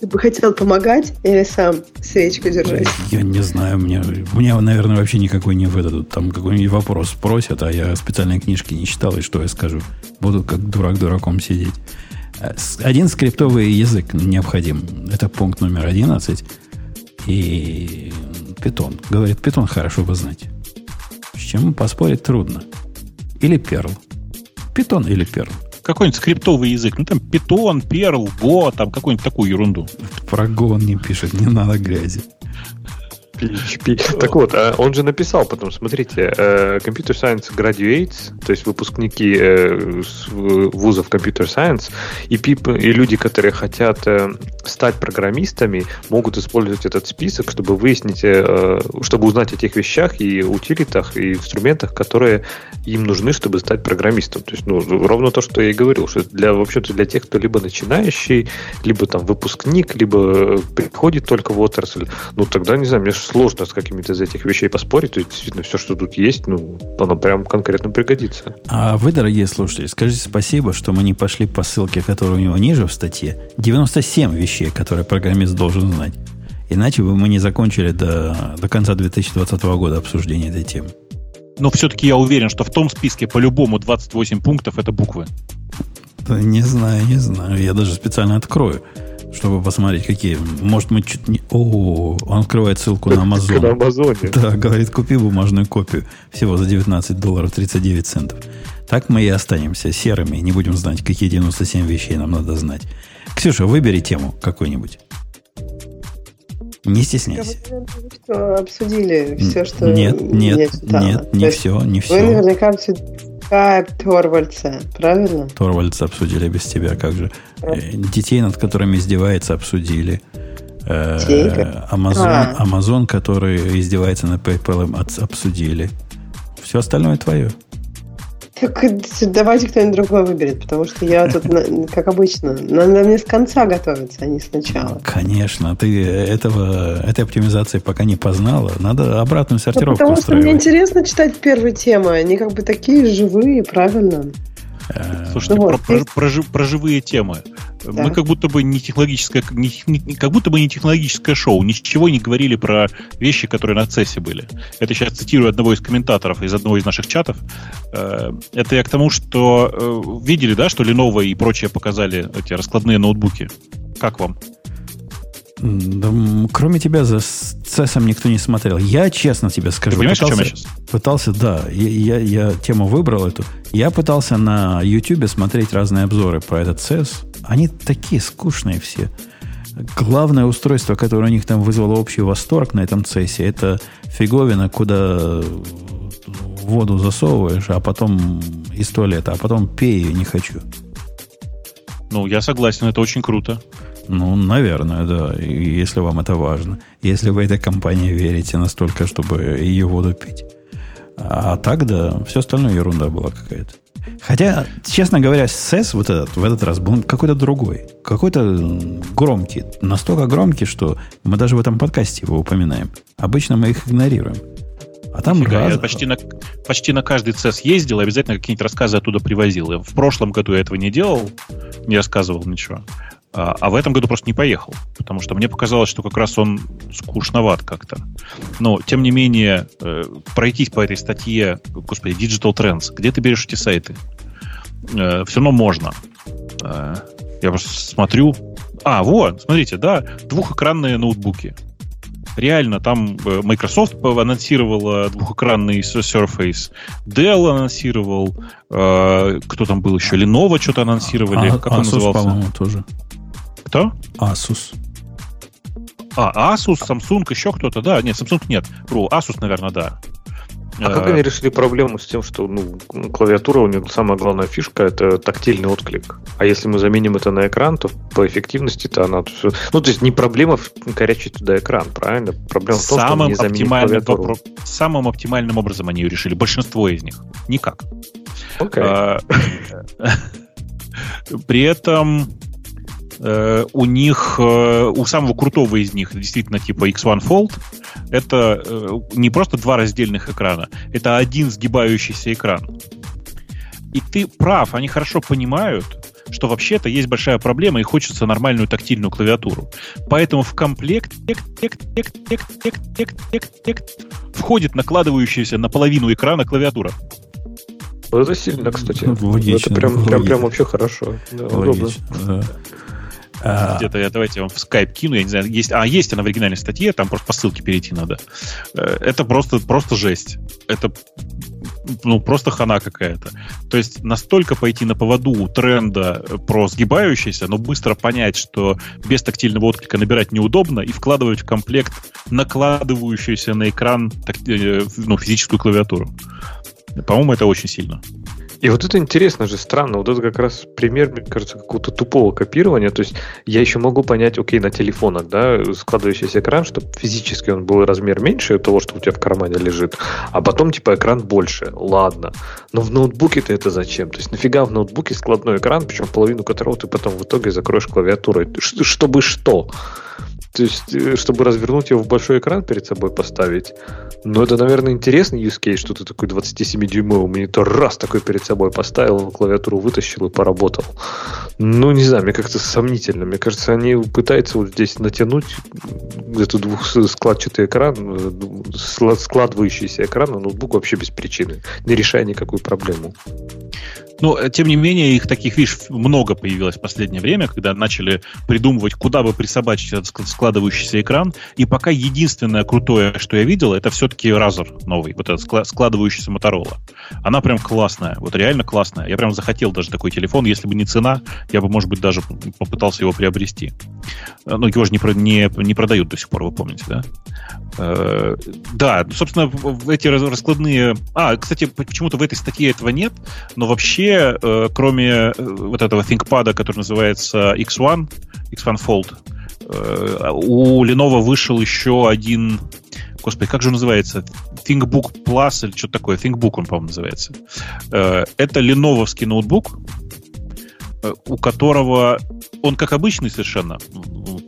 Ты бы хотел помогать или сам свечку держать? Я не знаю, мне, мне, наверное, вообще никакой не выдадут. Там какой-нибудь вопрос спросят, а я специальной книжки не читал, и что я скажу? Буду как дурак дураком сидеть. Э, Один скриптовый язык необходим. Это пункт номер 11. И питон. Говорит, питон хорошо бы знать. С чем поспорить трудно. Или перл. Питон или перл. Какой-нибудь скриптовый язык. Ну, там Python, Perl, Go, там какую-нибудь такую ерунду. Про Go он не пишет, не надо грязи. PHP. Так вот, а он же написал потом, смотрите, э, Computer Science Graduates, то есть выпускники э, вузов Computer Science, и, и люди, которые хотят э, стать программистами, могут использовать этот список, чтобы выяснить, чтобы узнать о тех вещах и утилитах, и инструментах, которые им нужны, чтобы стать программистом. То есть, ну, ровно то, что я и говорил, что для, вообще-то для тех, кто либо начинающий, либо там выпускник, либо приходит только в отрасль, ну, тогда, не знаю, мне сложно с какими-то из этих вещей поспорить. То есть, действительно, все, что тут есть, ну, оно прям конкретно пригодится. А вы, дорогие слушатели, скажите спасибо, что мы не пошли по ссылке, которая у него ниже в статье. 97 вещей, которые программист должен знать. Иначе бы мы не закончили до, до конца 2020 года обсуждения этой темы. Но все-таки я уверен, что в том списке по-любому 28 пунктов это буквы. Да Не знаю, не знаю. Я даже специально открою, чтобы посмотреть, какие. Может, мы чуть не... О, он открывает ссылку на (laughs) На Amazon. Амазоне. Да, говорит, купи бумажную копию всего за 19 долларов 39 центов. Так мы и останемся серыми, не будем знать, какие 97 вещей нам надо знать. Ксюша, выбери тему какую-нибудь. Не стесняйся. Что обсудили все, что Нет, нет, нет, не все, не Вы все. наверняка обсудили Skype Торвальца, правильно? Торвальдса обсудили без тебя, как же. Э, Детей, над которыми издевается, обсудили. Э? Amazon, А. Amazon, который издевается на PayPal, обсудили. Все остальное твое. Так э, давайте кто-нибудь другой выберет, потому что я тут, как обычно, надо мне с конца готовиться, а не сначала. Конечно, ты этого, этой оптимизации пока не познала. Надо обратную Ну, сортировку потому что мне интересно читать первые темы, они как бы такие живые, правильно? Э, Слушайте, ну, про, про, про, про живые темы. Да. Мы как будто бы не технологическое, не, не, как будто бы не технологическое шоу, ничего не говорили про вещи, которые на цессе были. Это сейчас цитирую одного из комментаторов из одного из наших чатов. Э, это я к тому, что видели, да, что Lenovo и прочее показали эти раскладные ноутбуки. Как вам? Да, кроме тебя за цесом никто не смотрел. Я честно тебе скажу. Ты понимаешь, пытался, о чем я сейчас? Пытался, да. Я, я, я тему выбрал эту. Я пытался на YouTube смотреть разные обзоры про этот CES. Они такие скучные все. Главное устройство, которое у них там вызвало общий восторг на этом CES, это фиговина, куда воду засовываешь, а потом из туалета, а потом пей ее не хочу. Ну, я согласен, это очень круто. Ну, наверное, да, если вам это важно. Если вы этой компании верите настолько, чтобы ее воду пить. А так, да, все остальное ерунда была какая-то. Хотя, честно говоря, SES вот этот, в этот раз был какой-то другой. Какой-то громкий. Настолько громкий, что мы даже в этом подкасте его упоминаем. Обычно мы их игнорируем. А там Нифига, раз... Я почти на, почти на каждый CES ездил, обязательно какие-нибудь рассказы оттуда привозил. В прошлом году я этого не делал, не рассказывал ничего. А, а в этом году просто не поехал, потому что мне показалось, что как раз он скучноват как-то. Но, тем не менее, э, пройтись по этой статье, господи, Digital Trends, где ты берешь эти сайты? Э, все равно можно. Э, я просто смотрю. А, вот, смотрите, да, двухэкранные ноутбуки. Реально, там Microsoft анонсировала двухэкранный Surface, Dell анонсировал, кто там был еще, Lenovo что-то анонсировали, а, как Asus, он назывался? по-моему, тоже. Кто? Asus. А, Asus, Samsung, еще кто-то, да. Нет, Samsung нет. Ру, Asus, наверное, да. А как они решили проблему с тем, что ну, клавиатура у них самая главная фишка это тактильный отклик. А если мы заменим это на экран, то по эффективности-то она все. Ну, то есть не проблема в корячить туда экран, правильно? Проблема в том, самым что не оптимальным, Самым оптимальным образом они ее решили. Большинство из них. Никак. Okay. А, (laughs) при этом Э, Э, у них, э, у самого крутого из них, действительно типа X1 Fold, это э, не просто два раздельных экрана, это один сгибающийся экран. И ты прав, они хорошо понимают, что вообще-то есть большая проблема и хочется нормальную тактильную клавиатуру. Поэтому в комплект входит накладывающаяся наполовину экрана клавиатура. Вот это сильно, кстати. Логично. Это прям, прям, прям вообще хорошо. Да, Логично, удобно. Да. А... Где-то я давайте я вам в скайп кину, я не знаю, есть, а есть она в оригинальной статье, там просто по ссылке перейти надо. Э, это просто, просто жесть. Это ну, просто хана какая-то. То есть настолько пойти на поводу тренда про сгибающийся, но быстро понять, что без тактильного отклика набирать неудобно и вкладывать в комплект накладывающуюся на экран так, э, ну, физическую клавиатуру. По-моему, это очень сильно. И вот это интересно же, странно. Вот это как раз пример, мне кажется, какого-то тупого копирования. То есть я еще могу понять, окей, на телефонах, да, складывающийся экран, чтобы физически он был размер меньше того, что у тебя в кармане лежит, а потом типа экран больше. Ладно. Но в ноутбуке-то это зачем? То есть нафига в ноутбуке складной экран, причем половину которого ты потом в итоге закроешь клавиатурой? Чтобы что? То есть, э, чтобы развернуть его в большой экран перед собой поставить. Но это, наверное, интересный use case, что ты такой 27-дюймовый монитор раз такой перед собой поставил, клавиатуру вытащил и поработал. Ну, не знаю, мне как-то сомнительно. Мне кажется, они пытаются вот здесь натянуть эту двухскладчатый экран, э, складывающийся экран на ноутбук вообще без причины, не решая никакую проблему. Но, э, тем не менее, их таких, видишь, много появилось в последнее время, когда начали придумывать, куда бы присобачить этот складывающийся экран. И пока единственное крутое, что я видел, это все-таки Razer новый, вот этот складывающийся Motorola. Она прям классная, вот реально классная. Я прям захотел даже такой телефон. Если бы не цена, я бы, может быть, даже попытался его приобрести. Э, но его же не, не, не продают до сих пор, вы помните, да? Э, да, собственно, эти раскладные... А, кстати, почему-то в этой статье этого нет, но вообще, э, кроме э, вот этого ThinkPad, который называется X1, X1 Fold, у Lenovo вышел еще один... Господи, как же он называется? ThinkBook Plus или что-то такое. ThinkBook он, по-моему, называется. Это леновский ноутбук, у которого он как обычный совершенно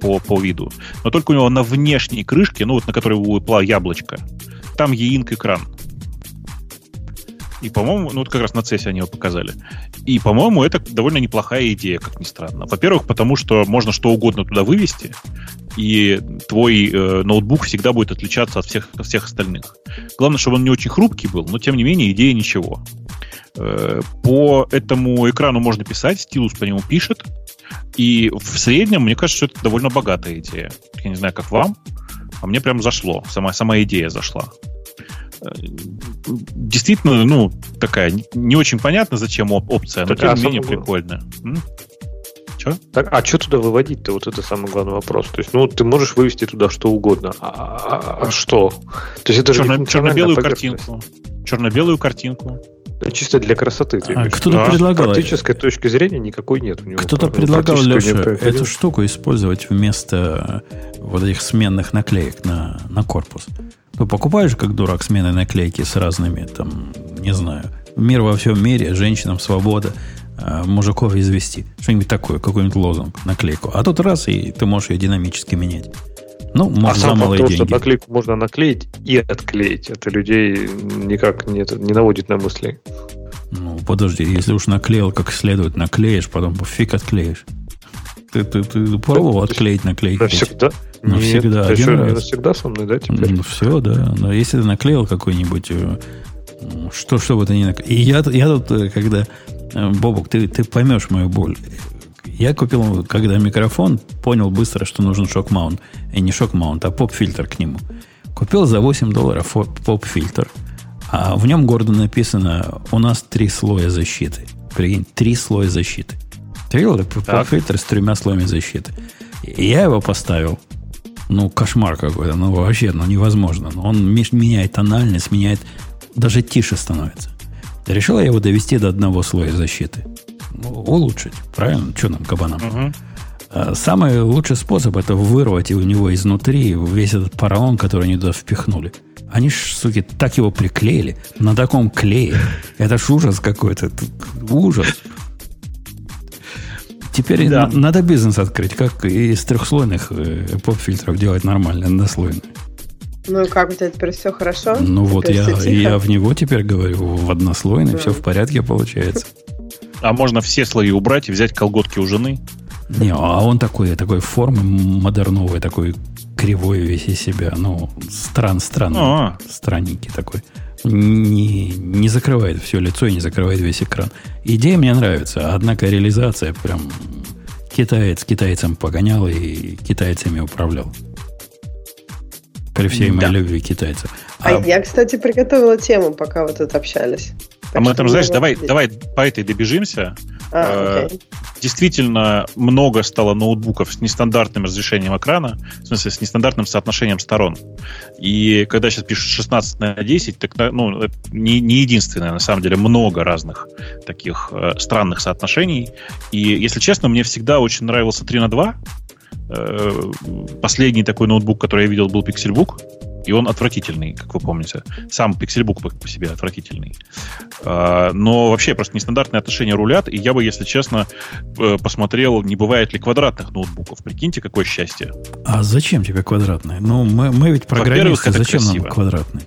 по, по виду, но только у него на внешней крышке, ну вот на которой у яблочко, там e-ink экран. И, по-моему, ну вот как раз на CES они его показали. И, по-моему, это довольно неплохая идея, как ни странно. Во-первых, потому что можно что угодно туда вывести, и твой э, ноутбук всегда будет отличаться от всех, от всех остальных. Главное, чтобы он не очень хрупкий был, но тем не менее идея ничего. Э, по этому экрану можно писать, стилус по нему пишет, и в среднем, мне кажется, что это довольно богатая идея. Я не знаю, как вам, а мне прям зашло. Сама, сама идея зашла. Э, действительно, ну, такая не очень понятно, зачем опция, но так, тем а не менее прикольная. Че? Так, а что туда выводить-то? Вот это самый главный вопрос. То есть, ну, ты можешь вывести туда что угодно. А, а, а, а что? То есть это Черно, черно-белую картинку. Черно-белую картинку. Чисто для красоты. А, кто-то да. предлагал. Практической точки зрения никакой нет у него. Кто-то предлагал, Леша, эту штуку использовать вместо вот этих сменных наклеек на, на корпус. Ну, покупаешь, как дурак, смены наклейки с разными, там, не знаю, мир во всем мире, женщинам свобода, мужиков извести. Что-нибудь такое, какой-нибудь лозунг, наклейку. А тут раз, и ты можешь ее динамически менять. Ну, может, а за малые того, деньги. что наклейку можно наклеить и отклеить. Это людей никак не, не наводит на мысли. Ну, подожди, если уж наклеил как следует, наклеишь, потом фиг отклеишь. Ты, ты, ты пробовал отклеить наклейки? Навсегда? Навсегда. Нет, Один раз. навсегда со мной, да, теперь? Ну, все, да. Но если ты наклеил какой-нибудь... Э, что, что бы ты ни наклеил... И я, я тут, э, когда... Э, Бобок, ты, ты поймешь мою боль. Я купил, когда микрофон, понял быстро, что нужен шок-маунт. И не шок-маунт, а поп-фильтр к нему. Купил за 8 долларов поп-фильтр. А в нем гордо написано, у нас три слоя защиты. Прикинь, три слоя защиты. Ты видел, поп-фильтр с тремя слоями защиты. И я его поставил. Ну, кошмар какой-то. Ну, вообще, ну, невозможно. Он меняет тональность, меняет... Даже тише становится. Решил я его довести до одного слоя защиты улучшить. Правильно? Что нам, кабанам? Угу. Самый лучший способ это вырвать у него изнутри весь этот поролон, который они туда впихнули. Они ж, суки, так его приклеили. На таком клее. Это ж ужас какой-то. Ужас. Теперь да. на, надо бизнес открыть, как из трехслойных э, поп-фильтров делать нормально, однослойные. Ну и как у тебя теперь все хорошо? Ну вот я, я в него теперь говорю, в однослойный, да. все в порядке получается. А можно все слои убрать и взять колготки у жены? Не, а он такой, такой формы модерновой, такой кривой весь из себя. Ну, стран, странный, А-а. странненький такой. Не, не закрывает все лицо и не закрывает весь экран. Идея мне нравится, однако реализация прям китаец китайцам погонял и китайцами управлял. При всей моей да. любви китайцев. А, а я, кстати, приготовила тему, пока вы тут общались. Так а мы там, знаешь, давай, давай по этой добежимся. А, окей. Действительно много стало ноутбуков с нестандартным разрешением экрана, в смысле, с нестандартным соотношением сторон. И когда сейчас пишут 16 на 10, так ну, не, не единственное, на самом деле, много разных таких э, странных соотношений. И, если честно, мне всегда очень нравился 3 на 2. Э, последний такой ноутбук, который я видел, был Pixelbook и он отвратительный, как вы помните. Сам Pixelbook по, себе отвратительный. А, но вообще просто нестандартные отношения рулят, и я бы, если честно, э, посмотрел, не бывает ли квадратных ноутбуков. Прикиньте, какое счастье. А зачем тебе квадратные? Ну, мы, мы ведь программисты, зачем красиво. нам квадратные?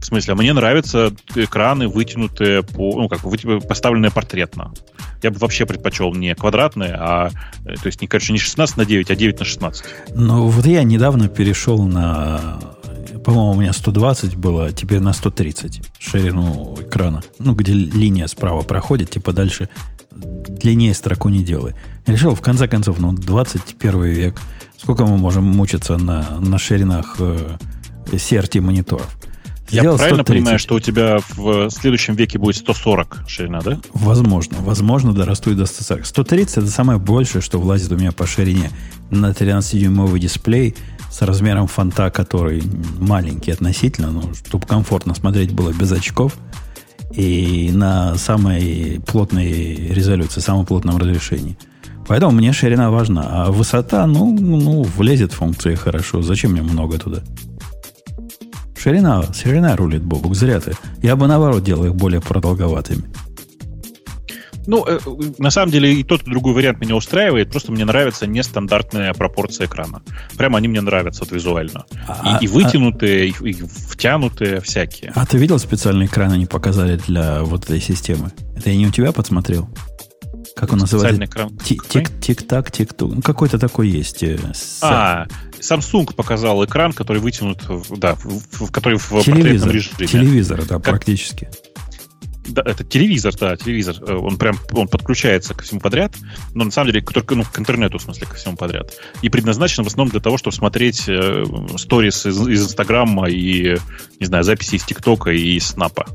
В смысле, а мне нравятся экраны, вытянутые, по, ну, как поставленные портретно. Я бы вообще предпочел не квадратные, а, э, то есть, не, короче, не 16 на 9, а 9 на 16. Ну, вот я недавно перешел на, по-моему, у меня 120 было, а теперь на 130 ширину экрана. Ну, где линия справа проходит, типа дальше длиннее строку не делай. Я решил, в конце концов, ну, 21 век, сколько мы можем мучиться на, на ширинах э, CRT мониторов? Я правильно 130. понимаю, что у тебя в следующем веке будет 140 ширина, да? Возможно. Возможно, дорасту до 140. 130 это самое большее, что влазит у меня по ширине на 13-дюймовый дисплей с размером фонта, который маленький относительно, но чтобы комфортно смотреть было без очков и на самой плотной резолюции, самом плотном разрешении. Поэтому мне ширина важна. А высота, ну, ну влезет функции хорошо. Зачем мне много туда? Ширина, ширина рулит, Бобук, зря ты. Я бы наоборот делал их более продолговатыми. Ну, э, на самом деле и тот, и другой вариант меня устраивает, просто мне нравится нестандартная пропорция экрана. Прямо они мне нравятся вот, визуально. А, и, и вытянутые, а, и, и втянутые всякие. А ты видел специальный экран они показали для вот этой системы? Это я не у тебя подсмотрел? Как он называется? экран. Тик-так, тик-тук. Ну, какой-то такой есть. Э, а, Samsung показал экран, который вытянут, да, в, в, который в телевизор, режиме. Телевизор, да, как, практически. Да, это телевизор, да, телевизор. Э, он прям он подключается ко всему подряд, но на самом деле только ну, к интернету, в смысле, ко всему подряд. И предназначен в основном для того, чтобы смотреть э, сторис из, из Инстаграма и, не знаю, записи из ТикТока и из Снапа.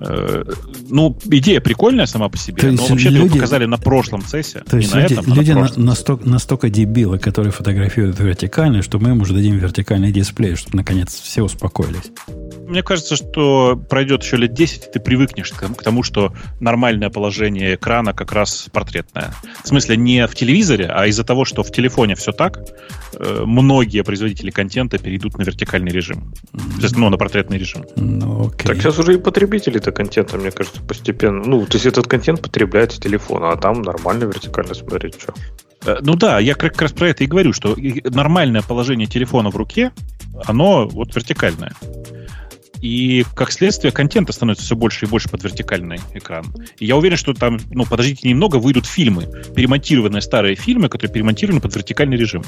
Ну, идея прикольная сама по себе, то но вообще люди, показали на прошлом цессе, то есть не люди, на этом, а люди на настолько, настолько дебилы, которые фотографируют вертикально, что мы им уже дадим вертикальный дисплей, чтобы наконец все успокоились. Мне кажется, что пройдет еще лет 10, и ты привыкнешь к тому, что нормальное положение экрана как раз портретное. В смысле, не в телевизоре, а из-за того, что в телефоне все так, э, многие производители контента перейдут на вертикальный режим. То есть, ну, на портретный режим. Ну, окей. Так сейчас уже и потребители это контента, мне кажется, постепенно. Ну, то есть этот контент потребляется с телефона, а там нормально вертикально смотреть, что. Э, ну да, я как раз про это и говорю, что нормальное положение телефона в руке, оно вот вертикальное. И, как следствие, контента становится все больше и больше под вертикальный экран. И я уверен, что там, ну, подождите немного, выйдут фильмы, перемонтированные старые фильмы, которые перемонтированы под вертикальный режим.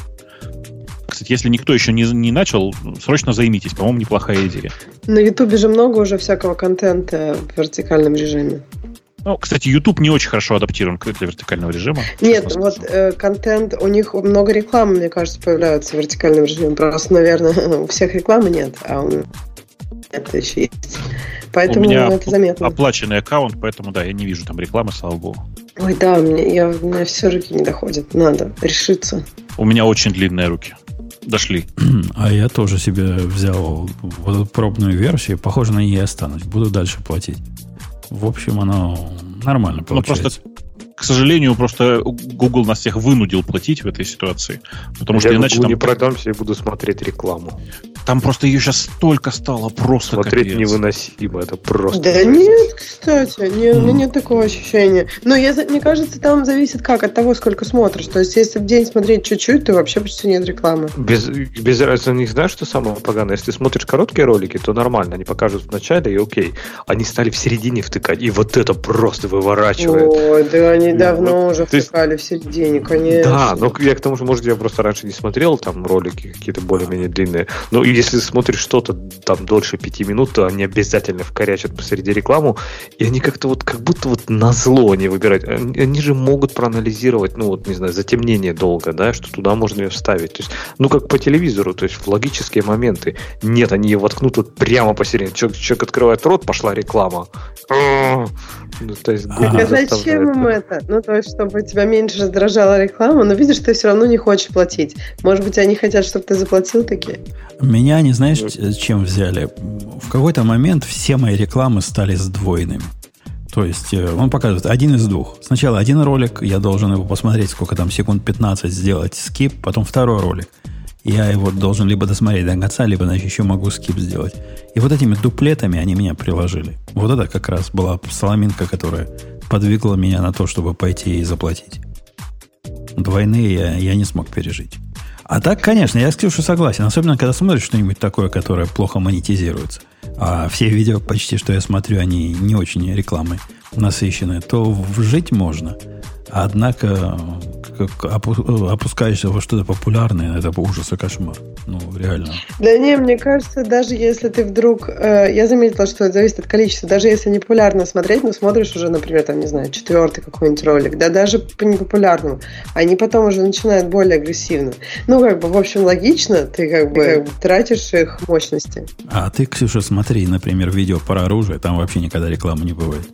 Кстати, если никто еще не, не начал, срочно займитесь. По-моему, неплохая идея. На Ютубе же много уже всякого контента в вертикальном режиме. Ну, кстати, YouTube не очень хорошо адаптирован для вертикального режима. Нет, вот э, контент, у них много рекламы, мне кажется, появляется в вертикальном режиме. Просто, наверное, (laughs) у всех рекламы нет, а у это еще есть. Поэтому у меня это заметно. оплаченный аккаунт, поэтому да, я не вижу там рекламы, слава богу. Ой, да, у меня, я, у меня все руки не доходят. Надо решиться. У меня очень длинные руки. Дошли. (clears throat) А я тоже себе взял вот эту пробную версию. Похоже, на ней останусь. Буду дальше платить. В общем, оно нормально получается. Ну, просто к сожалению, просто Google нас всех вынудил платить в этой ситуации. Потому я что иначе там... не продамся и буду смотреть рекламу. Там просто ее сейчас столько стало просто Смотреть капец. невыносимо, это просто... Да нет, кстати, не, mm. у меня нет такого ощущения. Но я, мне кажется, там зависит как, от того, сколько смотришь. То есть, если в день смотреть чуть-чуть, то вообще почти нет рекламы. Без, без разницы, них знаешь, что самое поганое? Если смотришь короткие ролики, то нормально, они покажут в начале и окей. Они стали в середине втыкать, и вот это просто выворачивает. Ой, да они давно ну, уже втыкали есть... в середине, конечно. Да, но я к тому же, может, я просто раньше не смотрел там ролики какие-то более-менее длинные. Но если смотришь что-то там дольше пяти минут, то они обязательно вкорячат посреди рекламу, и они как-то вот, как будто вот на зло они выбирают. Они, они же могут проанализировать, ну вот, не знаю, затемнение долго, да, что туда можно ее вставить. То есть, ну, как по телевизору, то есть в логические моменты. Нет, они ее воткнут вот прямо посередине. Человек, человек открывает рот, пошла реклама. Ну, то есть а зачем им это? Ну, то есть, чтобы тебя меньше раздражала реклама, но видишь, ты все равно не хочешь платить. Может быть, они хотят, чтобы ты заплатил такие? Меня не знаешь, чем взяли? В какой-то момент все мои рекламы стали сдвоенными. То есть э, он показывает один из двух. Сначала один ролик, я должен его посмотреть, сколько там секунд 15 сделать скип, потом второй ролик. Я его должен либо досмотреть до конца, либо значит, еще могу скип сделать. И вот этими дуплетами они меня приложили. Вот это как раз была соломинка, которая подвигла меня на то, чтобы пойти и заплатить. Двойные я, я не смог пережить. А так, конечно, я с Ксюшей согласен. Особенно, когда смотришь что-нибудь такое, которое плохо монетизируется. А все видео почти, что я смотрю, они не очень рекламой насыщенные, то жить можно. Однако, как опускаешься во что-то популярное, это ужас и кошмар. Ну, реально. Да не, мне кажется, даже если ты вдруг... Э, я заметила, что это зависит от количества. Даже если не популярно смотреть, но смотришь уже, например, там, не знаю, четвертый какой-нибудь ролик, да даже по непопулярному, они потом уже начинают более агрессивно. Ну, как бы, в общем, логично, ты как бы, как бы тратишь их мощности. А ты, Ксюша, смотри, например, видео про оружие, там вообще никогда рекламы не бывает.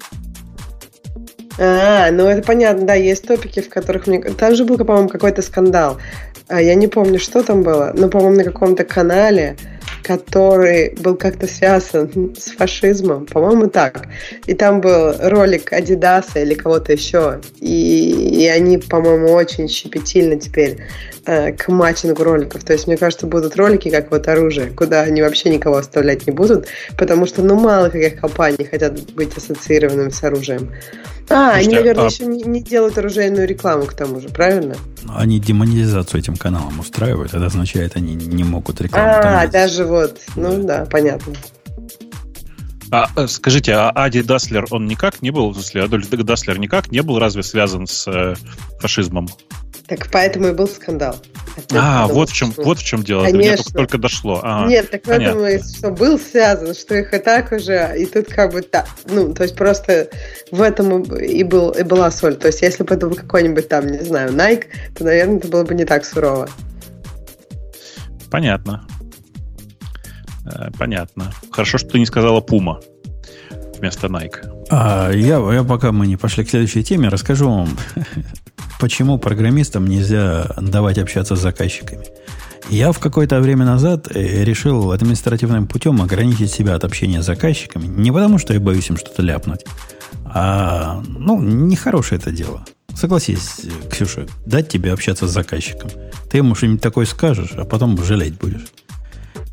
А, ну это понятно, да, есть топики, в которых мне... Там же был, по-моему, какой-то скандал. А, я не помню, что там было, но, по-моему, на каком-то канале, который был как-то связан с фашизмом, по-моему, так. И там был ролик Адидаса или кого-то еще. И, и они, по-моему, очень щепетильно теперь э, к матчингу роликов. То есть, мне кажется, будут ролики как вот оружие, куда они вообще никого оставлять не будут, потому что, ну, мало каких компаний хотят быть ассоциированными с оружием. А, они, Слушайте, наверное, а- еще не, не делают оружейную рекламу к тому же, правильно? Они демонетизацию этим каналом устраивают. Это означает, они не могут рекламу А, даже вот. Ну да, понятно. А, э, скажите, а Ади Даслер, он никак не был, в смысле, Адольф Даслер никак не был разве связан с э, фашизмом? Так поэтому и был скандал. Опять А, потому вот в чем, что- вот в чем дело. Конечно. только, только дошло. Ага. Нет, так в этом понятно. и что был связан, что их и так уже, и тут как бы так. Ну, то есть просто в этом и и был и была соль. То есть если бы это был какой-нибудь там, не знаю, Nike, то, наверное, это было бы не так сурово. Понятно. Э, Понятно. Хорошо, что ты не сказала Пума вместо Nike. А я, я пока мы не пошли к следующей теме, расскажу вам, почему программистам нельзя давать общаться с заказчиками. Я в какое-то время назад э, решил административным путем ограничить себя от общения с заказчиками. Не потому, что я боюсь им что-то ляпнуть, а, ну, нехорошее это дело. Согласись, Ксюша, дать тебе общаться с заказчиком. Ты ему что-нибудь такое скажешь, а потом жалеть будешь.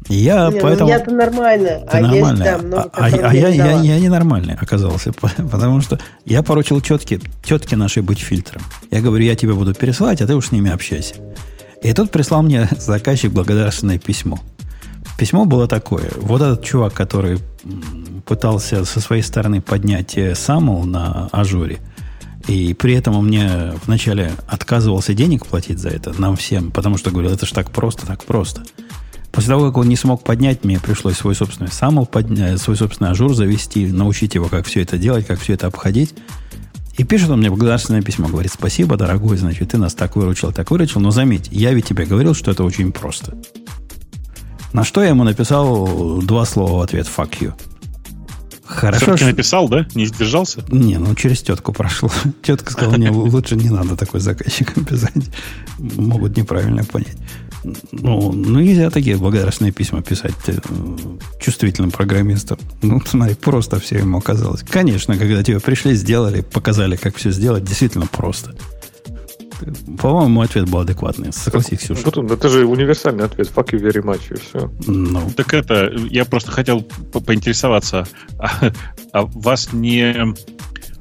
Я Не, ну, поэтому... я-то нормально, Ты а есть, нормальный. да, много, а, а- а я, не я, я ненормальный оказался, (laughs) потому что я поручил тетке, тетке нашей быть фильтром. Я говорю, я тебе буду пересылать, а ты уж с ними общайся. И тут прислал мне (laughs) заказчик благодарственное письмо. Письмо было такое. Вот этот чувак, который пытался со своей стороны поднять э, SAML на Azure, и при этом он мне вначале отказывался денег платить за это, нам всем, потому что говорил, это ж так просто, так просто. После того, как он не смог поднять, мне пришлось свой собственный SAML поднять, свой собственный Azure завести, научить его, как все это делать, как все это обходить. И пишет он мне благодарственное письмо, говорит, спасибо, дорогой, значит, ты нас так выручил, так выручил, но заметь, я ведь тебе говорил, что это очень просто. На что я ему написал два слова в ответ «fuck you». Хорошо, Все-таки что- написал, да? Не сдержался? не, ну через тетку прошло. (laughs) Тетка сказала, мне лучше не надо такой заказчикам (laughs) писать. Могут неправильно понять. Ну, ну, нельзя такие благодарственные письма писать э, чувствительным программистам. Ну, (laughs) смотри, просто все ему оказалось. Конечно, когда тебе пришли, сделали, показали, как все сделать, действительно просто. По-моему, ответ был адекватный. Согласись, Ксюша. Он, это же универсальный ответ. Fuck you very much, и все. Ну, Так это, я просто хотел по- поинтересоваться, а, а вас не,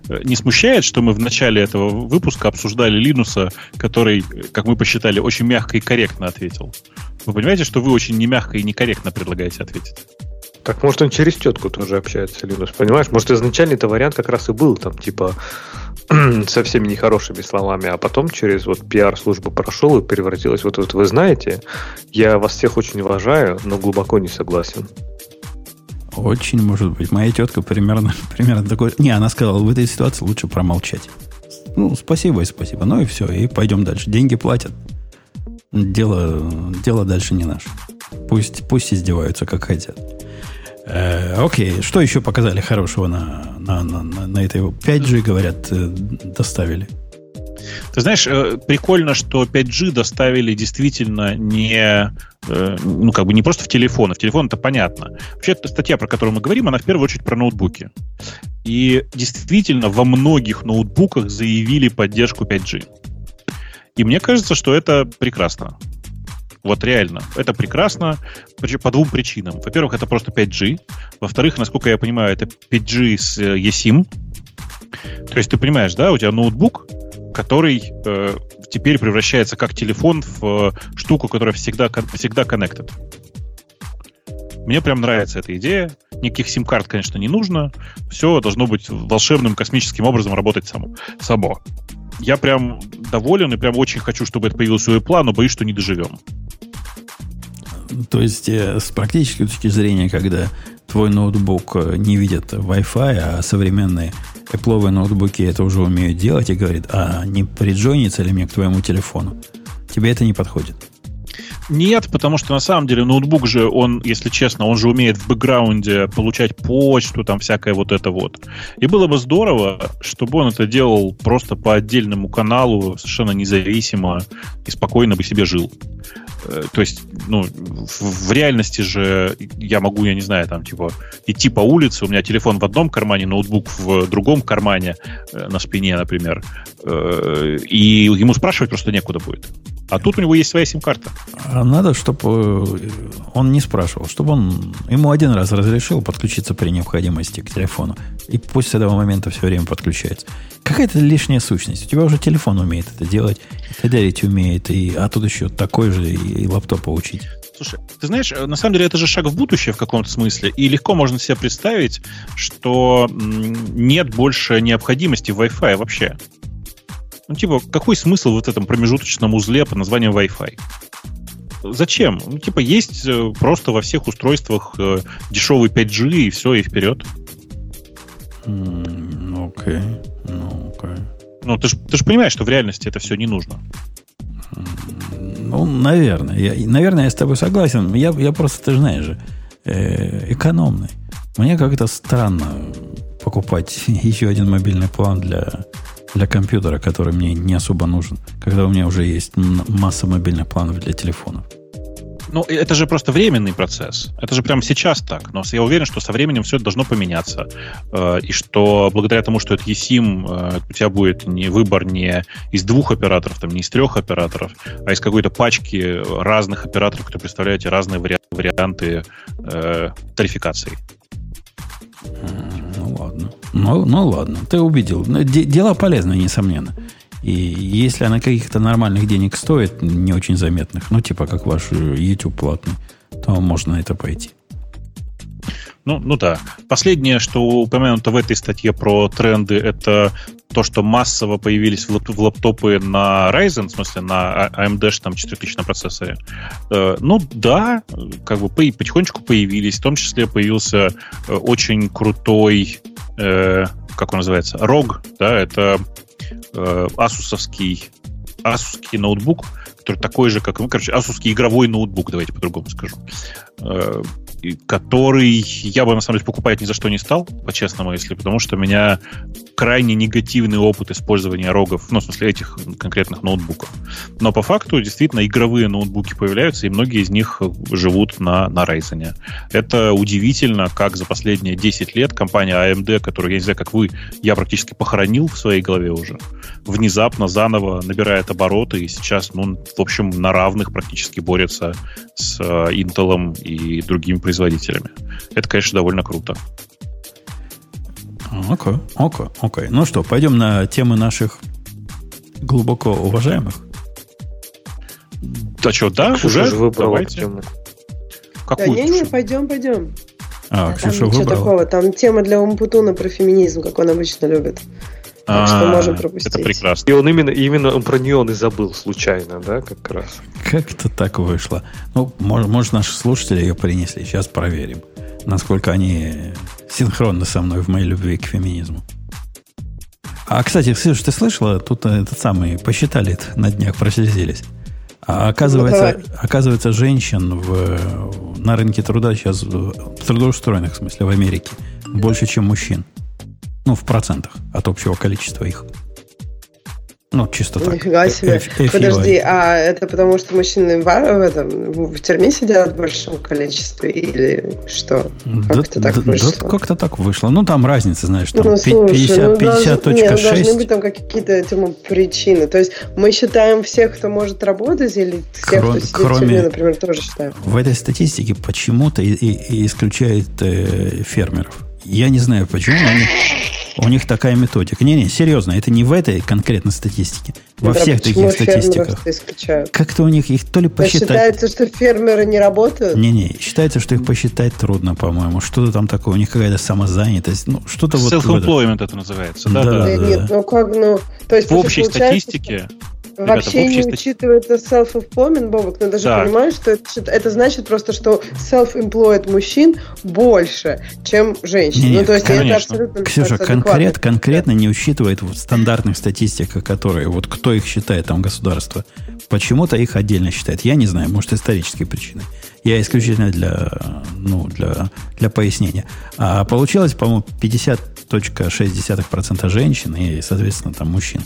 не смущает, что мы в начале этого выпуска обсуждали Линуса, который, как мы посчитали, очень мягко и корректно ответил? Вы понимаете, что вы очень не мягко и некорректно предлагаете ответить? Так может он через тетку тоже общается, Линус, понимаешь? Может изначально это вариант как раз и был там, типа, (clears throat) со всеми нехорошими словами, а потом через вот пиар-службу прошел и превратилось вот это. Вы знаете, я вас всех очень уважаю, но глубоко не согласен. Очень может быть. Моя тетка примерно, (laughs) примерно такой... Не, она сказала, в этой ситуации лучше промолчать. Ну, спасибо и спасибо. Ну и все, и пойдем дальше. Деньги платят. Дело, дело дальше не наше. Пусть, пусть издеваются, как хотят. Э, окей, что еще показали хорошего на, на, на, на, на этой... 5G, говорят, э, доставили. Ты знаешь, э, прикольно, что 5G доставили действительно не, э, ну, как бы не просто в телефоны. В телефон это понятно. Вообще, эта статья, про которую мы говорим, она в первую очередь про ноутбуки. И действительно, во многих ноутбуках заявили поддержку 5G. И мне кажется, что это прекрасно. Вот реально. Это прекрасно по двум причинам. Во-первых, это просто 5G. Во-вторых, насколько я понимаю, это 5G с э, eSIM. То есть ты понимаешь, да, у тебя ноутбук, который э, теперь превращается как телефон в э, штуку, которая всегда, всегда connected. Мне прям нравится эта идея. Никаких сим-карт, конечно, не нужно. Все должно быть волшебным космическим образом работать само. само. Я прям доволен и прям очень хочу, чтобы это появилось у Apple, но боюсь, что не доживем. То есть, э, с практической точки зрения, когда твой ноутбук э, не видит Wi-Fi, а современные Apple ноутбуки это уже умеют делать и говорит, а не приджойнится ли мне к твоему телефону? Тебе это не подходит. Нет, потому что на самом деле ноутбук же, он, если честно, он же умеет в бэкграунде получать почту, там всякое вот это вот. И было бы здорово, чтобы он это делал просто по отдельному каналу, совершенно независимо и спокойно бы себе жил. Э, То есть, ну, в, в реальности же я могу, я не знаю, там, типа, идти по улице, у меня телефон в одном кармане, ноутбук в другом кармане, э, на спине, например, э, и ему спрашивать просто некуда будет. А тут у него есть своя сим-карта. А надо, чтобы он не спрашивал, чтобы он ему один раз разрешил подключиться при необходимости к телефону. И пусть с этого момента все время подключается. Какая-то лишняя сущность. У тебя уже телефон умеет это делать, и умеет, и, а тут еще такой же и, и лаптоп получить. Слушай, ты знаешь, э, на самом деле это же шаг в будущее в каком-то смысле, и легко можно себе представить, что нет больше необходимости в Wi-Fi вообще. Ну, типа, какой смысл в вот этом промежуточном узле под названием Wi-Fi? Зачем? Ну, типа, есть э, просто во всех устройствах э, дешевый 5G, и все, и вперед. Ну, окей. Ну, окей. Ну, ты же ты ж понимаешь, что в реальности это все не нужно. Ну, наверное. Я, наверное, я с тобой согласен. Я, я просто, ты знаешь же, э, экономный. Мне как-то странно покупать (laughs) еще один мобильный план для, для компьютера, который мне не особо нужен, когда у меня уже есть масса мобильных планов для телефонов. Ну, это же просто временный процесс. Это же прямо сейчас так. Но я уверен, что со временем все должно поменяться. Э, и что благодаря тому, что это eSIM, э, у тебя будет не выбор не из двух операторов, там, не из трех операторов, а из какой-то пачки разных операторов, которые представляют разные варианты э, тарификации. Ну ладно. Ну, ну ладно, ты убедил. Дела полезные, несомненно. И если она каких-то нормальных денег стоит, не очень заметных, ну, типа как ваш YouTube платный, то можно на это пойти. Ну, ну да. Последнее, что упомянуто в этой статье про тренды, это то, что массово появились в, лап- в лаптопы на Ryzen, в смысле на AMD а, там 4000 на процессоре. Э, ну да, как бы потихонечку появились. В том числе появился э, очень крутой, э, как он называется, ROG, да, это э, асусовский асусский ноутбук, который такой же, как, ну, короче, асусский игровой ноутбук, давайте по-другому скажу. Э, который я бы, на самом деле, покупать ни за что не стал, по-честному, если, потому что у меня крайне негативный опыт использования рогов, ну, в смысле, этих конкретных ноутбуков. Но по факту, действительно, игровые ноутбуки появляются, и многие из них живут на, на Ryzen. Это удивительно, как за последние 10 лет компания AMD, которую, я не знаю, как вы, я практически похоронил в своей голове уже, внезапно заново набирает обороты, и сейчас, ну, в общем, на равных практически борется с э, Intel и другими производителями производителями. Это, конечно, довольно круто. Окей, окей, окей. Ну что, пойдем на темы наших глубоко уважаемых? Да что, да, Ксюша уже? выбрала Давайте. тему. Какую? Да не-не, пойдем, пойдем. А, а Ксюша там выбрала. такого, там тема для Умпутуна про феминизм, как он обычно любит. Так что можем пропустить. Это прекрасно. И он именно, именно он про нее он и забыл случайно, да, как раз. Как это так вышло? Ну, может, может, наши слушатели ее принесли. Сейчас проверим, насколько они синхронны со мной в моей любви к феминизму. А, кстати, Ксюш, ты слышала? Тут этот самый, посчитали на днях, прослезились. А оказывается, ну, оказывается, женщин в, на рынке труда сейчас, трудоустроенных, в смысле, в Америке, больше, чем мужчин. Ну, в процентах от общего количества их. Ну, чисто так. Нифига себе. F- F- Подожди, а это потому, что мужчины в, в, этом, в тюрьме сидят в большом количестве или что? Как да, так да, вышло? Да, как-то так вышло. Ну, там разница, знаешь, там ну, слушай, 50.6. Ну, 50 нет, ну, должны быть там какие-то этому причины. То есть мы считаем всех, кто может работать, или всех, Кро- кто сидит кроме, в тюрьме, например, тоже считаем? В этой статистике почему-то и, и, и исключают э, фермеров. Я не знаю почему, но они у них такая методика. Не-не, серьезно, это не в этой конкретной статистике. Во да, всех таких статистиках. Как-то у них их то ли посчитать... считается, что фермеры не работают? Не-не, считается, что их посчитать трудно, по-моему. Что-то там такое, у них какая-то самозанятость. Ну, что-то вот... Self-employment это называется. Да, да, да. Нет, ну как, ну... То есть, в общей статистике... Вообще Ребята, не учитывается self-employment, Бобок, но даже да. понимаешь, что это, это значит просто, что self-employed мужчин больше, чем женщин. Не, ну, то есть конечно. это абсолютно Ксюша, конкрет, конкретно не учитывает в стандартных статистиках, которые, вот кто их считает, там, государство. Почему-то их отдельно считает. Я не знаю, может, исторические причины. Я исключительно для, ну, для, для пояснения. А получилось, по-моему, 50.6% женщин и, соответственно, там мужчин.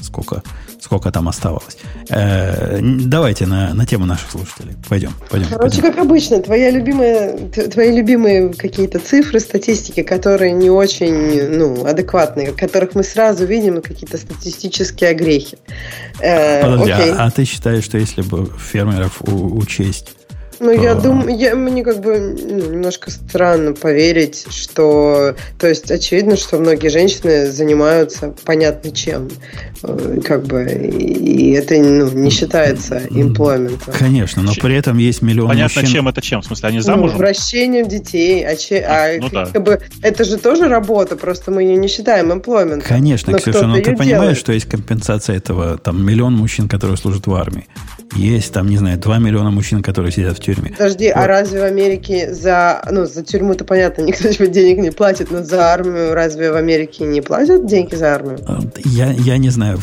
сколько, сколько там оставалось. Э, давайте на, на тему наших слушателей. Пойдем, пойдем. Короче, пойдем. как обычно, твоя любимая, твои любимые какие-то цифры, статистики, которые не очень ну, адекватные, которых мы сразу видим какие-то статистические огрехи. Э, Подожди, а, а ты считаешь, что если бы фермеров у, учесть ну, я думаю, я, мне как бы ну, немножко странно поверить, что... То есть, очевидно, что многие женщины занимаются понятно чем. Э, как бы, и это ну, не считается имплойментом. Конечно, но при этом есть миллион Понятно, мужчин... чем это чем? В смысле, они ну, замужем? Ну, вращением детей. А, че, а ну, как да. бы, это же тоже работа, просто мы ее не считаем имплойментом. Конечно, но Ксюша, но ты понимаешь, делает. что есть компенсация этого, там, миллион мужчин, которые служат в армии. Есть там, не знаю, 2 миллиона мужчин, которые сидят в тюрьме. Подожди, а вот. а разве в Америке за... Ну, за тюрьму-то понятно, никто тебе денег не платит, но за армию разве в Америке не платят деньги за армию? А, я, я не знаю,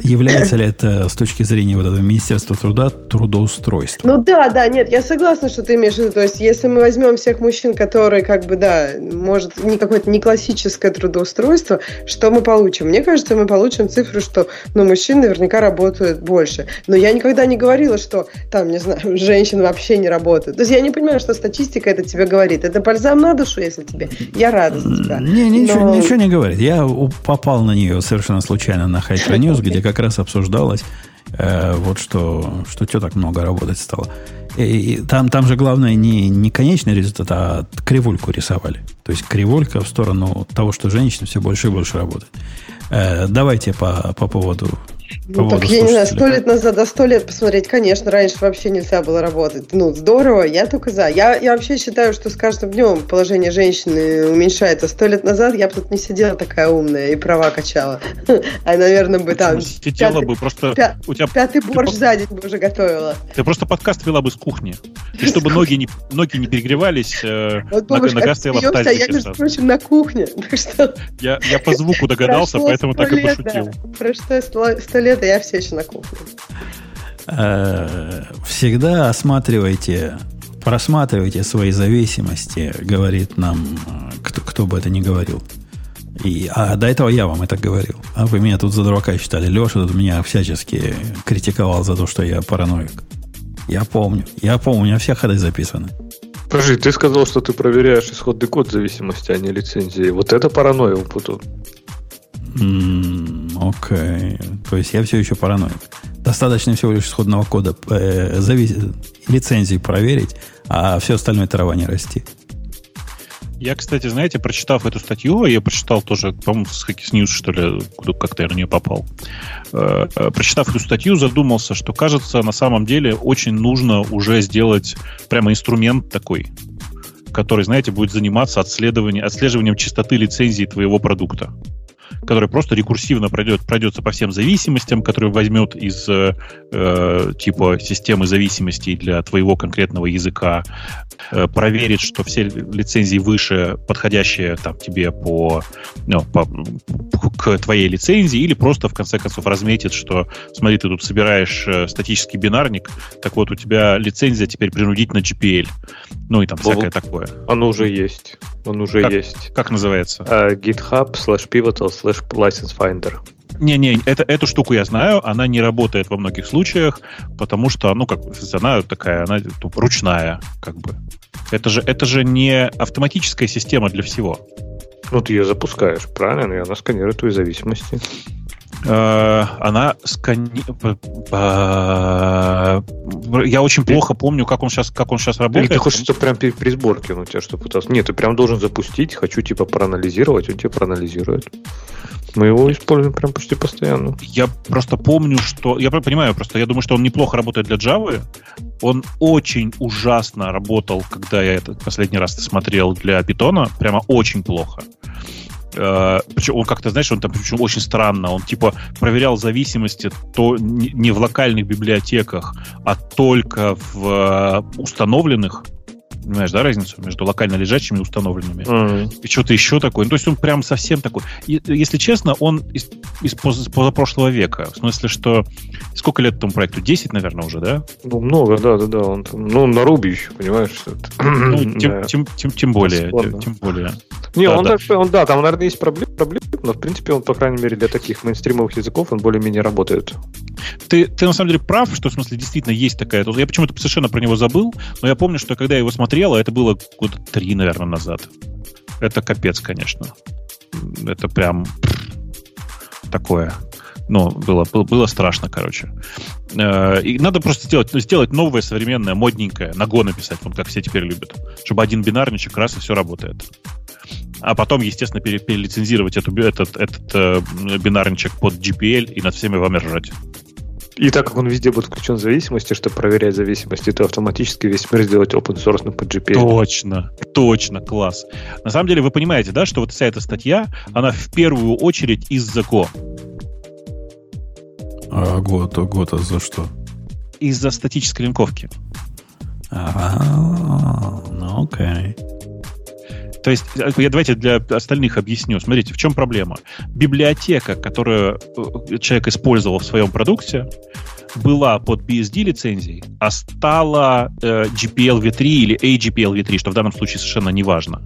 является ли это с точки зрения вот этого Министерства труда трудоустройства. Ну да, да, нет, я согласна, что ты имеешь в виду. То есть, если мы возьмем всех мужчин, которые, как бы, да, может, не какое-то не классическое трудоустройство, что мы получим? Мне кажется, мы получим цифру, что, ну, мужчин наверняка работают больше. Но я никогда не говорила, что там, не знаю, (laughs) женщин вообще не работают. То есть я не понимаю, что статистика это тебе говорит. Это бальзам на душу, если тебе. Я рада за тебя. Не, ничего, Но... ничего не говорит. Я попал на нее совершенно случайно на Hyper News, где как раз обсуждалось э, вот что, что что так много работать стало. И, и там, там же главное не, не конечный результат, а кривульку рисовали. То есть кривулька в сторону того, что женщины все больше и больше работают. Э, давайте по, по поводу ну, так я не знаю, сто лет назад, до сто лет посмотреть, конечно, раньше вообще нельзя было работать. Ну, здорово, я только за. Я, я вообще считаю, что с каждым днем положение женщины уменьшается. Сто лет назад я бы тут не сидела такая умная и права качала. (laughs) А, наверное, бы там... Сидела бы просто... У тебя... Пятый борщ за день бы уже готовила. Ты просто подкаст вела бы с кухни. И чтобы ноги не, ноги не перегревались, э, нога стояла в тазике. Я, между прочим, на кухне. (laughs) Что... я, я по звуку догадался, поэтому так и пошутил. Прошло сто лет, и я все еще на кухне. Э, всегда осматривайте, просматривайте свои зависимости, говорит нам э, кто, кто бы это ни говорил. И, а до этого я вам это говорил. А вы меня тут за дурака считали. Леша тут меня всячески критиковал за то, что я параноик. Я помню. Я помню, у меня все ходы записаны. Подожди, ты сказал, что ты проверяешь исходный код зависимости, а не лицензии. Вот это паранойя, Путун. Окей. Okay. То есть я все еще параноик. Достаточно всего лишь исходного кода э, завис... лицензии проверить, а все остальное трава не расти. Я, кстати, знаете, прочитав эту статью, я прочитал тоже, по-моему, с Hackis News, что ли, как-то я на нее попал. Э, прочитав эту статью, задумался, что, кажется, на самом деле очень нужно уже сделать прямо инструмент такой, который, знаете, будет заниматься отслеживанием, отслеживанием частоты лицензии твоего продукта который просто рекурсивно пройдет, пройдется по всем зависимостям, который возьмет из э, э, типа системы зависимостей для твоего конкретного языка, э, проверит, что все лицензии выше, подходящие там, тебе по, ну, по, к твоей лицензии, или просто в конце концов разметит, что смотри, ты тут собираешь э, статический бинарник, так вот у тебя лицензия теперь принудительно GPL. Ну и там Бол... всякое такое. Оно уже есть. Он уже как, есть. Как называется? Uh, GitHub slash pivotal slash license finder. Не-не, это, эту штуку я знаю, она не работает во многих случаях, потому что, ну, как она такая, она ручная, как бы. Это же, это же не автоматическая система для всего. Ну, ты ее запускаешь, правильно? И она сканирует твои зависимости. Э, она скани... Я очень плохо помню, как он сейчас, как он сейчас работает. Или ты хочешь, чтобы прям при, сборке ну, тебя что пытался? Нет, ты прям должен запустить, хочу типа проанализировать, он тебе проанализирует. Мы его используем прям почти постоянно. Я просто помню, что... Я понимаю, просто я думаю, что он неплохо работает для Java. Он очень ужасно работал, когда я это последний раз смотрел для Python. Прямо очень плохо. Э, причем он как-то, знаешь, он там причем очень странно. Он типа проверял зависимости то не в локальных библиотеках, а только в э, установленных. Понимаешь, да, разницу между локально лежащими и установленными? Mm-hmm. И что-то еще такое. Ну, то есть он прям совсем такой. И, если честно, он из, из позапрошлого века. В смысле, что сколько лет этому проекту? 10, наверное, уже, да? Ну, много, да, да, да. Он, ну, на Руби еще, понимаешь? Ну, (clears throat) тем, да. тем, тем, тем более. Тем, тем более. Не, Да, он, да. так- он, да, там, наверное, есть проблемы, проблемы, но, в принципе, он, по крайней мере, для таких мейнстримовых языков, он более-менее работает. Ты, ты на самом деле прав, что в смысле действительно есть такая. Я почему-то совершенно про него забыл, но я помню, что когда я его смотрел, а это было года три, наверное, назад. Это капец, конечно. Это прям такое. Ну, было, было, страшно, короче. Э, И надо просто сделать, сделать новое, современное, модненькое, на Go написать, вот как все теперь любят. Чтобы один бинарничек раз и все работает. А потом, естественно, пере- перелицензировать эту, этот, этот э, бинарничек под GPL и над всеми вами ржать. И так как он везде будет включен в зависимости, чтобы проверять зависимости, то автоматически весь мир сделать open source под GPL. Точно, точно, класс. На самом деле вы понимаете, да, что вот вся эта статья, она в первую очередь из-за Go. А год, а год, а за что? Из-за статической линковки. А, ну окей. То есть, э, я давайте для остальных объясню. Смотрите, в чем проблема? Библиотека, которую э, человек использовал в своем продукте, была под BSD лицензией, а стала э, GPL v3 или AGPL v3, что в данном случае совершенно не важно.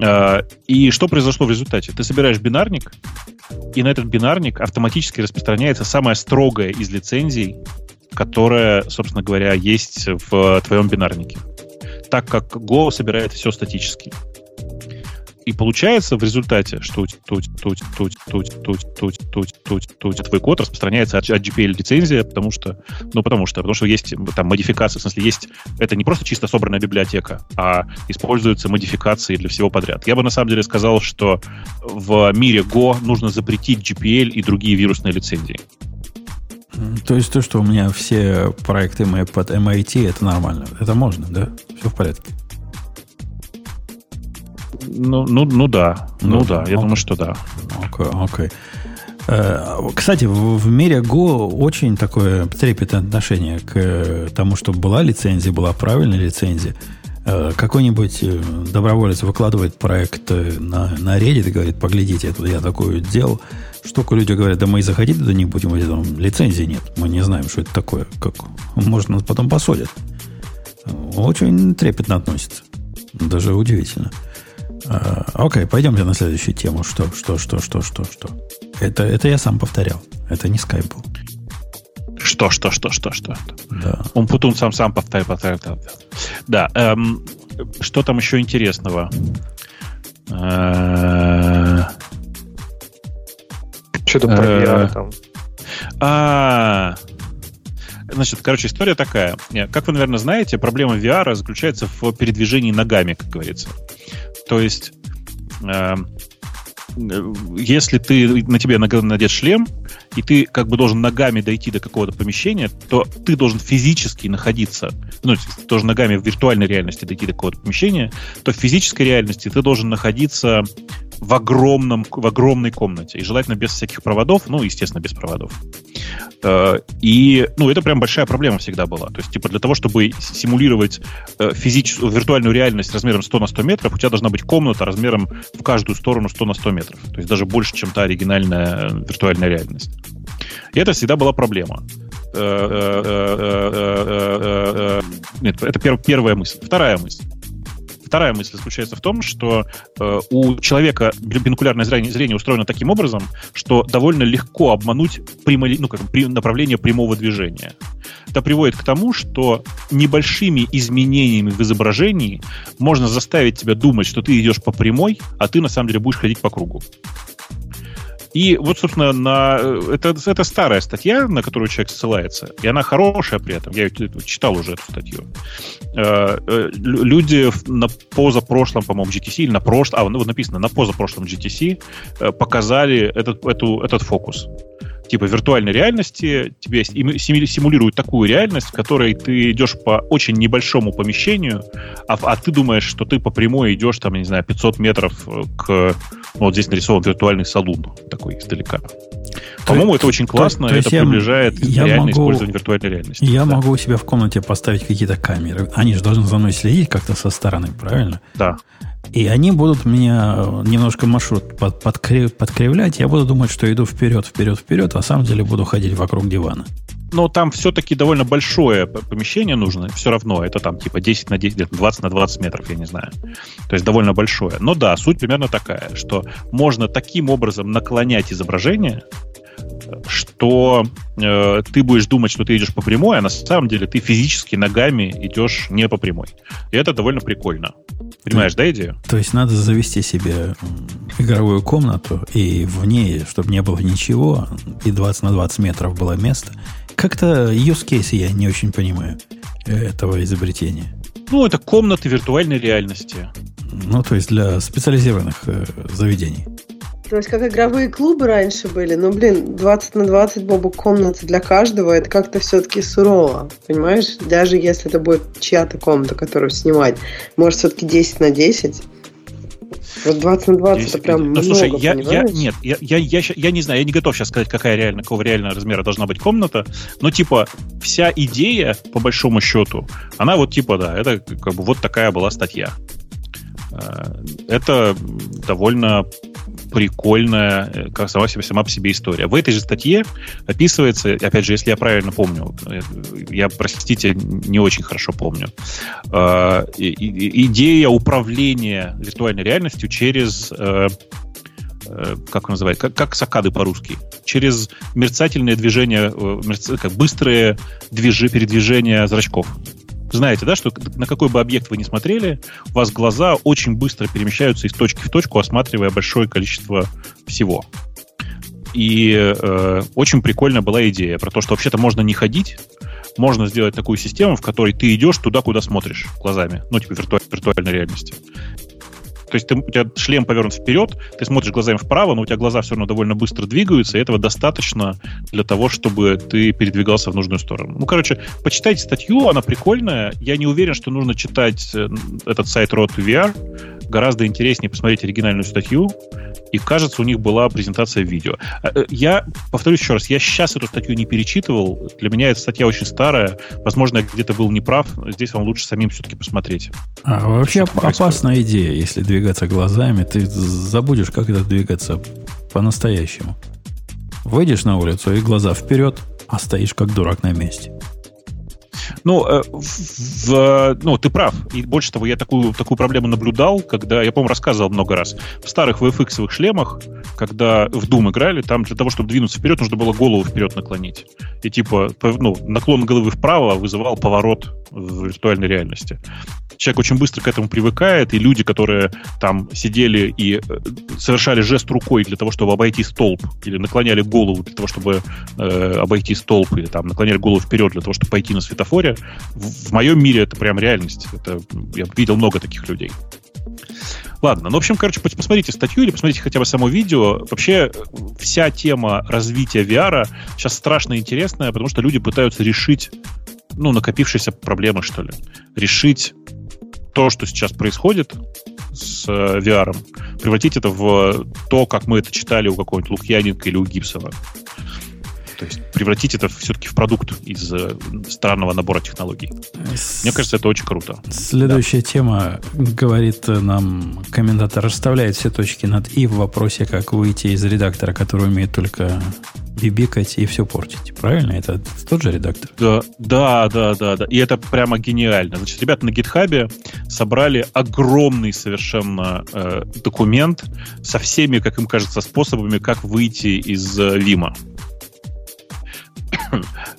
Э, и что произошло в результате? Ты собираешь бинарник, и на этот бинарник автоматически распространяется самая строгая из лицензий, которая, собственно говоря, есть в твоем бинарнике. Так как Go собирает все статически. И получается в результате, что твой код распространяется от, от GPL лицензия, потому что, ну, потому что, потому что есть там модификации, в смысле, есть, это не просто чисто собранная библиотека, а используются модификации для всего подряд. Я бы на самом деле сказал, что в мире Go нужно запретить GPL и другие вирусные лицензии. То есть то, что у меня все проекты мои под MIT, это нормально. Это можно, да? Все в порядке. Ну, ну, ну да, ну, Ну, да, я ну. думаю, что да. Окей, окей. Э, Кстати, в мире Go очень такое трепетное отношение к э, тому, чтобы была лицензия, была правильная лицензия. Э, Какой-нибудь доброволец выкладывает проект на, на Reddit и говорит, поглядите, это я такую делал. Штуку люди говорят, да мы и заходить туда не будем, или там лицензии нет. Мы не знаем, что это такое. Как, может, нас потом посадят. Очень трепетно относится. Даже удивительно. Окей, пойдемте на следующую тему. Что, что, что, что, что, что? Это, это я сам повторял. Это не скайп был. Что, что, что, что, что? Да. Он Путун сам сам повторял, повторял. повторял. Да. эм, что там еще интересного? Э, Что-то про Э, VR там. А, значит, короче, история такая. Э, Как вы, наверное, знаете, проблема VR заключается в передвижении ногами, как говорится. То есть, э, э, если ты на тебе надет шлем, и ты как бы должен ногами дойти до какого-то помещения, то ты должен физически находиться, ну, ты должен ногами в виртуальной реальности дойти до какого-то помещения, то в физической реальности ты должен находиться в огромном, в огромной комнате. И желательно без всяких проводов, ну, естественно, без проводов. Э, И, ну, это прям большая проблема всегда была. То есть, типа, для того, чтобы симулировать э, физическую, виртуальную реальность размером 100 на 100 метров, у тебя должна быть комната размером в каждую сторону 100 на 100 метров. То есть даже больше, чем та оригинальная э, виртуальная реальность. И это всегда была проблема. Э, э, э, Нет, это пер- первая мысль. Вторая мысль. Вторая мысль заключается в том, что э, у человека бин- бинокулярное зрение, зрение устроено таким образом, что довольно легко обмануть прямо- ну, как, при- направление прямого движения. Это приводит к тому, что небольшими изменениями в изображении можно заставить тебя думать, что ты идешь по прямой, а ты на самом деле будешь ходить по кругу. И вот, собственно, на... э, это, это старая статья, на которую человек ссылается, и она хорошая при этом. Я читал уже эту статью. Э, э, лю- Люди на позапрошлом, по-моему, GTC, или на прошлом, а, ну, вот написано, на позапрошлом GTC показали этот, эту, этот фокус. Типа виртуальной реальности тебе сим- симули- симулируют такую реальность, в которой ты идешь по очень небольшому помещению, а, а ты думаешь, что ты по прямой идешь, там, я не знаю, 500 метров э, к... ну, Вот здесь нарисован виртуальный салун такой издалека. По-моему, это очень то- классно, то есть это приближает я реальное могу- использование виртуальной реальности. Я да. могу у себя в комнате поставить какие-то камеры. Они же должны за мной следить как-то со стороны, правильно? Да. И они будут меня э, немножко маршрут под, подкре- подкривлять. Я буду думать, что иду вперед, вперед, вперед, а на самом деле буду ходить вокруг дивана. но там все-таки довольно большое помещение нужно, все равно, это там типа 10 на 10, 20 на 20 метров, я не знаю. То есть довольно большое. Но да, суть примерно такая, что можно таким образом наклонять изображение, что э, ты будешь думать, что ты идешь по прямой, а на самом деле ты физически ногами идешь не по прямой. И это довольно прикольно. Понимаешь, да, идею? То есть надо завести себе игровую комнату, и в ней, чтобы не было ничего, и 20 на 20 метров было место. Как-то use case я не очень понимаю этого изобретения. Ну, это комнаты виртуальной реальности. Ну, то есть для специализированных э, заведений. То есть, как игровые клубы раньше были, ну, блин, 20 на 20 бобок комнаты для каждого, это как-то все-таки сурово, понимаешь? Даже если это будет чья-то комната, которую снимать, может, все-таки 10 на 10. Вот 20 на 20 это прям ну, много, слушай, я, я, нет, я, я, я, я не знаю, я не готов сейчас сказать, какая реально, какого реального размера должна быть комната, но типа вся идея, по большому счету, она вот типа, да, это как бы вот такая была статья. Э, это довольно прикольная э, как сама, себе, сама по себе история. В этой же статье описывается, опять же, если я правильно помню, э, я, простите, не очень хорошо помню, идея управления виртуальной реальностью через как он называет, как, как сакады по-русски, через мерцательные движения, как быстрые движи, передвижения зрачков знаете, да, что на какой бы объект вы ни смотрели, у вас глаза очень быстро перемещаются из точки в точку, осматривая большое количество всего. И э, очень прикольная была идея про то, что вообще-то можно не ходить, можно сделать такую систему, в которой ты идешь туда, куда смотришь глазами, ну, типа вирту- виртуальной реальности. То есть ты, у тебя шлем повернут вперед, ты смотришь глазами вправо, но у тебя глаза все равно довольно быстро двигаются, и этого достаточно для того, чтобы ты передвигался в нужную сторону. Ну, короче, почитайте статью, она прикольная. Я не уверен, что нужно читать э, этот сайт Road VR. Гораздо интереснее посмотреть оригинальную статью. И, кажется, у них была презентация видео. А, э, я повторюсь еще раз, я сейчас эту статью не перечитывал. Для меня эта статья очень старая. Возможно, я где-то был неправ. Здесь вам лучше самим все-таки посмотреть. А вообще опасная идея, если двигаться глазами, ты забудешь, как это двигаться по-настоящему. Выйдешь на улицу и глаза вперед, а стоишь как дурак на месте. Ну, э, в, ну, ты прав. И больше того, я такую, такую проблему наблюдал, когда, я, по-моему, рассказывал много раз, в старых VFX шлемах, когда в Doom играли, там для того, чтобы двинуться вперед, нужно было голову вперед наклонить. И типа, ну, наклон головы вправо вызывал поворот в виртуальной реальности. Человек очень быстро к этому привыкает, и люди, которые там сидели и э, совершали жест рукой для того, чтобы обойти столб, или наклоняли голову для того, чтобы э, обойти столб, или там наклоняли голову вперед для того, чтобы пойти на светофоре, в, в моем мире это прям реальность. Это, я видел много таких людей. Ладно, ну, в общем, короче, посмотрите статью или посмотрите хотя бы само видео. Вообще, вся тема развития VR сейчас страшно интересная, потому что люди пытаются решить, ну, накопившиеся проблемы, что ли. Решить то, что сейчас происходит с э, VR, превратить это в то, как мы это читали у какого-нибудь Лукьяненко или у Гибсона. То есть превратить это все-таки в продукт из э, странного набора технологий. Мне кажется, это очень круто. Следующая да. тема, говорит нам комментатор, расставляет все точки над «и» в вопросе, как выйти из редактора, который умеет только бибикать и все портить. Правильно? Это тот же редактор? Да, да, да, да, да. И это прямо гениально. Значит, ребята на гитхабе собрали огромный совершенно э, документ со всеми, как им кажется, способами, как выйти из э, Вима.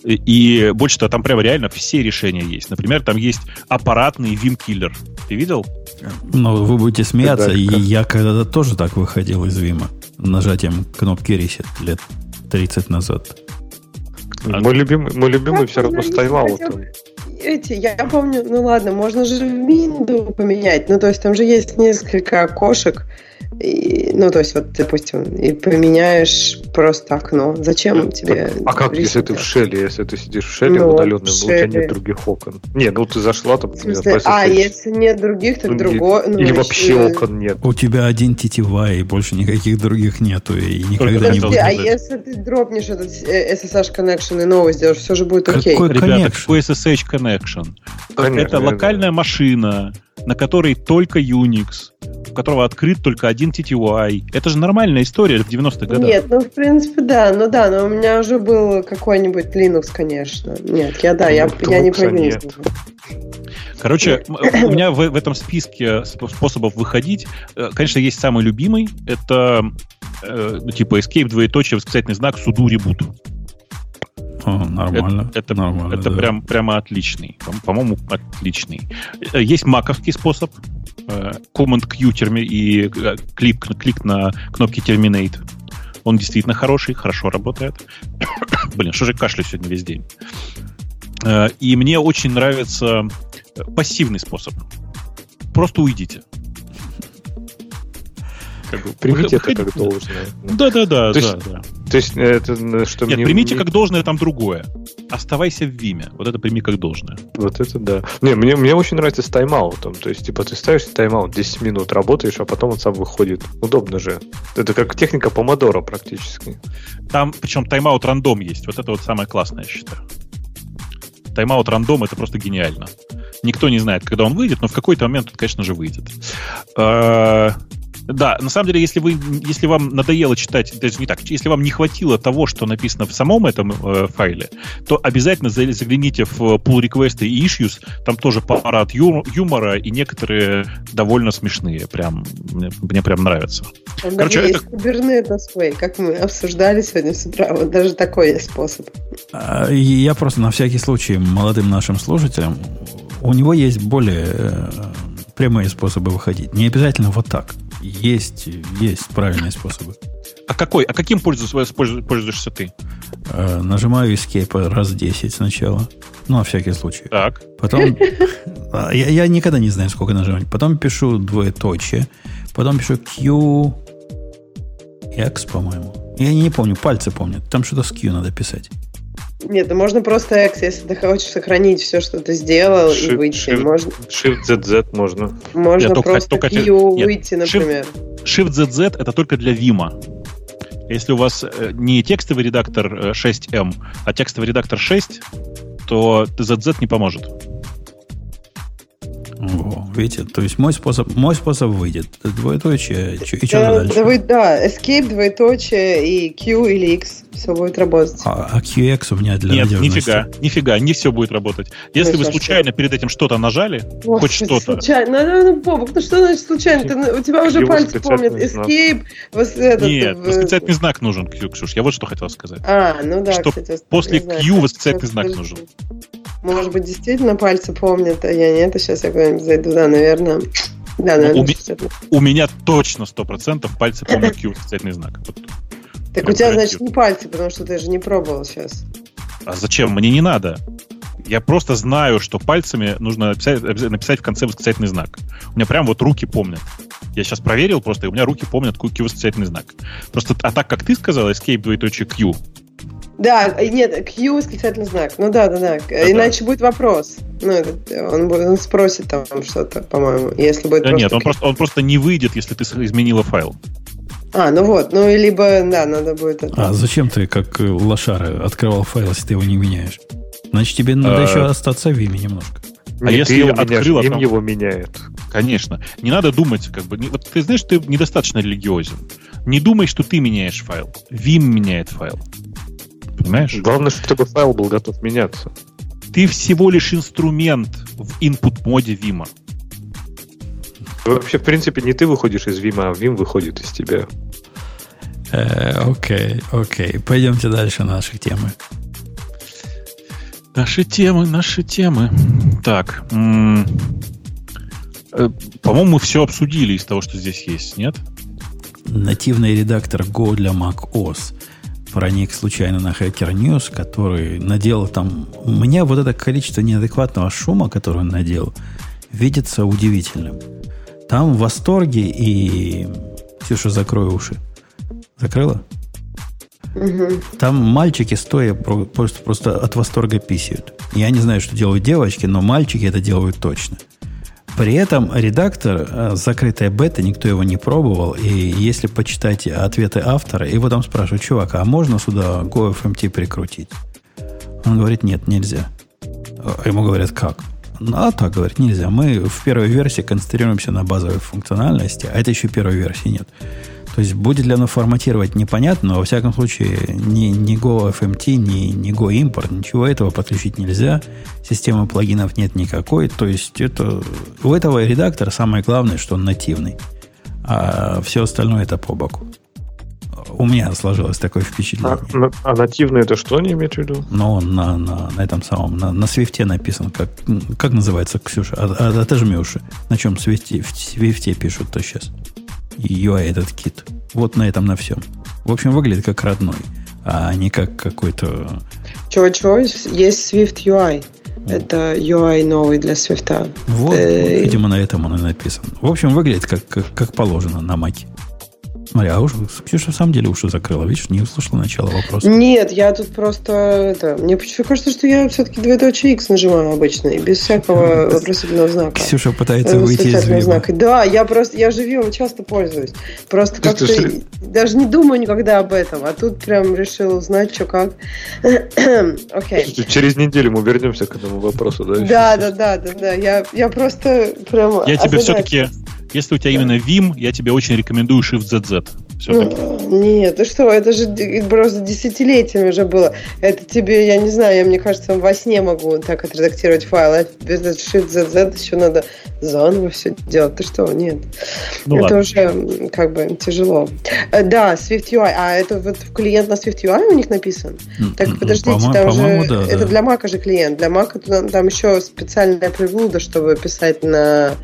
И больше того, там прямо реально все решения есть. Например, там есть аппаратный Vim-киллер. Ты видел? Ну, вы будете смеяться. И я когда-то тоже так выходил из Вима. Нажатием кнопки Reset лет 30 назад. Мой любимый, мой любимый все равно стоял. Эти, я помню, ну ладно, можно же Windows поменять. Ну, то есть там же есть несколько окошек, и, ну, то есть, вот, допустим, и поменяешь просто окно. Зачем тебе? А как, если ты в шеле, если ты сидишь в шеле ну, удаленном, в шеле. у тебя нет других окон? Не, ну ты зашла там, например, А, если нет других, так ну, другой. Ну, или вообще и... окон нет. У тебя один TTY, и больше никаких других нету, и никогда Подожди, не будет. А если ты дропнешь этот SSH connection и новый сделаешь, все же будет окей. Какой Ребята, какой SSH connection? Конечно, это локальная машина, на которой только Unix, у которого открыт только один TTY. Это же нормальная история в 90-х годах. Нет, ну в принципе да, ну да, но у меня уже был какой-нибудь Linux, конечно. Нет, я да, я, я не про Linux. Короче, у меня в, в этом списке способов выходить, э, конечно, есть самый любимый. Это э, ну, типа escape, двоеточие, восклицательный знак, суду ребут. О, нормально. Это, это, нормально, это да. прям, прямо отличный. По-моему, отличный. Э, Есть маковский способ. э, Command Q терми и э, клик, клик на кнопки Terminate. Он действительно хороший, хорошо работает. (coughs) Блин, что же кашлю сегодня весь день? И мне очень нравится пассивный способ. Просто уйдите. Как бы, Примите это как должное. Да, да, да, То да, есть да. То есть, это э, что Нет, мне- примите как должное там другое. Оставайся в Виме. Вот это прими как должное. Вот это да. Не, мне, мне очень нравится с тайм-аутом. То есть, типа, ты ставишь тайм-аут, 10 минут работаешь, а потом он сам выходит. Удобно же. Это как техника помодора практически. Там, причем тайм-аут рандом есть. Вот это вот самое классное, я считаю. Тайм-аут рандом это просто гениально. Никто не знает, когда он выйдет, но в какой-то момент он, конечно же, выйдет. Да, на самом деле, если вы, если вам надоело читать, даже не так, если вам не хватило того, что написано в самом этом э, файле, то обязательно за- загляните в pull request и issues, там тоже парад ю- юмора и некоторые довольно смешные, прям мне, мне прям нравится. Там Короче, даже это- есть Kubernetes Way, как мы обсуждали сегодня с утра. Вот даже такой есть способ. А, Я просто на всякий случай молодым нашим слушателям, у него есть более э, прямые способы выходить. Не обязательно вот так. Есть, есть правильные способы. А какой? А каким пользуешься, пользуешься, ты? Э, Нажимаю Escape раз 10 сначала. Ну, на всякий случай. Так. Потом... (laughs) А, я, я никогда не знаю, сколько нажимать. Потом пишу двоеточие. Потом пишу Q... X, по-моему. Я не помню, пальцы помнят. Там что-то с Q надо писать. Нет, ну можно просто X, если ты хочешь сохранить все, что ты сделал, и Shift- выйти. Shift- Можно, Shift ZZ можно. можно Нет, только- просто только Q нет, выйти, например. Shift-ZZ это только для Vim. Если у вас э, не текстовый редактор э, 6M, а текстовый редактор 6, то ZZ не поможет. Во, видите, то есть мой способ, мой способ выйдет. Двоеточие, и что Да, дальше? да, вы- да, Escape, двоеточие и Q или X. Все будет работать. А, а QX у меня для Нет, надежности. нифига, нифига, не все будет работать. Если Ну, вы сейчас случайно перед этим что-то нажали, хоть Господи, что-то, Случайно. Ну, ну, Бобок, ну что значит случайно? Ты, у тебя уже Его пальцы помнят. специальный знак. Escape. вос- этот, нет, в- восклицательный знак нужен, Ксю- Ксюш, я вот что хотел сказать. А, ну да, Что кстати, после Q восклицательный знак нужен. Может быть, действительно пальцы помнят, а я нет, а сейчас я куда-нибудь зайду, да, наверное. Да, наверное, у ми-. У меня точно 100% пальцы помнят Q восклицательный знак. Вот. Так у прям тебя, гарантирую. значит, не пальцы, потому что ты же не пробовал сейчас. А зачем? Мне не надо. Я просто знаю, что пальцами нужно написать, написать в конце восклицательный знак. У меня прям вот руки помнят. Я сейчас проверил просто, и у меня руки помнят Q восклицательный знак. Просто, а так, как ты сказал, escape двоеточие Q, Да, и нет, Q восклицательный знак. Ну да, да, да. Да-да. Иначе будет вопрос. Ну, он, он спросит там что-то, по-моему, если будет Да просто... нет, он Q. просто, он просто не выйдет, если ты изменила файл. А, ну вот, ну, либо, да, надо будет это. А зачем ты, как э, лошара, открывал файл, если ты его не меняешь? Значит, тебе надо А. еще остаться в Виме немножко. А Нет, если ты его открыл, меняешь, а им там- его меняет. Конечно. Не надо думать, как бы. Вот ты знаешь, ты недостаточно религиозен. Не думай, что ты меняешь файл. Vim меняет файл. Понимаешь? Главное, чтобы файл был готов меняться. Ты всего лишь инструмент в input моде Vim. Вообще, в принципе, не ты выходишь из Вима, а Вим выходит из тебя. Э, Окей, окей. Пойдемте дальше на наши темы. Наши темы, наши темы. Так. э, По-моему, мы все обсудили из того, что здесь есть, нет? Нативный редактор Go для Mac OS проник случайно на Hacker News, который наделал там... Мне вот это количество неадекватного шума, который он наделал, видится удивительным. Там в восторге и... Ксюша, закрой уши. Закрыла? Там мальчики стоя про- просто, просто от восторга писают. Я не знаю, что делают девочки, но мальчики это делают точно. При этом редактор, э, закрытая бета, никто его не пробовал. И если почитать ответы автора, его там спрашивают, чувак, а можно сюда GoFMT прикрутить? Он говорит, нет, нельзя. А Ему говорят, как? А так говорить нельзя. Мы в первой версии концентрируемся на базовой функциональности, а это еще первой версии нет. То есть будет ли оно форматировать, непонятно, но во всяком случае ни, ни Go FMT, ни, ни Go Import, ничего этого подключить нельзя. Системы плагинов нет никакой. То есть это, у этого редактора самое главное, что он нативный. А все остальное это по боку. У меня сложилось такое впечатление. А, а нативный это что не имеет в виду? Он на, на, на этом самом, на, на свифте написан. Как, как называется, Ксюша? А, а, отожми уши. На чем свифте, в свифте пишут-то сейчас? UI этот кит. Вот на этом на всем. В общем, выглядит как родной, а не как какой-то... Чего-чего? Есть Swift UI. Это UI новый для Swift. Вот, э... вот, видимо, на этом он и написан. В общем, выглядит как, как, как положено на маке. Смотри, а уж Ксюша в самом деле уши закрыла. Видишь, не услышала начало вопроса. Нет, я тут просто... Это, мне почему кажется, что я все-таки двоеточие X нажимаю обычно, и без всякого вопросительного знака. Ксюша пытается выйти из Вима. Знака. Да, я просто... Я же Вимом часто пользуюсь. Просто как-то... Даже не думаю никогда об этом. А тут прям решил узнать, что как. (clears throat) Окей. Через неделю мы вернемся к этому вопросу, да? Да, да, да, да, да. Я, я просто прям... Я тебе все-таки если у тебя именно Vim, я тебе очень рекомендую Shift-ZZ. Все-таки. Нет, ты что, это же просто десятилетиями уже было. Это тебе, я не знаю, я, мне кажется, во сне могу так отредактировать файл. А без Shift-ZZ еще надо заново все делать. Ты что, нет. Ну, это ладно. уже как бы тяжело. Э, да, Swift UI. А это вот клиент на Swift UI у них написан? Так, подождите, по там же... Да, это да. для Mac же клиент. Для Mac там еще специальная приблуда, чтобы писать на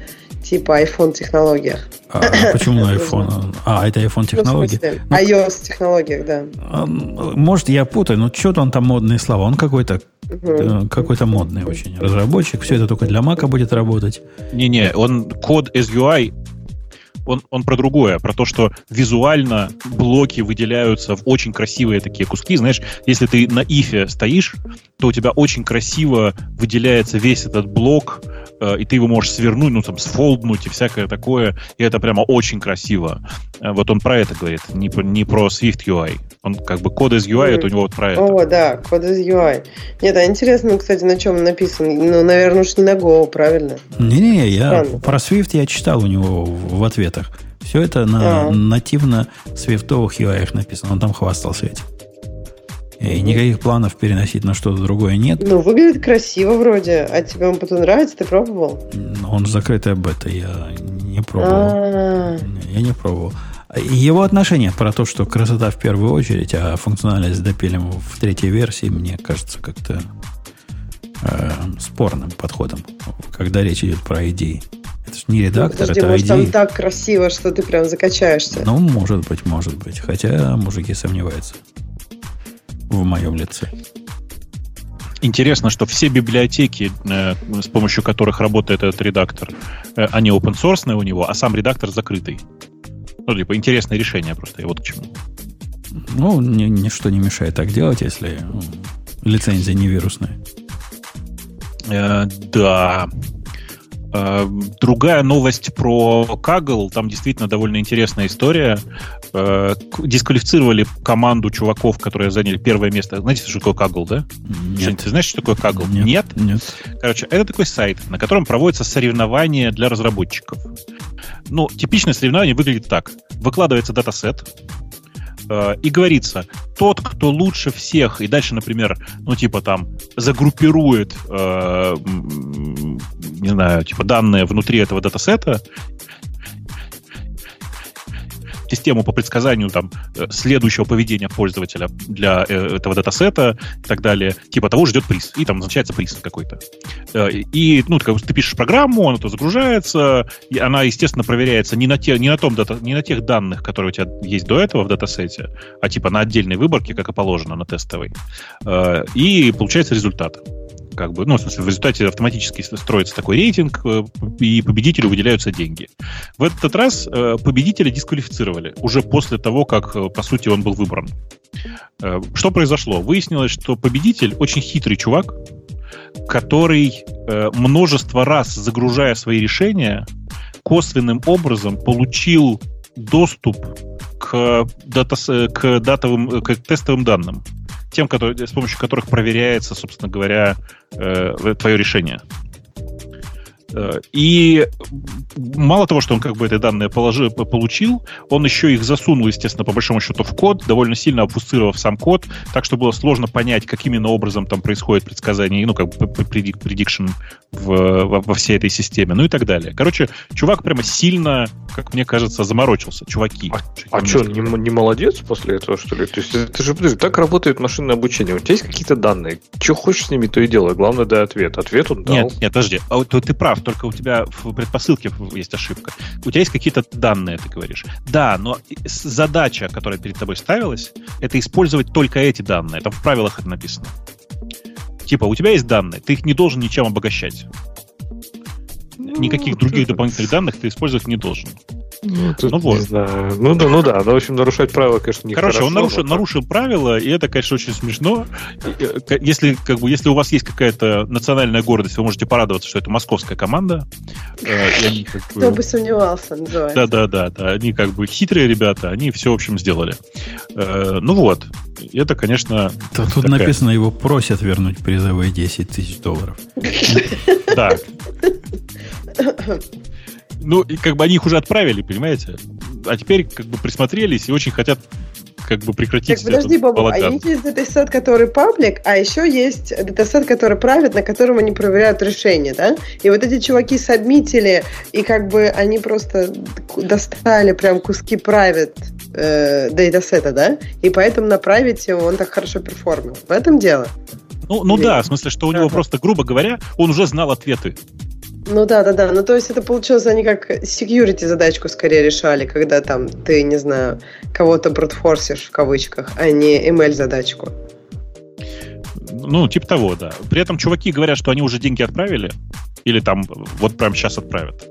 типа iPhone технологиях. А, почему на iPhone? А, это iPhone технологии? Ну, iOS технологиях, да. А, может, я путаю, но что-то он там модные слова. Он какой-то угу. какой-то модный очень разработчик. Все это только для Mac будет работать. Не-не, он код SUI он, он про другое, про то, что визуально блоки выделяются в очень красивые такие куски. Знаешь, если ты на ифе стоишь, то у тебя очень красиво выделяется весь этот блок, и ты его можешь свернуть, ну, там, сфолднуть и всякое такое, и это прямо очень красиво. Э, вот он про это говорит, не, не про Swift UI. Он как бы код из UI, mm. это у него вот про это. О, да, код из UI. Нет, а интересно, кстати, на чем написан. Ну, наверное, уж не на Go, правильно? Не-не, я про Swift я читал у него в ответах. Все это на а. нативно свифтовых UI написано. Он там хвастался этим. И никаких планов переносить на что-то другое нет. Ну, выглядит красиво вроде. А тебе он потом нравится? Ты пробовал? Он закрытая бета. Я не пробовал. А-а-а. Я не пробовал. Его отношение про то, что красота в первую очередь, а функциональность допилим в третьей версии, мне кажется как-то э, спорным подходом, когда речь идет про идеи. Это же не редактор, Подожди, это может, идеи. там так красиво, что ты прям закачаешься. Ну, может быть, может быть. Хотя мужики сомневаются в моем лице. Интересно, что все библиотеки, э, с помощью которых работает этот редактор, э, они open source у него, а сам редактор закрытый. Ну, типа, интересное решение просто, и вот к чему. Ну, ни, ничто не мешает так делать, если ну, лицензия не вирусная. Э, да. Э, другая новость про Kaggle, там действительно довольно интересная история. Э, дисквалифицировали команду чуваков, которые заняли первое место. Знаете, что такое Kaggle, да? Нет. Жень, ты знаешь, что такое Kaggle? Нет? Нет? Нет. Короче, это такой сайт, на котором проводятся соревнования для разработчиков. Ну, типичное соревнование выглядит так. Выкладывается dataset, э, и говорится, тот, кто лучше всех, и дальше, например, ну, типа там, загруппирует, э, не знаю, типа данные внутри этого dataset а систему по предсказанию там э, следующего поведения пользователя для э, этого dataset а и так далее, типа того ждет приз. И там назначается приз какой-то. Э, и, ну, ты, ты пишешь программу, она то загружается, и она, естественно, проверяется не на, те, не, на том дата, не на тех данных, которые у тебя есть до этого в датасете, а типа на отдельной выборке, как и положено, на тестовой. И получается результат как бы, ну, в смысле, в результате автоматически строится такой рейтинг, э, и победителю выделяются деньги. В этот раз э, победителя дисквалифицировали уже после того, как, э, по сути, он был выбран. Что произошло? Выяснилось, что победитель очень хитрый чувак, который множество раз, загружая свои решения, косвенным образом получил доступ к, дата, к, датовым, к тестовым данным тем, которые, с помощью которых проверяется, собственно говоря, э, твое решение. Э, и мало того, что он как бы эти данные положил, получил, он еще их засунул, естественно, по большому счету в код, довольно сильно обфусцировав сам код, так что было сложно понять, каким именно образом там происходит предсказание, ну, как бы prediction в, во, во всей этой системе, ну и так далее. Короче, чувак прямо сильно, как мне кажется, заморочился. Чуваки. А, а что, не, не молодец после этого, что ли? То есть это же, подожди, так работает машинное обучение. У тебя есть какие-то данные? Что хочешь с ними, то и делай. Главное, дай ответ. Ответ он дал. Нет, нет, подожди. А, ты прав, только у тебя в предпосылке есть ошибка. У тебя есть какие-то данные, ты говоришь. Да, но задача, которая перед тобой ставилась, это использовать только эти данные. Это в правилах это написано. Типа, у тебя есть данные, ты их не должен ничем обогащать. Никаких других дополнительных данных ты использовать не должен. Ну, тут, ну вот. знаю. Ну да, ну да. Но, в общем, нарушать правила, конечно, не Короче, он нарушил, но... нарушил правила, и это, конечно, очень смешно. Э, если, как бы, если у вас есть какая-то национальная гордость, вы можете порадоваться, что это московская команда. Э, они, как бы... Кто бы сомневался, называется. Да, да, да, да. Они как бы хитрые ребята, они все, в общем, сделали. Э, ну вот. Это, конечно... Тут такая... написано, его просят вернуть призовые 10 тысяч долларов. Да. (laughs) Ну, и как бы они их уже отправили, понимаете? А теперь как бы присмотрелись и очень хотят как бы прекратить Так, подожди, Бобу, а есть датасет, который паблик, а еще есть датасет, который правит, на котором они проверяют решение, да? И вот эти чуваки сабмитили, и как бы они просто достали прям куски private э, датасета, да? И поэтому направить его он так хорошо перформил. В этом дело. Ну, ну да, в смысле, что у него просто, грубо говоря, он уже знал ответы. Ну да, да, да. Ну то есть это получилось, они как security задачку скорее решали, когда там ты, не знаю, кого-то брутфорсишь в кавычках, а не ML задачку. Ну, типа того, да. При этом чуваки говорят, что они уже деньги отправили, или там вот прямо сейчас отправят.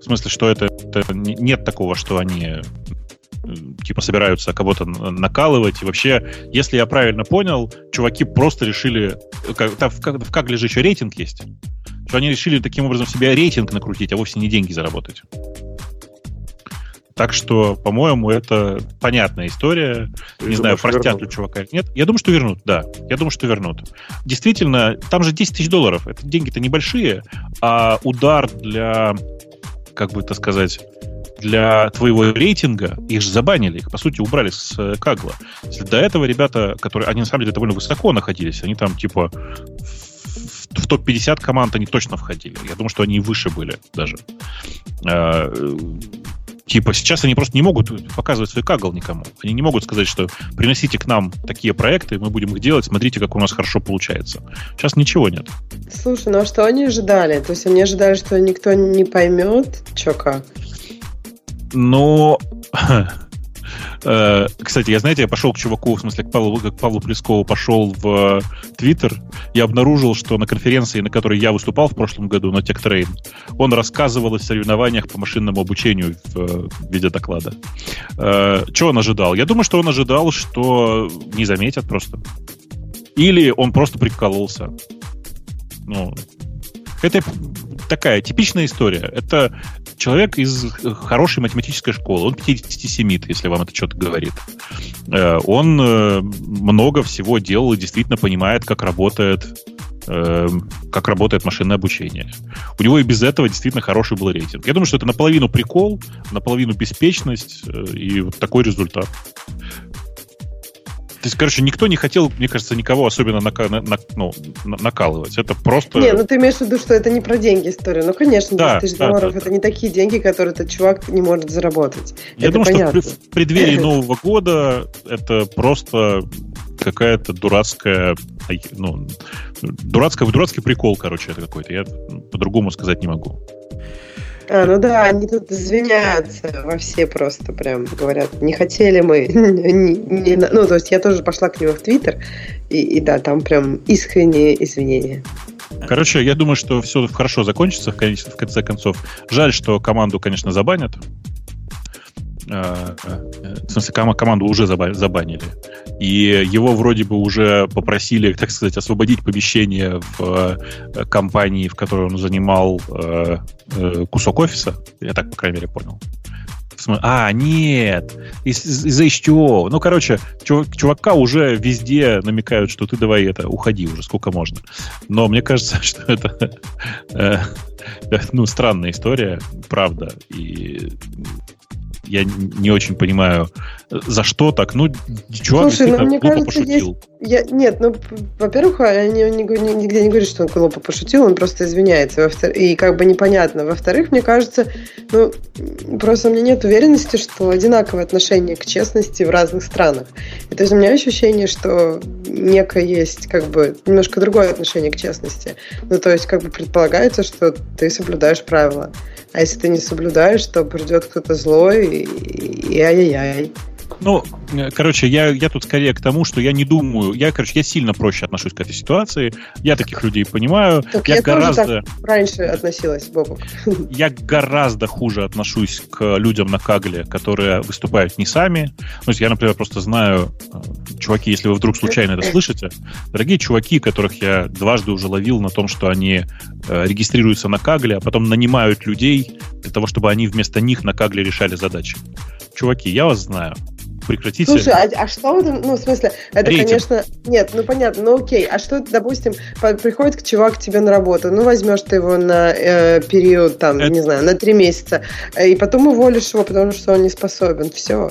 В смысле, что это, это нет такого, что они типа собираются кого-то накалывать. И вообще, если я правильно понял, чуваки просто решили... Как, там, в, как, в как же еще рейтинг есть? что они решили таким образом себе рейтинг накрутить, а вовсе не деньги заработать. Так что, по-моему, это понятная история. Ты не знаю, простят ли чувака или нет. Я думаю, что вернут, да. Я думаю, что вернут. Действительно, там же 10 тысяч долларов. Это деньги-то небольшие, а удар для, как бы это сказать, для твоего рейтинга, их же забанили, их, по сути, убрали с э, Кагла. Если до этого ребята, которые, они на самом деле довольно высоко находились, они там, типа, в топ-50 команд они точно входили. Я думаю, что они выше были даже. А, типа, сейчас они просто не могут показывать свой кагл никому. Они не могут сказать, что приносите к нам такие проекты, мы будем их делать, смотрите, как у нас хорошо получается. Сейчас ничего нет. Слушай, ну а что они ожидали? То есть они ожидали, что никто не поймет, что как? Но (laughs) Э, кстати, я, знаете, я пошел к чуваку, в смысле, к Павлу, к Павлу Плескову пошел в Твиттер и обнаружил, что на конференции, на которой я выступал в прошлом году, на TechTrain, он рассказывал о соревнованиях по машинному обучению в, в виде доклада. Э, что он ожидал? Я думаю, что он ожидал, что не заметят просто. Или он просто прикололся. Ну, это такая типичная история. Это человек из хорошей математической школы. Он 57 если вам это что-то говорит. Э, он э, много всего делал и действительно понимает, как работает э, как работает машинное обучение. У него и без этого действительно хороший был рейтинг. Я думаю, что это наполовину прикол, наполовину беспечность и вот такой результат. То есть, короче, никто не хотел, мне кажется, никого особенно нака- на, на, ну, накалывать. Это просто... Не, ну ты имеешь в виду, что это не про деньги история. Ну, конечно, 10 да, тысяч да, долларов да, это да. не такие деньги, которые этот чувак не может заработать. Я это думаю, понятно. что в преддверии (laughs) Нового года это просто какая-то дурацкая, ну, дурацкая, дурацкий прикол, короче, это какой-то. Я по-другому сказать не могу. А, ну да, они тут извиняются во все просто прям говорят, не хотели мы. (laughs) не, не, ну, то есть я тоже пошла к нему в Твиттер, и, и да, там прям искренние извинения. Короче, я думаю, что все хорошо закончится в конце, концов. Жаль, что команду, конечно, забанят. Э, э, в смысле, команду уже забанили. И его вроде бы уже попросили, так сказать, освободить помещение в э, компании, в которой он занимал кусок офиса. Я так, по крайней мере, понял. А, нет, из- из-за HTO. Ну, короче, чувак- чувака уже везде намекают, что ты давай это, уходи уже, сколько можно. Но мне кажется, (laughs) что это э, ну, странная история, правда. И я не очень понимаю, за что так. Ну, чувак Слушай, ну, мне глупо кажется, пошутил. Я, нет, ну, во-первых, не говорю- нигде не говорю, что он глупо пошутил, он просто извиняется. Во-втор- И как бы непонятно. Во-вторых, мне кажется, ну, просто у меня нет уверенности, что одинаковое отношение к честности в разных странах. И то есть у меня ощущение, что некое есть как бы немножко другое отношение к честности. Ну, то есть как бы предполагается, что ты соблюдаешь правила. А если ты не соблюдаешь, то придет кто-то злой и, и ай-яй-яй. Ну, э, короче, я, я тут скорее к тому, что я не думаю, я, короче, я сильно проще отношусь к этой ситуации, я таких людей понимаю, Так я, я тоже гораздо, Раньше относилась, Бобок. (laughs) я гораздо хуже отношусь к людям на Кагле, которые выступают не сами. Ну, то есть я, например, просто знаю, э, чуваки, если вы вдруг случайно это слышите, дорогие чуваки, которых я дважды уже ловил на том, что они э, регистрируются на Кагле, а потом нанимают людей для того, чтобы они вместо них на Кагле решали задачи. Чуваки, я вас знаю. Прекратите. Слушай, а, а что в этом, ну, в смысле, это, Рейтинг. конечно, нет, ну, понятно, ну, окей, а что, допустим, приходит к чувак к тебе на работу, ну, возьмешь ты его на э, период, там, Это- не знаю, на три месяца, э, и потом уволишь его, потому что он не способен, все.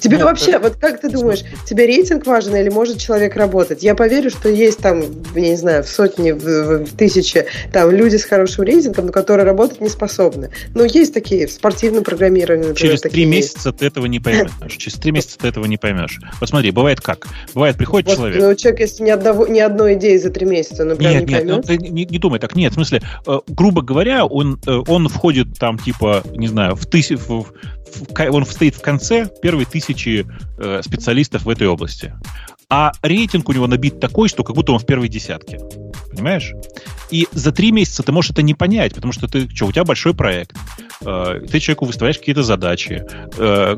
Тебе Ну, вообще, вот как ты думаешь, тебе рейтинг важен или может человек работать? Я поверю, что есть там, я не знаю, в сотни, в, в- тысячи там люди с хорошим рейтингом, но которые работать не способны. Ну, есть такие в спортивном программировании, например, Через три месяца ты этого не поймешь. Через три месяца ты этого не поймешь. Вот смотри, бывает как? Бывает, приходит Вот, человек. Ну, человек, если ни, одного, ни одной идеи за три месяца, ну, прям Нет, не нет, ну, поймет. ты не, не думай так. Нет, в смысле, э, грубо говоря, он, э, он входит там, типа, не знаю, в тысяч, в- он стоит в конце первой тысячи э, специалистов в этой области. А рейтинг у него набит такой, что как будто он в первой десятке. Понимаешь? И за три месяца ты можешь это не понять, потому что ты, что, у тебя большой проект, э, ты человеку выставляешь какие-то задачи, э,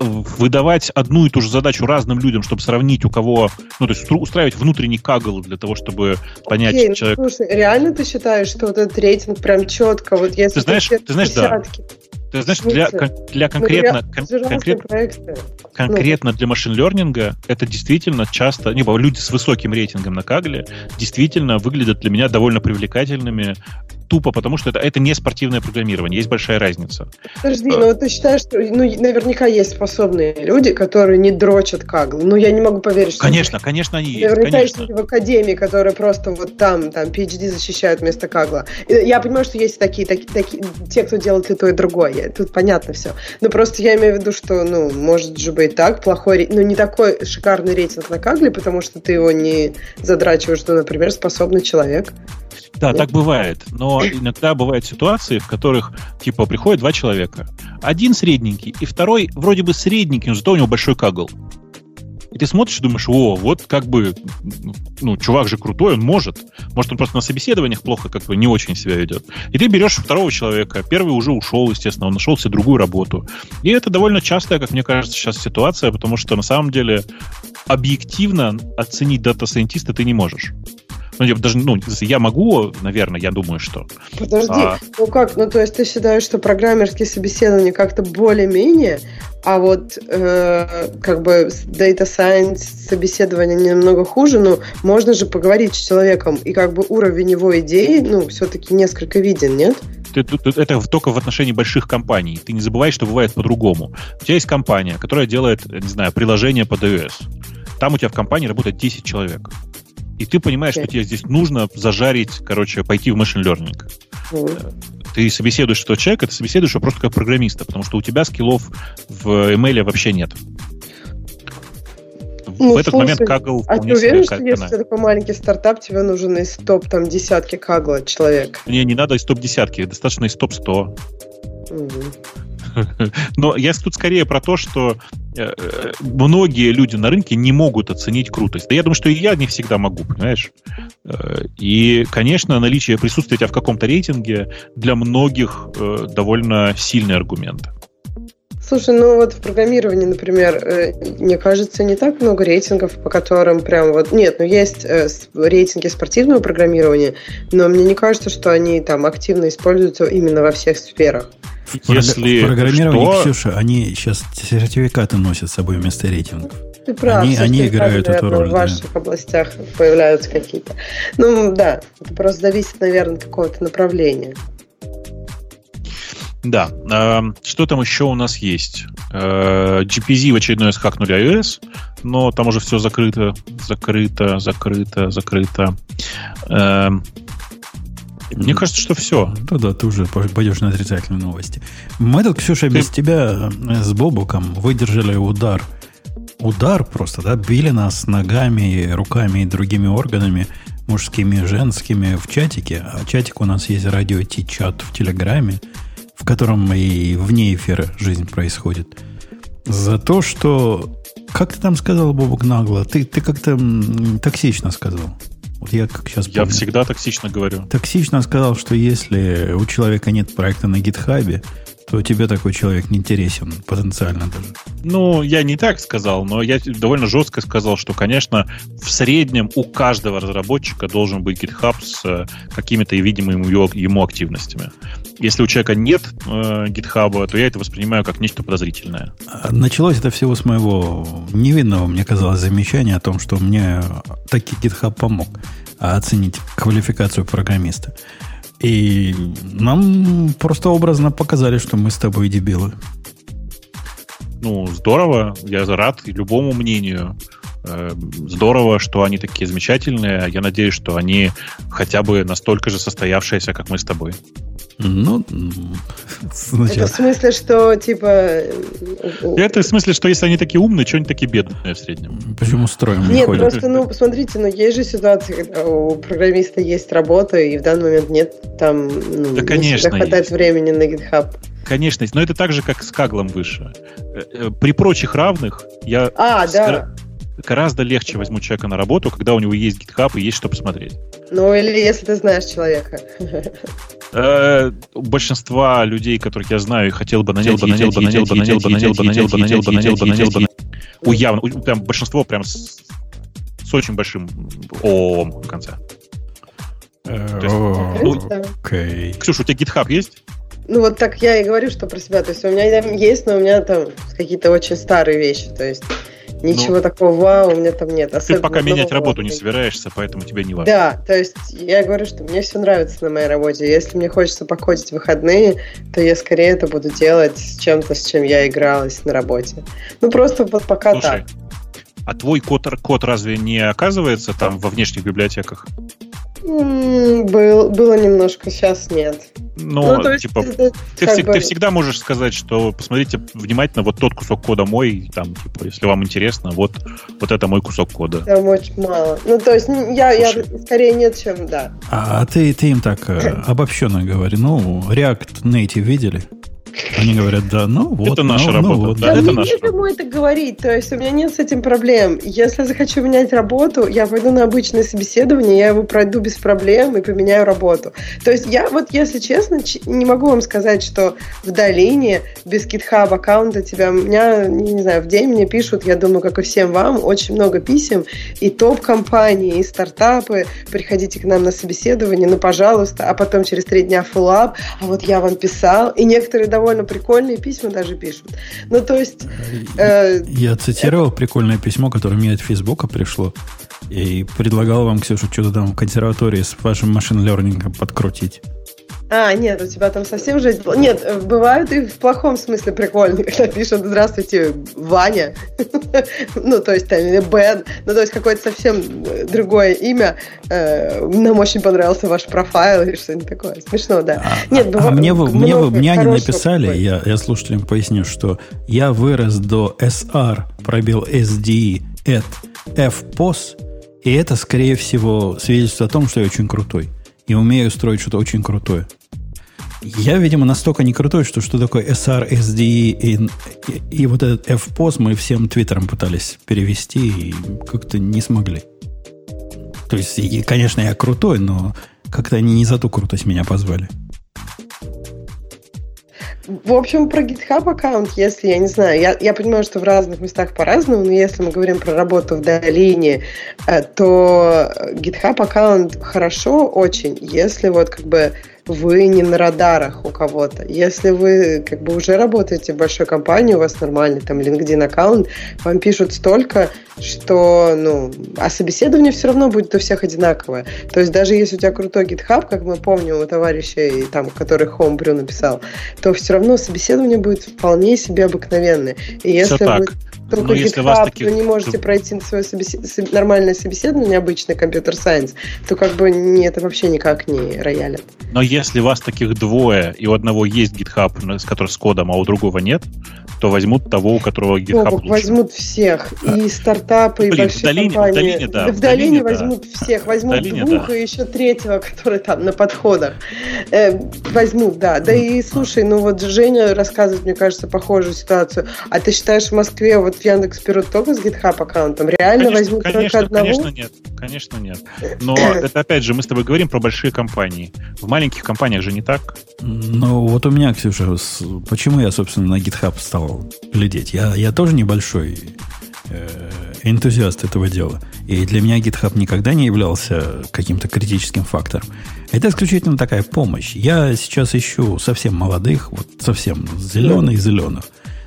выдавать одну и ту же задачу разным людям, чтобы сравнить, у кого, ну, то есть устраивать внутренний кагл для того, чтобы понять Окей, ну, человек. слушай, реально ты считаешь, что вот этот рейтинг прям четко, вот если Ты знаешь- ты знаешь, да. Ты знаешь, для, для ну, конкретно, реально, кон- это же разные конкрет- проекты. конкретно для машин-лернинга это действительно часто, не, люди с высоким рейтингом на Кагле действительно выглядят для меня довольно привлекательными, тупо потому, что это, это не спортивное программирование, есть большая разница. Подожди, А. ну вот ты считаешь, что ну, наверняка есть способные люди, которые не дрочат каглы. Ну, я не могу поверить, что... Конечно, конечно, они есть, Наверняка есть конечно. люди в академии, которые просто вот там, там, PhD защищают вместо Кагла. Я понимаю, что есть такие, такие, такие, те, кто делает и то, и другое. Тут понятно все. Но просто я имею в виду, что, ну, может же быть так, плохой, ну, не такой шикарный рейтинг на Кагле, потому что ты его не задрачиваешь, что, например, способный человек. Да, Нет? так бывает. Но иногда бывают ситуации, в которых, типа, приходят два человека. Один средненький, и второй вроде бы средненький, но зато у него большой кагл. И ты смотришь и думаешь, о, вот как бы, ну, чувак же крутой, он может. Может, он просто на собеседованиях плохо как бы не очень себя ведет. И ты берешь второго человека. Первый уже ушел, естественно, он нашел себе другую работу. И это довольно частая, как мне кажется, сейчас ситуация, потому что на самом деле объективно оценить data scientist а ты не можешь. Ну, я даже, ну, я могу, наверное, я думаю, что. Подожди, А. ну как, ну то есть ты считаешь, что программерские собеседования как-то более-менее, а вот э, как бы Data Science собеседование немного хуже, но можно же поговорить с человеком, и как бы уровень его идей, ну, все-таки несколько виден, нет? Это только в отношении больших компаний. Ты не забывай, что бывает по-другому. У тебя есть компания, которая делает, не знаю, приложение под iOS. Там у тебя в компании работает 10 человек. И ты понимаешь, что тебе здесь нужно зажарить, короче, пойти в machine learning. Ты собеседуешь этого человека, ты собеседуешь его просто как программиста, потому что у тебя скиллов в email вообще нет. Ну, в этот слушай, момент Kaggle А ты уверен, что если ты такой маленький стартап, тебе нужен из топ там десятки кагла человек? Мне не надо из топ-десятки, достаточно из топ-100. Мгм. (laughs) Но я тут скорее про то, что многие люди на рынке не могут оценить крутость. Да я думаю, что и я не всегда могу, понимаешь? Э, И, конечно, наличие присутствия тебя в каком-то рейтинге для многих э, довольно сильный аргумент. Слушай, ну вот в программировании, например, э, мне кажется, не так много рейтингов, по которым прям вот... Нет, ну есть э, рейтинги спортивного программирования, но мне не кажется, что они там активно используются именно во всех сферах. Если в программировании, что- Ксюша, они сейчас сертификаты носят с собой вместо рейтингов. Ты прав, Они- они играют эту роль, В да. ваших областях появляются какие-то. Ну, да, это просто зависит, наверное, от какого-то направления. Да. Эм, Что там еще у нас есть? Э, GPZ в очередной раз хакнули iOS, но там уже все закрыто, закрыто, закрыто, закрыто. Мне кажется, что все. Да-да, ты уже пойдешь на отрицательные новости. Мы тут, Ксюша, без тебя э, с Бобуком выдержали удар. Удар просто, да, били нас ногами, руками и другими органами, мужскими, женскими в чатике. А чатик у нас есть радио Ти-чат в Телеграме, в котором и вне эфира жизнь происходит. За то, что... Как ты там сказал, Бобук, нагло? Ты, ты как-то токсично сказал. Вот я как сейчас Я всегда токсично говорю. токсично сказал, что если у человека нет проекта на гитхабе, то тебе такой человек не интересен потенциально даже. Ну, я не так сказал, но я довольно жестко сказал, что, конечно, в среднем у каждого разработчика должен быть GitHub с э, какими-то видимыми ему, ему активностями. Если у человека нет э, GitHub, то я это воспринимаю как нечто подозрительное. А Началось это всего с моего невинного, мне казалось, замечания о том, что мне таки GitHub помог оценить квалификацию программиста. И нам просто образно показали, что мы с тобой дебилы. Ну, здорово, я рад любому мнению. Э, Здорово, что они такие замечательные. Я надеюсь, что они хотя бы настолько же состоявшиеся, как мы с тобой. Ну, м, Это сначала... в смысле, что, типа... э, Это в смысле, что если они такие умные, что они такие бедные в среднем? Почему строим не Нет, ходят? просто, ну, посмотрите, ну, есть же ситуации, когда у программиста есть работа, и в данный момент нет там... Ну, Да, не конечно, всегда хватает есть. времени на GitHub. Конечно, но это так же, как с Каглом выше. Э, При прочих равных я А, с- да. Гораздо легче возьму человека на работу, когда у него есть GitHub и есть что посмотреть. Ну, или если ты знаешь человека. Э, У большинства людей, которых я знаю и хотел бы нанять, хотел бы нанять, хотел бы хотел бы нанять, хотел бы нанять, хотел бы хотел бы нанять, хотел бы нанять. У явно, прям большинство прям с, очень большим ООМ в конце. Э. Окей. Ксюша, у тебя GitHub есть? Ну, вот так я и говорю, что про себя. То есть у меня есть, но у меня там какие-то очень старые вещи. То есть ничего такого вау у меня там нет. Ну, Ты Особенно пока менять нового работу не собираешься, поэтому тебе не важно. Да, то есть я говорю, что мне все нравится на моей работе. Если мне хочется покодить в выходные, то я скорее это буду делать с чем-то, с чем я игралась на работе. Ну, просто вот пока Слушай, так. а твой код, код разве не оказывается там во внешних библиотеках? Был, было немножко, сейчас нет. Ну, то есть, типа, это ты, бы- ты всегда можешь сказать, что посмотрите внимательно, вот тот кусок кода мой, там, типа, если вам интересно, вот, вот это мой кусок кода. Там очень мало. Ну, то есть я, я скорее нет, чем да. А ты, ты им так э, (clears throat) обобщенно говори. Ну, React Native видели? Они говорят, да, ну вот. Это наша ну, работа, ну вот, да, я это не наша ему это говорить, то есть у меня нет с этим проблем. Если захочу менять работу, я пойду на обычное собеседование, я его пройду без проблем и поменяю работу. То есть я вот, если честно, не могу вам сказать, что в долине без GitHub аккаунта тебя, у меня, не, не знаю, в день мне пишут, я думаю, как и всем вам, очень много писем, и топ-компании, и стартапы, приходите к нам на собеседование, ну, пожалуйста, а потом через три дня фуллап, а вот я вам писал, и некоторые довольно прикольные письма даже пишут. Ну, то есть... э, Я цитировал прикольное письмо, которое мне от Фейсбука пришло. И предлагал вам, Ксюша, что-то там в консерватории с вашим машин-лернингом подкрутить. А, нет, у тебя там совсем жизнь... была. Нет, э, бывают и в плохом смысле прикольные, (laughs) когда пишут «Здравствуйте, Ваня». (laughs) Ну, то есть, там, или Бен. Ну, то есть, какое-то совсем э, другое имя. Э, Нам очень понравился ваш профайл или что-нибудь такое. Смешно, да. А, Нет, а бывает мне, вы- мне, вы- мне они написали, такое. я, я слушателям поясню, что я вырос до SR, пробил SDE, at FPOS, и это, скорее всего, свидетельствует о том, что я очень крутой. И умею строить что-то очень крутое. Я, видимо, настолько не крутой, что что такое SR, SDE и, и, и вот этот FPOS мы всем твиттером пытались перевести и как-то не смогли. То есть, и, конечно, я крутой, но как-то они не за ту крутость меня позвали. В общем, про GitHub аккаунт, если, я не знаю, я, я понимаю, что в разных местах по-разному, но если мы говорим про работу в долине, э, то GitHub аккаунт хорошо очень, если вот как бы вы не на радарах у кого-то. Если вы как бы уже работаете в большой компании, у вас нормальный там LinkedIn аккаунт, вам пишут столько, что, ну, а собеседование все равно будет у всех одинаковое. То есть даже если у тебя крутой GitHub, как мы помним у товарищей, там, который Homebrew написал, то все равно собеседование будет вполне себе обыкновенное. И если Все вы так. Только Но если GitHub, вас таких- вы не можете пройти свое собесед- соб- нормальное собеседование, обычный компьютер-сайенс, то как бы не, это вообще никак не роялит. Но если вас таких двое, и у одного есть GitHub, с который с кодом, а у другого нет, то возьмут того, у которого GitHub Бобок, лучше. возьмут всех, и стартапы, и Блин, в большие долине- в компании. долине, да, в в долине долине, да. возьмут всех, возьмут долине, двух да. и еще третьего, который там на подходах. Э, возьмут, да. Да и слушай, ну вот Женя рассказывает, мне кажется, похожую ситуацию. А ты считаешь, в Москве вот в Яндекс берут только с GitHub аккаунтом? Реально Конечно, возьмут конечно, только одного? конечно нет. Конечно нет. Но это опять же, мы с тобой говорим про большие компании. В маленьких компаниях же не так. Ну, вот у меня, Ксюша, с- почему я, собственно, на GitHub стал глядеть? Я, я тоже небольшой э, энтузиаст этого дела. И для меня GitHub никогда не являлся каким-то критическим фактором. Это исключительно такая помощь. Я сейчас ищу совсем молодых, вот совсем зеленых-зеленых.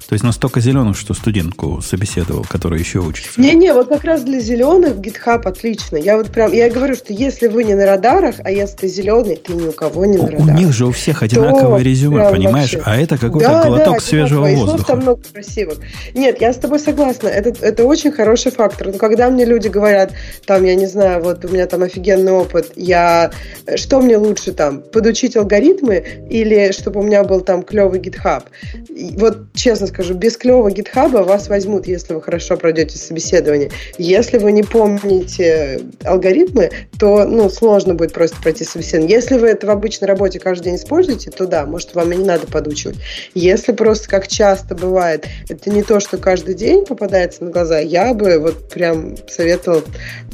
То есть настолько зеленых, что студентку собеседовал, которая еще учится. Не-не, вот как раз для зеленых GitHub отлично. Я вот прям, я говорю, что если вы не на радарах, а если ты зеленый, ты ни у кого не на У, у радарах. них же у всех одинаковое резюме, понимаешь? вообще. А это какой-то Да, глоток да, свежего. И воздуха. там много красивых. Нет, я с тобой согласна. Это, это очень хороший фактор. Но когда мне люди говорят, там, я не знаю, вот у меня там офигенный опыт, я что мне лучше там, подучить алгоритмы или чтобы у меня был там клевый GitHub? И вот честно скажу, без клевого GitHub вас возьмут, если вы хорошо пройдете собеседование. Если вы не помните алгоритмы, то ну, сложно будет просто пройти собеседование. Если вы это в обычной работе каждый день используете, то да, может, вам и не надо подучивать. Если просто, как часто бывает, это не то, что каждый день попадается на глаза, я бы вот прям советовала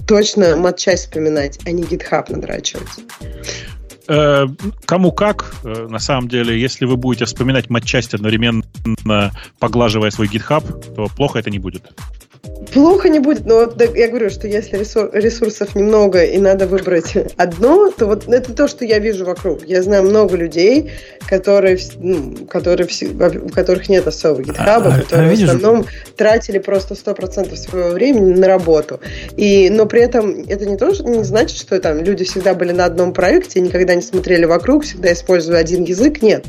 точно матчасть вспоминать, а не GitHub надрачивать. Э, Кому как, э, на самом деле, если вы будете вспоминать матчасть одновременно поглаживая свой GitHub, то плохо это не будет. Плохо не будет, но вот да, я говорю, что если ресур- ресурсов немного и надо выбрать одно, то вот это то, что я вижу вокруг. Я знаю много людей, которые, ну, которые у которых нет особого А- а- которые а в основном тратили просто 100% своего времени на работу. И, но при этом это не, то, не значит, что там люди всегда были на одном проекте, никогда не смотрели вокруг, всегда используя один язык. Нет.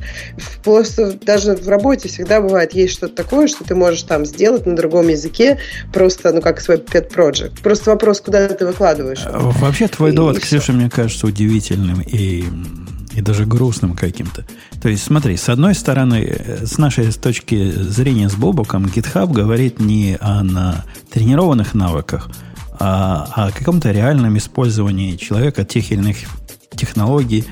Просто даже в работе всегда бывает, есть что-то такое, что ты можешь там сделать на другом языке, просто, ну, как свой pet project. Просто вопрос, куда ты выкладываешь. А, Вообще твой И- довод, и Ксюша, мне кажется удивительным и, и даже грустным каким-то. То есть, смотри, с одной стороны, э, с нашей точки зрения с Бобоком, GitHub говорит не о на тренированных навыках, а о каком-то реальном использовании человека тех или иных технологий,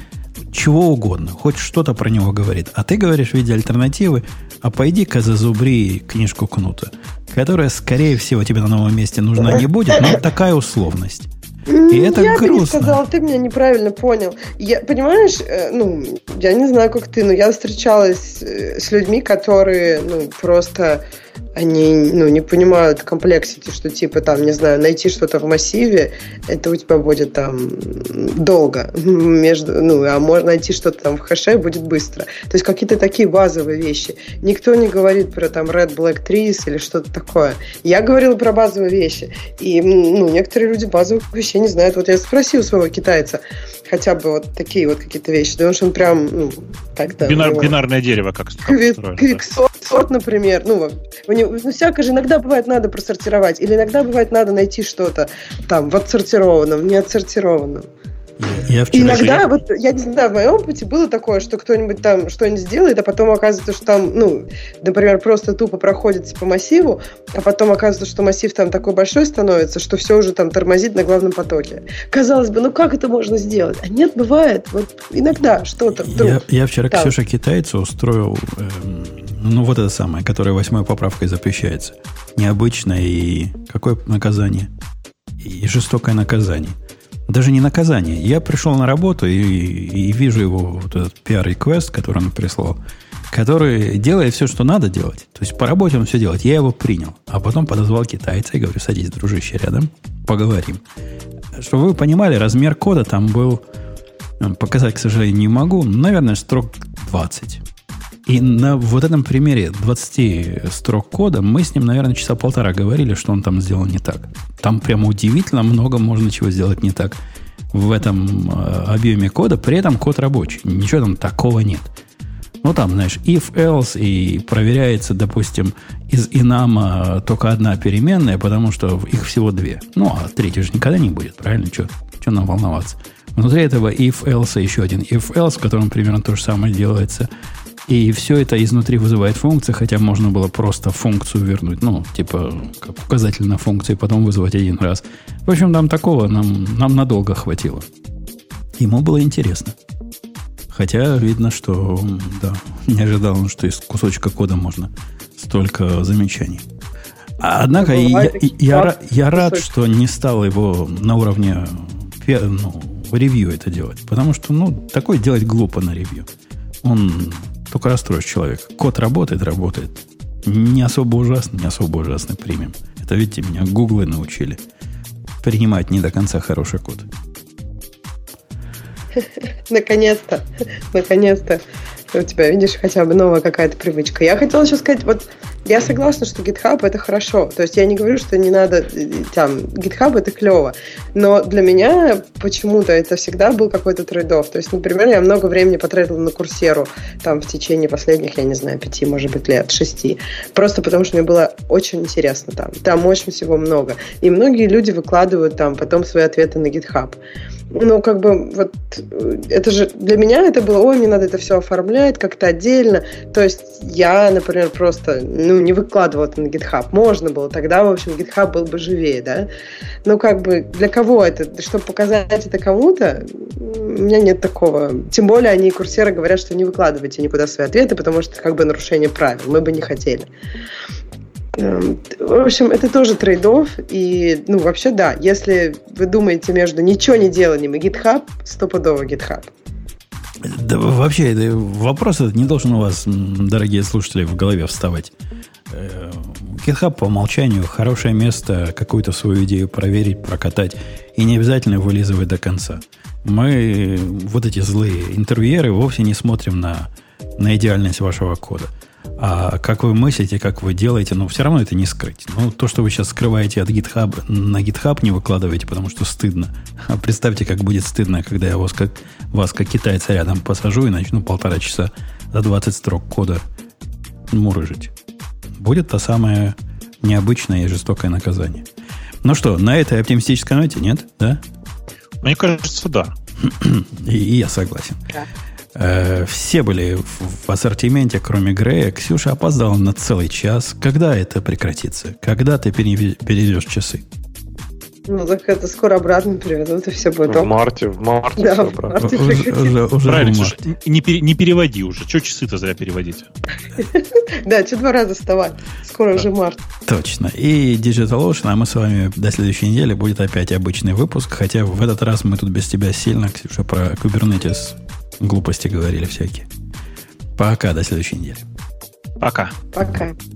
чего угодно, хоть что-то про него говорит. А ты говоришь в виде альтернативы, а пойди-ка зазубри книжку Кнута, которая, скорее всего, тебе на новом месте нужна не будет, но такая условность. И это я бы не грустно. сказала, ты меня неправильно понял. Я, понимаешь, э, ну, я не знаю, как ты, но я встречалась э, с людьми, которые, ну, просто они, ну, не понимают комплексити, что, типа, там, не знаю, найти что-то в массиве, это у тебя будет там долго. (laughs) Между, ну, а можно найти что-то там в хэше будет быстро. То есть какие-то такие базовые вещи. Никто не говорит про там Red Black Trees или что-то такое. Я говорила про базовые вещи. И, ну, некоторые люди базовых вещей не знают. Вот я спросила своего китайца хотя бы вот такие вот какие-то вещи. Потому что он прям, ну, как-то... Бинар- него- бинарное дерево как, как Квик, устроено, да. квиксорт, сорт, например. Ну, вот, у него, ну, всякое же иногда бывает надо просортировать, или иногда бывает надо найти что-то там в отсортированном, в неотсортированном. Я, вчера... иногда, вот, я не знаю, в моем опыте было такое, что кто-нибудь там что-нибудь сделает, а потом оказывается, что там, ну, например, просто тупо проходится по массиву, а потом оказывается, что массив там такой большой становится, что все уже там тормозит на главном потоке. Казалось бы, ну как это можно сделать? А нет, бывает. Вот иногда что-то вдруг. Я, я вчера там. Ксюша китайцу устроил, эм, ну, вот это самое, которое восьмой поправкой запрещается. Необычное и какое наказание? И жестокое наказание. Даже не наказание. Я пришел на работу и, и вижу его вот этот PR-реквест, который он прислал, который делает все, что надо делать. То есть по работе он все делает. Я его принял. А потом подозвал китайца и говорю, садись, дружище, рядом, поговорим. Чтобы вы понимали, размер кода там был Показать, к сожалению, не могу. Наверное, строк 20. И на вот этом примере 20 строк кода мы с ним, наверное, часа полтора говорили, что он там сделал не так. Там прямо удивительно много можно чего сделать не так в этом э, объеме кода. При этом код рабочий. Ничего там такого нет. Ну, там, знаешь, if, else, и проверяется, допустим, из инама только одна переменная, потому что их всего две. Ну, а третья же никогда не будет, правильно? Что нам волноваться? Внутри этого if, else еще один if, else, в котором примерно то же самое делается. И все это изнутри вызывает функции, хотя можно было просто функцию вернуть, ну, типа, как указатель на функции, потом вызвать один раз. В общем, там такого нам, нам надолго хватило. Ему было интересно. Хотя видно, что, да, не ожидал он, что из кусочка кода можно столько замечаний. Однако я, я, я, я рад, что не стал его на уровне ну, ревью это делать. Потому что, ну, такое делать глупо на ревью. Он только расстроишь человека. Код работает, работает. Не особо ужасно, не особо ужасно примем. Это, видите, меня гуглы научили принимать не до конца хороший код. (laughs) Наконец-то, наконец-то у тебя, видишь, хотя бы новая какая-то привычка. Я хотела сейчас сказать, вот я согласна, что GitHub это хорошо. То есть я не говорю, что не надо, там, GitHub это клево. Но для меня почему-то это всегда был какой-то трейдов. То есть, например, я много времени потратила на курсеру там в течение последних, я не знаю, пяти, может быть, лет, шести. Просто потому что мне было очень интересно там. Там очень всего много. И многие люди выкладывают там потом свои ответы на GitHub ну, как бы, вот, это же, для меня это было, ой, мне надо это все оформлять как-то отдельно. То есть я, например, просто, ну, не выкладывала это на GitHub. Можно было, тогда, в общем, GitHub был бы живее, да. Но как бы, для кого это? Чтобы показать это кому-то, у меня нет такого. Тем более они, курсеры, говорят, что не выкладывайте никуда свои ответы, потому что как бы нарушение правил. Мы бы не хотели. Эм, в общем, это тоже трейдов. И, ну, вообще, да, если вы думаете между ничего не деланием и GitHub, стопудово GitHub. Да, вообще, это, вопрос этот не должен у вас, дорогие слушатели, в голове вставать. Э, GitHub по умолчанию хорошее место какую-то свою идею проверить, прокатать. И не обязательно вылизывать до конца. Мы, вот эти злые интервьюеры, вовсе не смотрим на, на идеальность вашего кода. А как вы мыслите, как вы делаете, но ну, все равно это не скрыть. Ну, то, что вы сейчас скрываете от GitHub, на GitHub не выкладываете, потому что стыдно. А представьте, как будет стыдно, когда я вас как, вас как китайца рядом посажу и начну полтора часа за 20 строк кода мурыжить. Будет то самое необычное и жестокое наказание. Ну что, на этой оптимистической ноте нет, да? Мне кажется, да. И, и я согласен. Да. Э, все были в, в ассортименте, кроме Грея. Ксюша опоздала на целый час. Когда это прекратится? Когда ты перейдешь часы? Ну, так это скоро обратно переведут, и все будет. В марте, в марте да, все обратно. Марте уже, уже, уже Правильно, в марте. Не, пере, не переводи уже. Что часы-то зря переводить? (laughs) Да, что два раза вставать. Скоро уже март. Точно. И DigitalOcean, а мы с вами до следующей недели будет опять обычный выпуск, хотя в этот раз мы тут без тебя сильно, Ксюша, про Kubernetes глупости говорили всякие. Пока, до следующей недели. Пока. Пока.